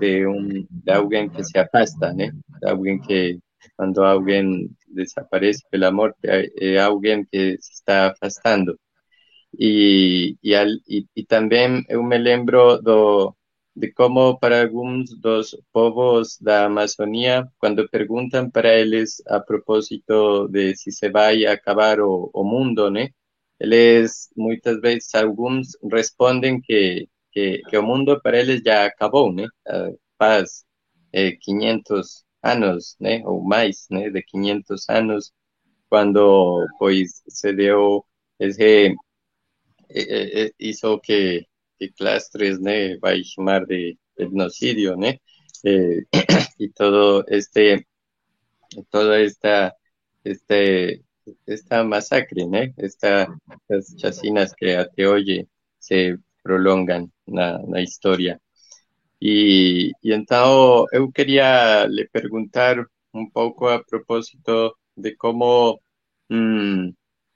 de, un, de alguien que se afasta, de alguien que cuando alguien desaparece de la muerte, eh, alguien que se está afastando. Y, y, al, y, y también eu me lembro do, de como para algunos dos povos da Amazonía, cuando preguntan para ellos a propósito de si se va a acabar o, o mundo, ¿no? Eles, muchas veces, algunos responden que, que, que o mundo para ellos ya acabó, ¿no? Uh, faz eh, 500 años, ¿no? O más, ¿no? De 500 años, cuando, pues, se dio ese eh, eh, eh, hizo que, que Clastres ¿ne? llamar de etnocidio, ¿no? Eh, y todo este, toda esta, este, esta masacre, ¿no? Esta, estas chacinas que a te oye se prolongan na, na historia. Y, y entonces yo quería le preguntar un poco a propósito de cómo, mmm,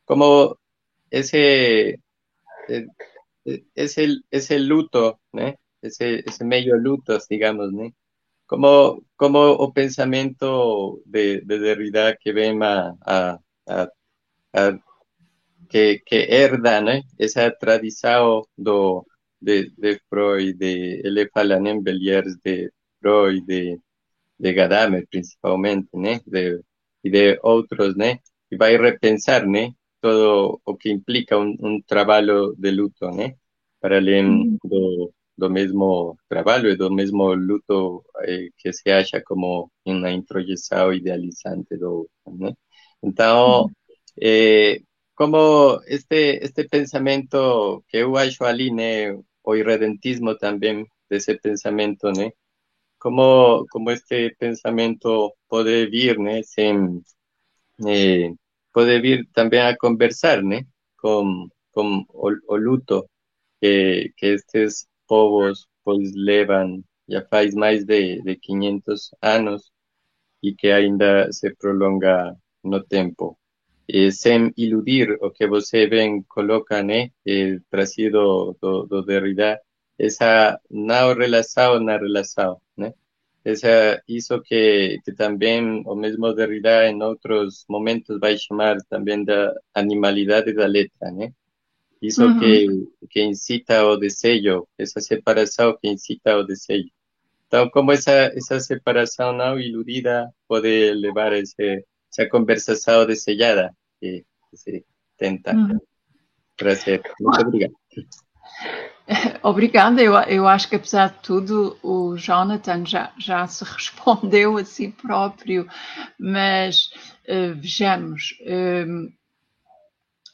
cómo ese eh, eh, es el, es el luto, ¿no? Ese, ese medio luto, digamos. Como, como o pensamento de, de Derrida que a, que, que herda. Esa tradición do, de, de Freud, de ele de Freud, de, de Gadamer principalmente, ¿no? De, y de. Y va a repensar. Todo o que implica un, un trabajo de luto, ¿no? Para el mm. do, do mesmo trabalho e do mesmo luto eh, que se acha como uma introjeção idealizante do né? Então, eh, como este este pensamento que eu acho ali, né, o irredentismo também desse pensamento, né? Como como este pensamento pode vir, né, sem eh, pode vir também a conversar, né, com com o, o luto que, que estes povos pois levam já faz mais de, de 500 anos e que ainda se prolonga no tempo. E sem iludir o que você bem coloca, né, e trazido do, do Derrida, essa não relação na relação? Essa, isso que, que também o mesmo Derrida em outros momentos vai chamar também da animalidade da letra, né? Isso uhum. que, que incita ao desejo, essa separação que incita ao desejo. Então, como essa, essa separação não iludida pode levar a esse, essa conversação desejada que, que se tenta uhum. trazer. Muito obrigado.
Obrigada, eu, eu acho que apesar de tudo o Jonathan já, já se respondeu a si próprio, mas uh, vejamos, um,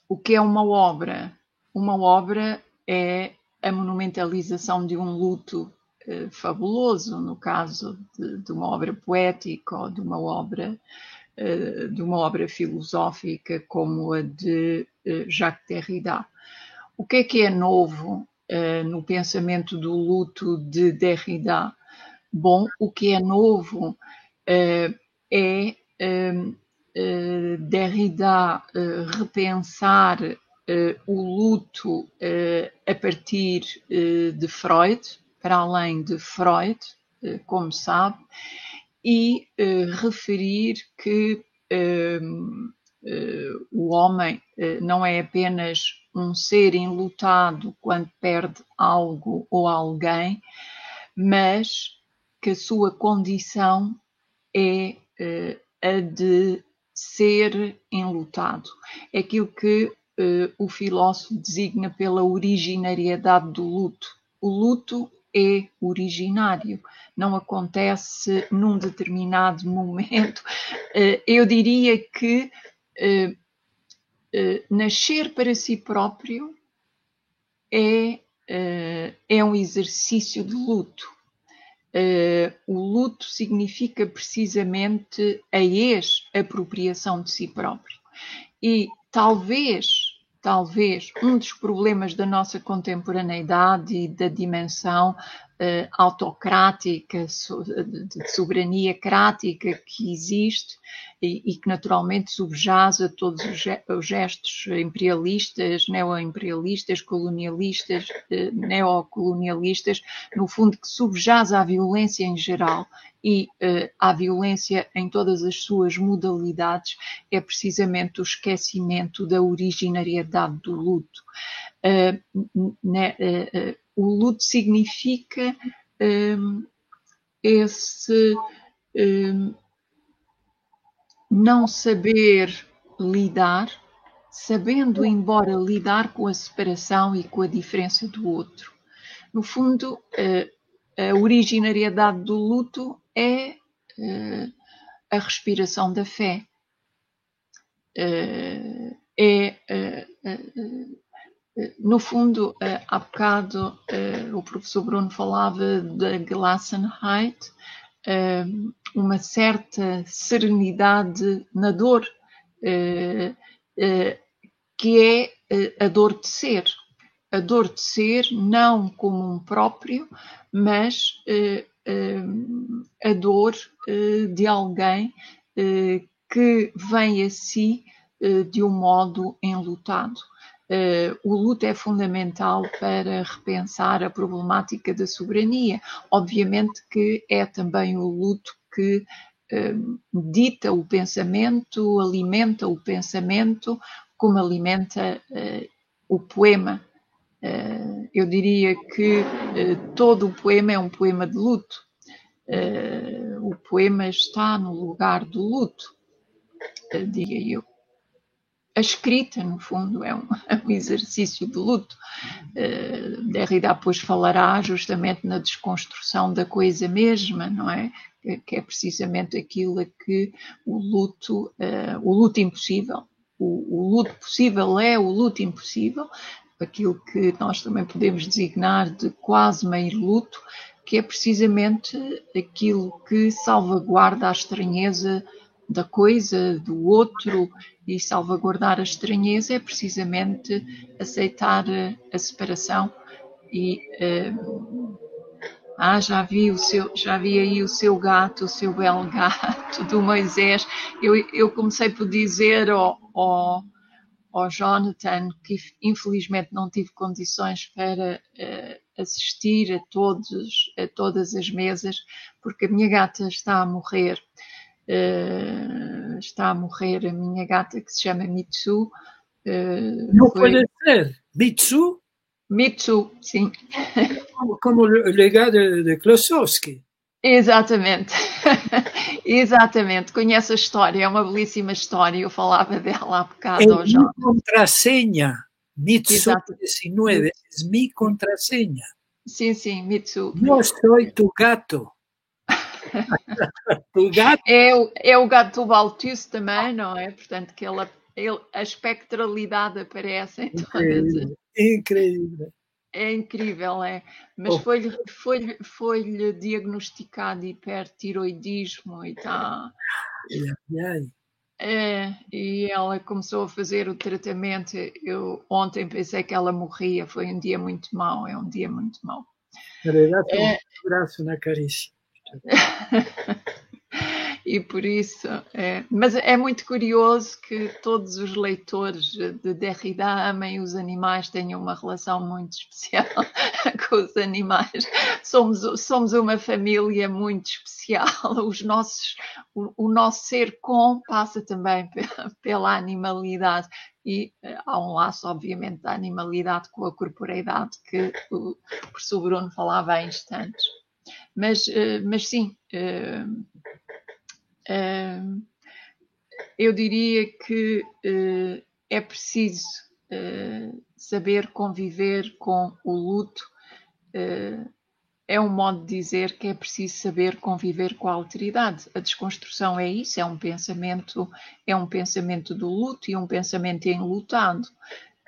o que é uma obra? Uma obra é a monumentalização de um luto eh, fabuloso, no caso de, de, uma obra poética ou de uma obra, eh, de uma obra filosófica como a de eh, Jacques Derrida. O que é que é novo no pensamento do luto de Derrida? Bom, o que é novo é Derrida repensar uh, o luto uh, a partir uh, de Freud, para além de Freud, como sabe, e referir que o homem não é apenas um ser enlutado quando perde algo ou alguém, mas que a sua condição é a de ser enlutado. É aquilo que uh, o filósofo designa pela originariedade do luto. O luto é originário, não acontece num determinado momento. Uh, eu diria que uh, nascer para si próprio é, é um exercício de luto. o luto significa precisamente a ex-apropriação de si próprio. E talvez talvez um dos problemas da nossa contemporaneidade e da dimensão uh, autocrática, so, de soberania crática que existe e, e, que naturalmente subjaz a todos os, os gestos imperialistas, neoimperialistas, colonialistas, uh, neocolonialistas, no fundo que subjaz à violência em geral e uh, à violência em todas as suas modalidades, é precisamente o esquecimento da originariedade do luto. Uh, uh, o luto significa um, esse um, não saber lidar, sabendo embora lidar com a separação e com a diferença do outro. No fundo, a originariedade do luto é a respiração da fé. é no fundo, eh, há bocado eh, o professor Bruno falava da Gelassenheit, eh, uma certa serenidade na dor, que é a dor de ser. A dor de ser não como um próprio, mas a dor de alguém que vem a si de um modo enlutado. Uh, o luto é fundamental para repensar a problemática da soberania. Obviamente que é também o luto que uh, dita o pensamento, alimenta o pensamento, como alimenta uh, o poema. eu diria que todo o poema é um poema de luto. o poema está no lugar do luto, diria eu. A escrita, no fundo, é um, é um exercício de luto. Uh, Derrida depois falará justamente na desconstrução da coisa mesma, não é? Que, é precisamente aquilo a que o luto, uh, o luto impossível, o, o luto possível é o luto impossível, aquilo que nós também podemos designar de quase meio luto, que é precisamente aquilo que salvaguarda a estranheza da coisa, do outro, e salvaguardar a estranheza é precisamente aceitar a separação e uh, ah, já vi o seu, já vi aí o seu gato, o seu belo gato do Moisés. Eu, eu comecei por dizer ao, ao, ao Jonathan que infelizmente não tive condições para uh, assistir a todos, a todas as mesas, porque a minha gata está a morrer. Uh, está a morrer a minha gata que se chama Mitsu.
Uh, não foi... pode ser. Mitsu?
Mitsu, sim.
Como, como o legado de Klosowski.
Exatamente, exatamente. Conhece a história, é uma belíssima história. Eu falava dela há bocado.
É minha contrasenha. Mitsu 19, é minha contrasenha.
Sim, sim, Mitsu.
Eu sou tu gato.
o gato. É, é o gato do Baltus também, não é? Portanto, que ele, ele, a espectralidade aparece em
todas. Incrível. Incrível.
É incrível, é. Mas oh. foi-lhe foi, foi diagnosticado hipertiroidismo e está. É, e ela começou a fazer o tratamento. Eu ontem pensei que ela morria. Foi um dia muito mau. É um dia muito mau.
É, um abraço na carícia.
e por isso, é, mas é muito curioso que todos os leitores de Derrida amem os animais, tenham uma relação muito especial com os animais. Somos, somos uma família muito especial. Os nossos, o, o nosso ser com passa também pela, pela animalidade e uh, há um laço, obviamente, da animalidade com a corporeidade que o professor Bruno falava há instantes. Mas, uh, mas sim, uh, eu diria que é preciso saber conviver com o luto. É um modo de dizer que é preciso saber conviver com a alteridade. A desconstrução é isso, é um pensamento, é um pensamento do luto e um pensamento enlutado.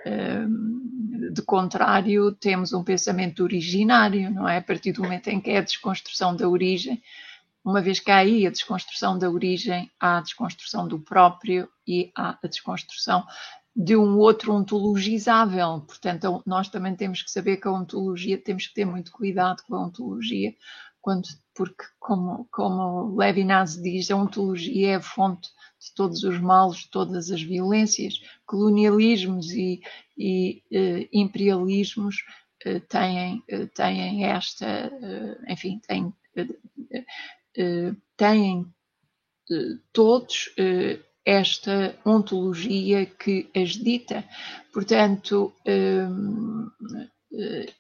De contrário, temos um pensamento originário, não é? A partir do momento em que é a desconstrução da origem, uma vez que há aí a desconstrução da origem, há a desconstrução do próprio e há a desconstrução de um outro ontologizável. Portanto, nós também temos que saber que a ontologia, temos que ter muito cuidado com a ontologia, quando, porque, como, como Levinas diz, a ontologia é a fonte de todos os males, de todas as violências, colonialismos e, e uh, imperialismos uh, têm, uh, têm esta, enfim, têm eh, têm eh, todos eh, esta ontologia que as dita. Portanto,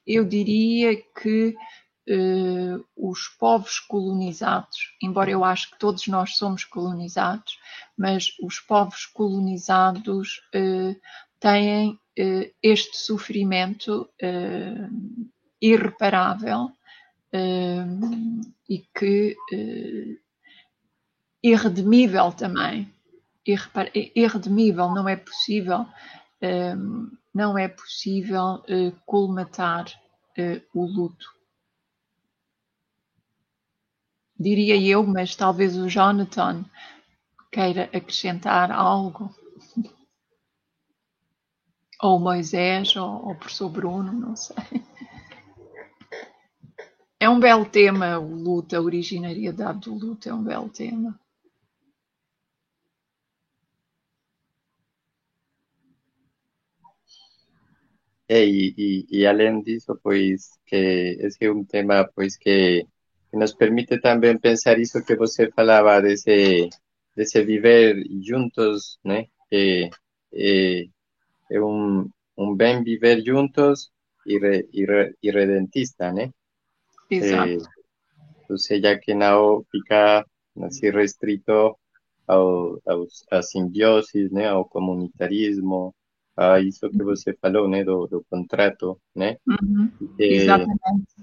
eu diria que os povos colonizados, embora eu acho que todos nós somos colonizados, mas os povos colonizados têm este sofrimento irreparável e que uh, irredimível também. Irredimível, não é possível, não é possível uh, colmatar uh, o luto. Diria eu, mas talvez o Jonathan queira acrescentar algo. ou Moisés, ou, ou o professor Bruno, não sei. É um belo tema, o luto, a originariedade do luto é um belo tema.
É, e, e, e, além disso, pois, que esse é um tema, pois, que, que, nos permite também pensar isso que você falava, desse, desse viver juntos, né? Que é, é um, um bem viver juntos e, re, e, re, e redentista, né?
Exacto.
Eh, entonces, ya que no fica así restrito ao, ao, à simbiose, né, ao comunitarismo, a isso que você falou, né, do, do contrato, né?
Uhum, exatamente.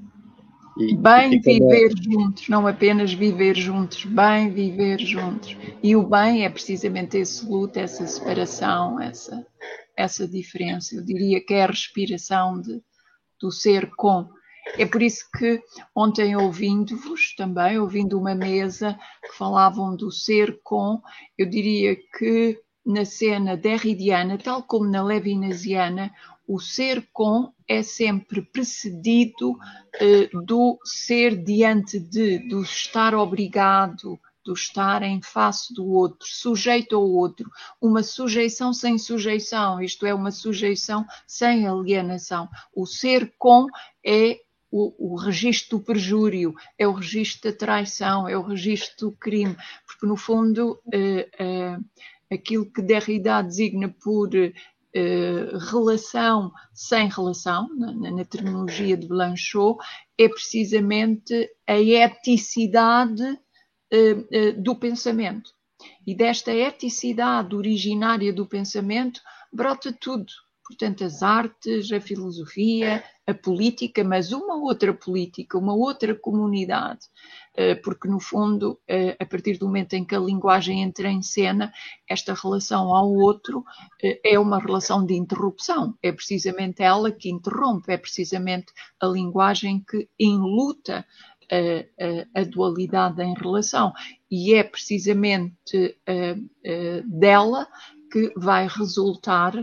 E, bem e viver juntos, não apenas viver juntos, bem viver juntos. E o bem é precisamente esse luto, essa separação, essa, essa diferença. Eu diria que é a respiração de, do ser com. É por isso que ontem ouvindo-vos também, ouvindo uma mesa que falavam do ser com, eu diria que na cena derridiana, tal como na levinasiana, o ser com é sempre precedido uh, do ser diante de, do estar obrigado, do estar em face do outro, sujeito ao outro, uma sujeição sem sujeição, isto é, uma sujeição sem alienação. O ser com é o, o registro do perjúrio, é o registro da traição, é o registro do crime, porque no fundo uh, uh, aquilo que Derrida designa por Uh, relação sem relação, na, na, terminologia de Blanchot, é precisamente a eticidade uh, uh, do pensamento. E desta eticidade originária do pensamento brota tudo. Portanto, as artes, a filosofia, a política, mas uma outra política, uma outra comunidade, eh, porque no fundo, eh, a partir do momento em que a linguagem entra em cena, esta relação ao outro eh, é uma relação de interrupção, é precisamente ela que interrompe, é precisamente a linguagem que enluta a, a, a, dualidade em relação. E é precisamente dela que vai resultar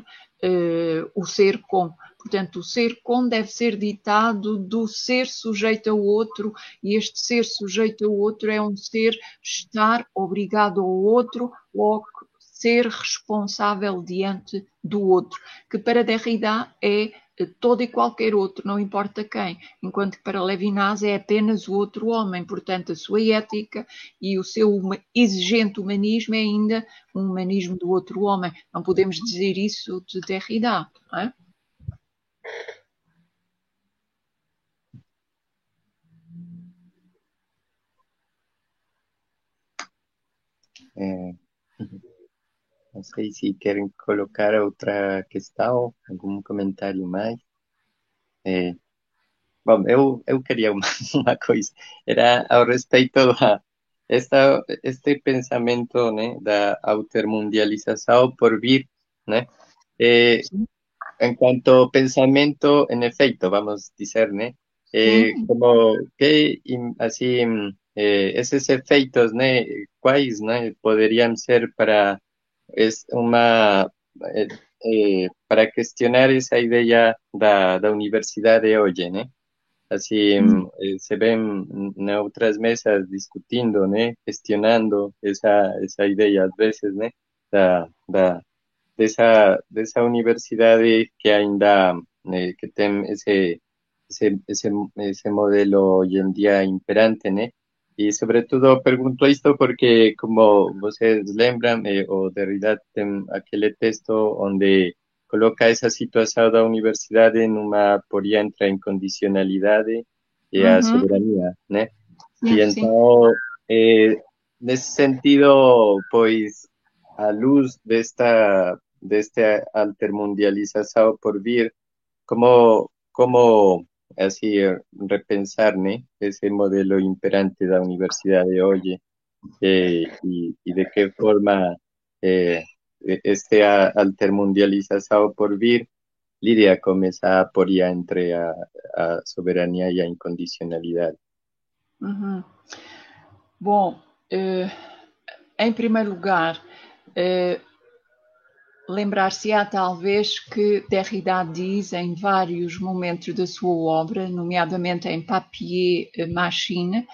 o ser com. Portanto, o ser com deve ser ditado do ser sujeito ao outro, e este ser sujeito ao outro é um ser estar obrigado ao outro, logo ser responsável diante do outro, que para Derrida é todo e qualquer outro, não importa quem, enquanto que para Levinas é apenas o outro homem, portanto a sua ética e o seu exigente humanismo é ainda um humanismo do outro homem. Não podemos dizer isso de Derrida, não é?
É, não sei se querem colocar outra questão, algum comentário mais. É, bom, eu, eu queria uma, uma coisa, era ao respeito da esta, este pensamento né, da altermundialização por vir, né? É, en cuanto a pensamiento, en efecto, vamos decir, ¿no? Eh, como que así eh, esos efectos, ¿no? ¿Cuáles ¿no? podrían ser para es una eh, eh, para cuestionar esa idea de la universidad de hoy, ¿no? Así se ven en otras mesas discutiendo, ¿no? Gestionando esa, esa idea a veces, ¿no? Da, da, dessa, dessa universidade que ainda eh, que tem esse, esse, esse, esse modelo hoje em dia imperante, né? E, sobretudo, pergunto isto porque, como vocês lembram, eh, o Derrida tem aquele texto onde coloca essa situação da universidade numa poria entre a incondicionalidade e a uhum. soberania, né? E então, eh, nesse sentido, pois, à luz desta de este altermundialización por vir, cómo, cómo así repensar ese modelo imperante de la universidad de hoy eh, y, y, de qué forma eh, este altermundialización por vir lidia con esa aporia entre a, a soberanía y a incondicionalidad.
Uhum. Bom, eh, em primeiro lugar, eh, Lembrar-se-á talvez que Derrida diz em vários momentos da sua obra, nomeadamente em Papier Machine,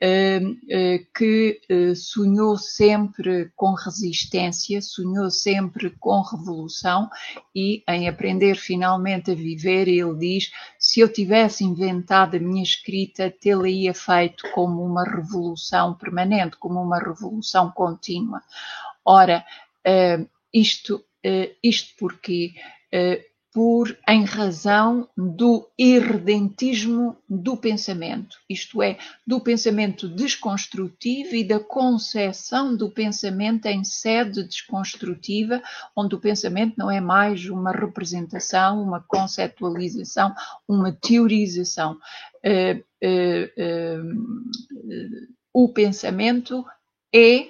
eh, eh, que eh, sonhou sempre com resistência, sonhou sempre com revolução e em aprender finalmente a viver, ele diz: se eu tivesse inventado a minha escrita, tê-la-ia feito como uma revolução permanente, como uma revolução contínua. Ora, isto Uh, isto porque uh, por em razão do irredentismo do pensamento, isto é, do pensamento desconstrutivo e da concepção do pensamento em sede desconstrutiva, onde o pensamento não é mais uma representação, uma conceptualização, uma teorização. Uh, o pensamento é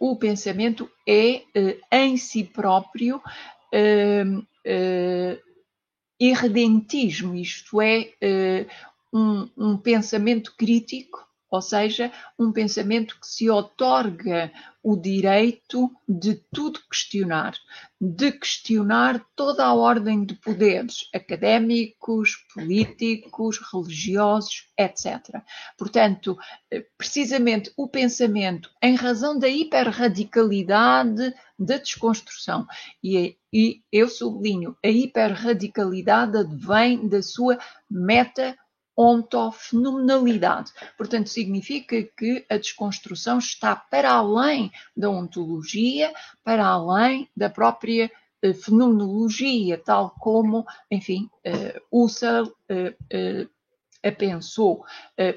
o pensamento é em si próprio uh, uh, irredentismo, isto é, um, um pensamento crítico ou seja, um pensamento que se otorga o direito de tudo questionar, de questionar toda a ordem de poderes académicos, políticos, religiosos, etc. Portanto, precisamente o pensamento, em razão da hiperradicalidade da desconstrução, e, e eu sublinho, a hiperradicalidade advém da sua meta ontofenomenalidade. Portanto, significa que a desconstrução está para além da ontologia, para além da própria uh, fenomenologia, tal como, enfim, uh, Husserl uh, a pensou,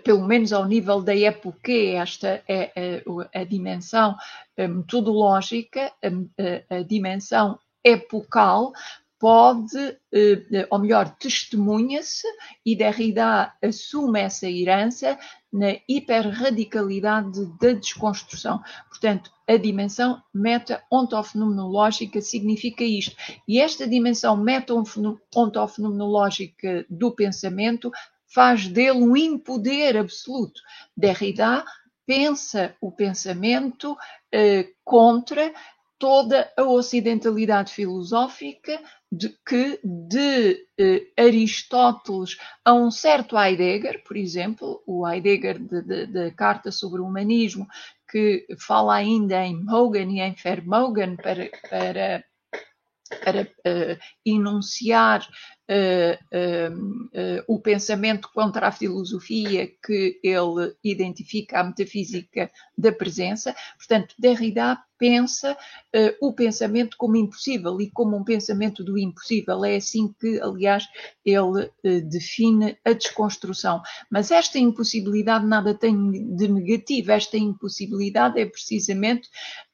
pelo menos ao nível da época, esta é a, a dimensão metodológica, a, a dimensão epocal, pode, eh, ou melhor, testemunha-se e Derrida assume essa herança na hiperradicalidade da desconstrução. Portanto, a dimensão meta-ontofenomenológica significa isto. E esta dimensão meta-ontofenomenológica do pensamento faz dele um impoder absoluto. Derrida pensa o pensamento eh, contra toda a ocidentalidade filosófica de que de eh, Aristóteles a um certo Heidegger, por exemplo, o Heidegger da Carta sobre o Humanismo, que fala ainda em Mogan e em Vermogen para, para, para uh, enunciar uh, uh, o pensamento contra a filosofia que ele identifica a metafísica da presença. Portanto, Derrida pensa o pensamento como impossível e como um pensamento do impossível. É assim que, aliás, ele define a desconstrução. Mas esta impossibilidade nada tem de negativo. Esta impossibilidade é precisamente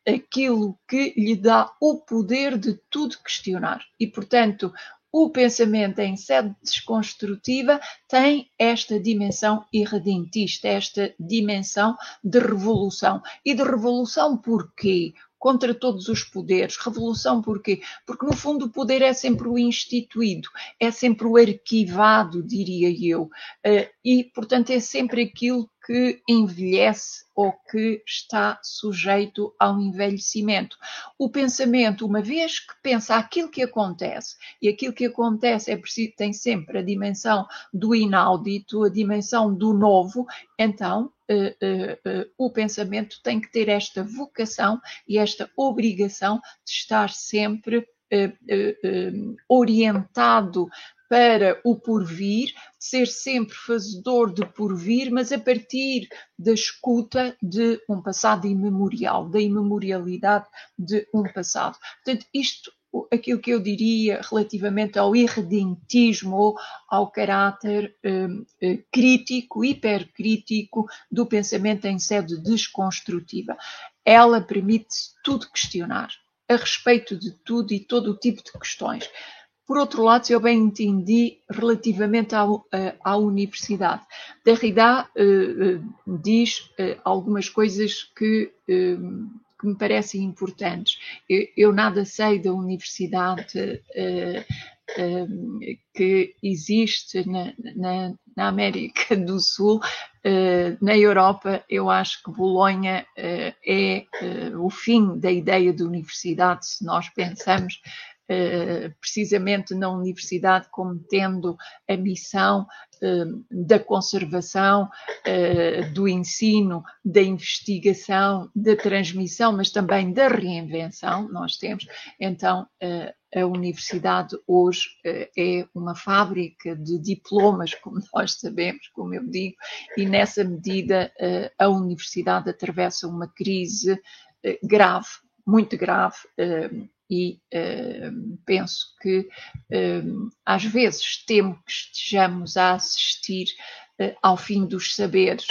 aquilo que lhe dá o poder de tudo questionar. E, portanto, o pensamento em sede desconstrutiva tem esta dimensão irredentista, esta dimensão de revolução. E de revolução porquê? Contra todos os poderes. Revolução porquê? Porque, no fundo, o poder é sempre o instituído, é sempre o arquivado, diria eu. Eh, e, portanto, é sempre aquilo que envelhece ou que está sujeito ao envelhecimento. O pensamento, uma vez que pensa aquilo que acontece, e aquilo que acontece é preciso, tem sempre a dimensão do inaudito, a dimensão do novo, então uh, uh, uh, o pensamento tem que ter esta vocação e esta obrigação de estar sempre orientado para o porvir, ser sempre fazedor de porvir, mas a partir da escuta de um passado imemorial, da imemorialidade de um passado. Portanto, isto aquilo que eu diria relativamente ao irredentismo ou ao caráter um, eh, crítico, hipercrítico do pensamento em sede desconstrutiva. Ela permite tudo questionar, a respeito de tudo e todo o tipo de questões. Por outro lado, se eu bem entendi, relativamente ao, à universidade, Derrida uh, diz uh, algumas coisas que, que, me parecem importantes. Eu, eu, nada sei da universidade que existe na, na, na, América do Sul. na Europa, eu acho que Bolonha é o fim da ideia de universidade, se nós pensamos eh, precisamente na universidade como tendo a missão eh, da conservação, eh, do ensino, da investigação, da transmissão, mas também da reinvenção. Nós temos, então, a universidade hoje é uma fábrica de diplomas, como nós sabemos, como eu digo, e nessa medida a universidade atravessa uma crise grave, muito grave e uh, penso que uh, às vezes temo que estejamos a assistir uh, ao fim dos saberes.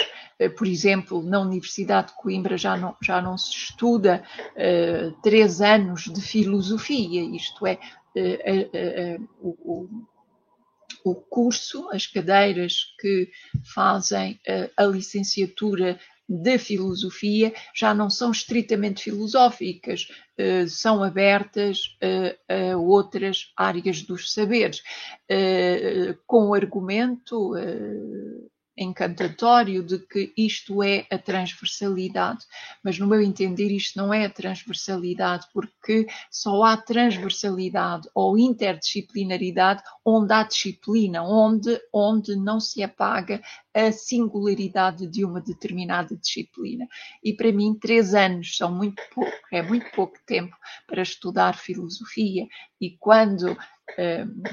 por exemplo, na Universidade de Coimbra já não, já não se estuda três anos de filosofia, isto é, o, o curso, as cadeiras que fazem a licenciatura de filosofia já não são estritamente filosóficas, eh, são abertas a, a outras áreas dos saberes, eh, com o argumento eh, encantatório de que isto é a transversalidade, mas no meu entender isto não é a transversalidade, porque só há transversalidade ou interdisciplinaridade onde há disciplina, onde, onde não se apaga a singularidade de uma determinada disciplina. E para mim, três anos são muito pouco, é muito pouco tempo para estudar filosofia. E quando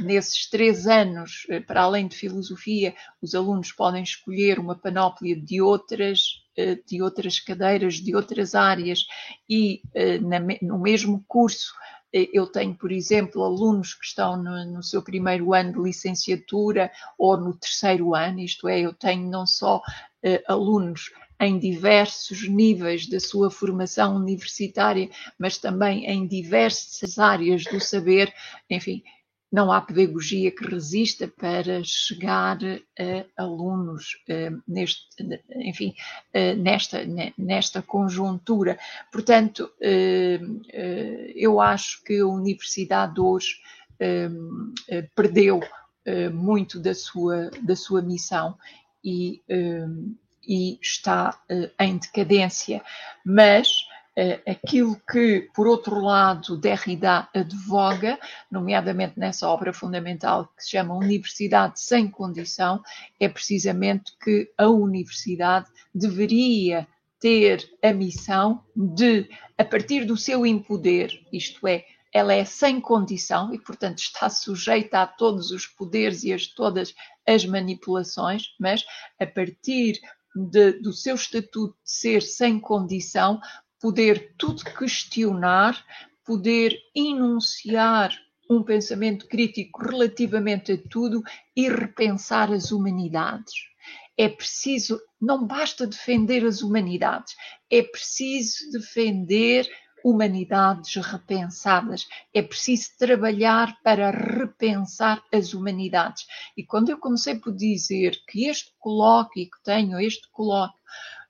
nesses três anos, eh, para além de filosofia, os alunos podem escolher uma panóplia de outras, eh, de outras cadeiras, de outras áreas, e eh, no mesmo curso eu tenho, por exemplo, alunos que estão no, no, seu primeiro ano de licenciatura ou no terceiro ano, isto é, eu tenho não só uh, alunos em diversos níveis da sua formação universitária, mas também em diversas áreas do saber, enfim, não há pedagogia que resista para chegar a alunos eh, neste, enfim, eh, nesta, nesta conjuntura. Portanto, eh, eu acho que a universidade hoje perdeu muito da sua, da sua missão e, e está em decadência, mas eh, aquilo que, por outro lado, Derrida advoga, nomeadamente nessa obra fundamental que se chama Universidade sem Condição, é precisamente que a universidade deveria ter a missão de, a partir do seu impoder, isto é, ela é sem condição e, portanto, está sujeita a todos os poderes e a todas as manipulações, mas a partir de, do seu estatuto de ser sem condição, poder tudo questionar, poder enunciar um pensamento crítico relativamente a tudo e repensar as humanidades. É preciso, não basta defender as humanidades, é preciso defender humanidades repensadas. É preciso trabalhar para repensar as humanidades. E quando eu comecei por dizer que este colóquio, que tenho este colóquio,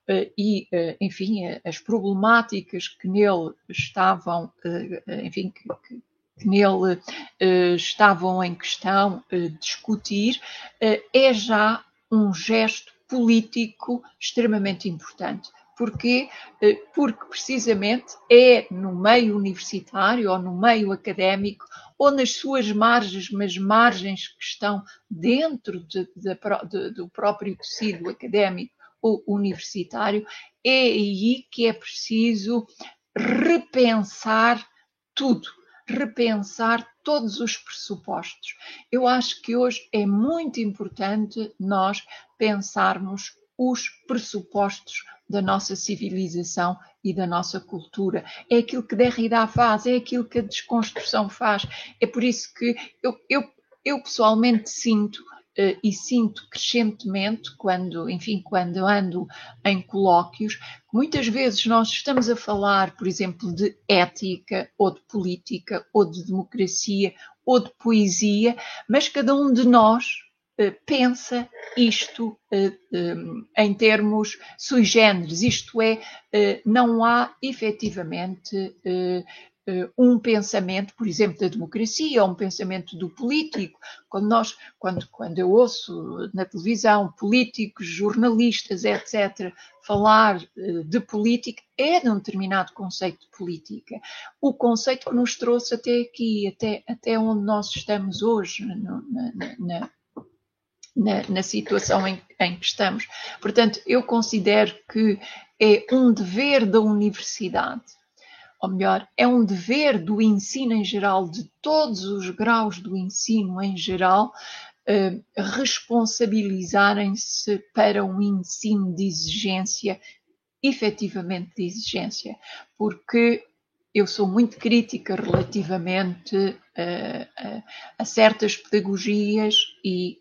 e, eh, enfim, eh, as problemáticas que nele estavam, enfim, que, que, que nele estavam em questão discutir, é já um gesto político extremamente importante. Porquê? Porque precisamente é no meio universitário ou no meio académico ou nas suas margens, mas margens que estão dentro de, de, de, do próprio tecido académico universitário, é aí que é preciso repensar tudo, repensar todos os pressupostos. Eu acho que hoje é muito importante nós pensarmos os pressupostos da nossa civilização e da nossa cultura. É aquilo que Derrida faz, é aquilo que a desconstrução faz. É por isso que eu, eu, eu pessoalmente sinto e sinto crescentemente quando, enfim, quando ando em colóquios, muitas vezes nós estamos a falar, por exemplo, de ética ou de política ou de democracia ou de poesia, mas cada um de nós uh, pensa isto um, em termos sui generis, isto é, não há efetivamente eh, um pensamento, por exemplo, da democracia, ou um pensamento do político. Quando nós, quando, quando eu ouço na televisão políticos, jornalistas, etc., falar eh, de política, é de um determinado conceito de política. O conceito que nos trouxe até aqui, até, até onde nós estamos hoje, na, na, na, na, situação em, em, que estamos. Portanto, eu considero que é um dever da universidade ou melhor, é um dever do ensino em geral, de todos os graus do ensino em geral, eh, responsabilizarem-se para um ensino de exigência, efetivamente de exigência, porque eu sou muito crítica relativamente a, a certas pedagogias e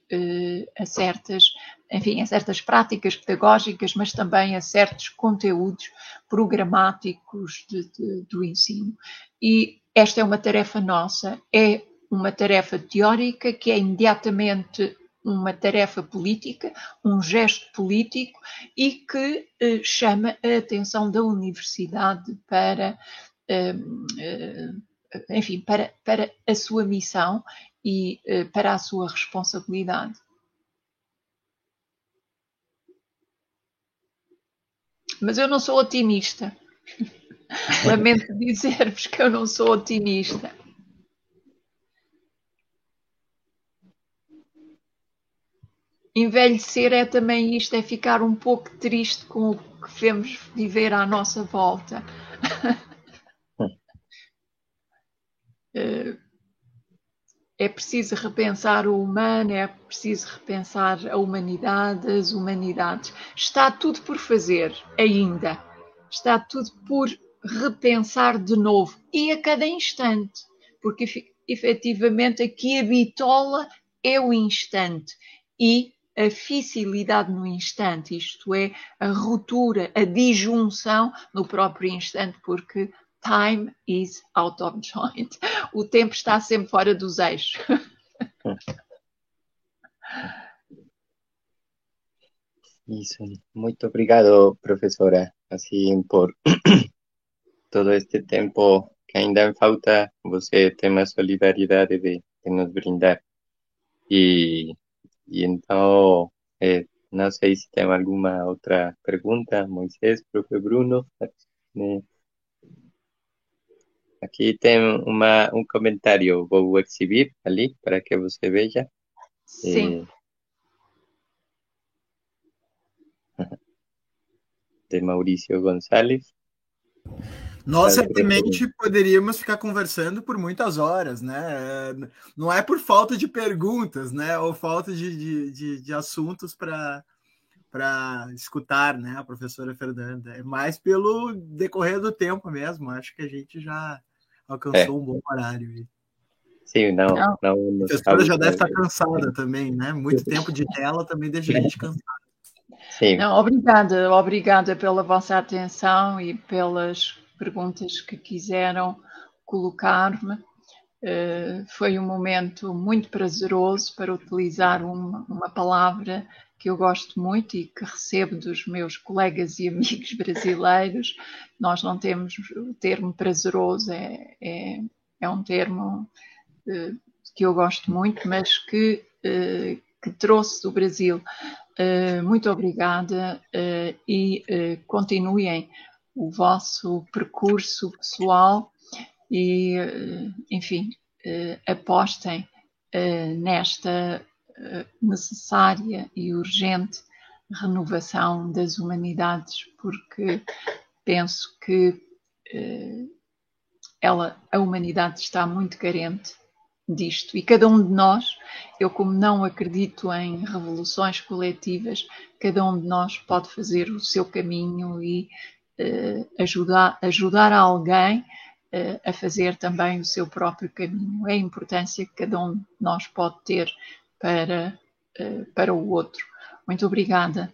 a certas, enfim, a certas práticas pedagógicas, mas também a certos conteúdos programáticos de, de, do ensino. E esta é uma tarefa nossa, é uma tarefa teórica que é imediatamente uma tarefa política, um gesto político e que eh, chama a atenção da universidade para, eh, eh, enfim, para, para a sua missão e eh, para a sua responsabilidade. Mas eu não sou otimista. Lamento dizer-vos que eu não sou otimista. envelhecer é também isto, é ficar um pouco triste com o que vemos viver à nossa volta. Eh, é preciso repensar o humano, é preciso repensar a humanidade, as humanidades. Está tudo por fazer ainda. Está tudo por repensar de novo. E a cada instante, porque efetivamente aqui a bitola é o instante. E a facilidade no instante, isto é, a ruptura, a disjunção no próprio instante, porque time is out of joint. O tempo está sempre fora dos eixos.
Isso. Muito obrigado, professora, assim, por todo este tempo que ainda falta, você tem a solidariedade de, de nos brindar. E y entonces, eh, no sé si tem alguna otra pregunta, Moisés, profe Bruno. Aquí tengo un comentario, voy a exhibir ali para que você veja.
Sí.
Eh, de Mauricio González.
Nós certamente poderíamos ficar conversando por muitas horas, né? Não é por falta de perguntas, né? Ou falta de, de, de, de assuntos para para escutar, né, a professora Fernanda. É mais pelo decorrer do tempo mesmo. Acho que a gente já alcançou é. um bom horário.
Sim, não, não.
não a professora já deve estar cansada também, né? Muito tempo de tela também deixa a gente cansada.
Sim. Não, obrigada, obrigada pela vossa atenção e pelas perguntas que quiseram colocar-me. Uh, foi um momento muito prazeroso para utilizar uma, uma, palavra que eu gosto muito e que recebo dos meus colegas e amigos brasileiros. Nós não temos o termo prazeroso, é, é, é um termo uh, que eu gosto muito, mas que, uh, que trouxe do Brasil. muito obrigada e continuem o vosso percurso pessoal e, eh, enfim, eh, apostem eh, nesta necessária e urgente renovação das humanidades, porque penso que ela, a humanidade está muito carente disto e cada um de nós, eu como não acredito em revoluções coletivas, cada um de nós pode fazer o seu caminho e uh, ajudar, ajudar alguém a fazer também o seu próprio caminho. É a importância que cada um de nós pode ter para, uh, para o outro. Muito obrigada.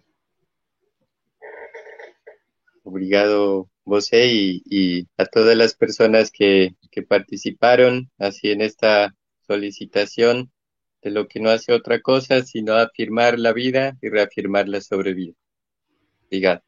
Obrigado você y, y, a todas las personas que, que participaron así en esta solicitación de lo que no hace otra cosa sino afirmar la vida y reafirmar la sobrevida. Obrigado.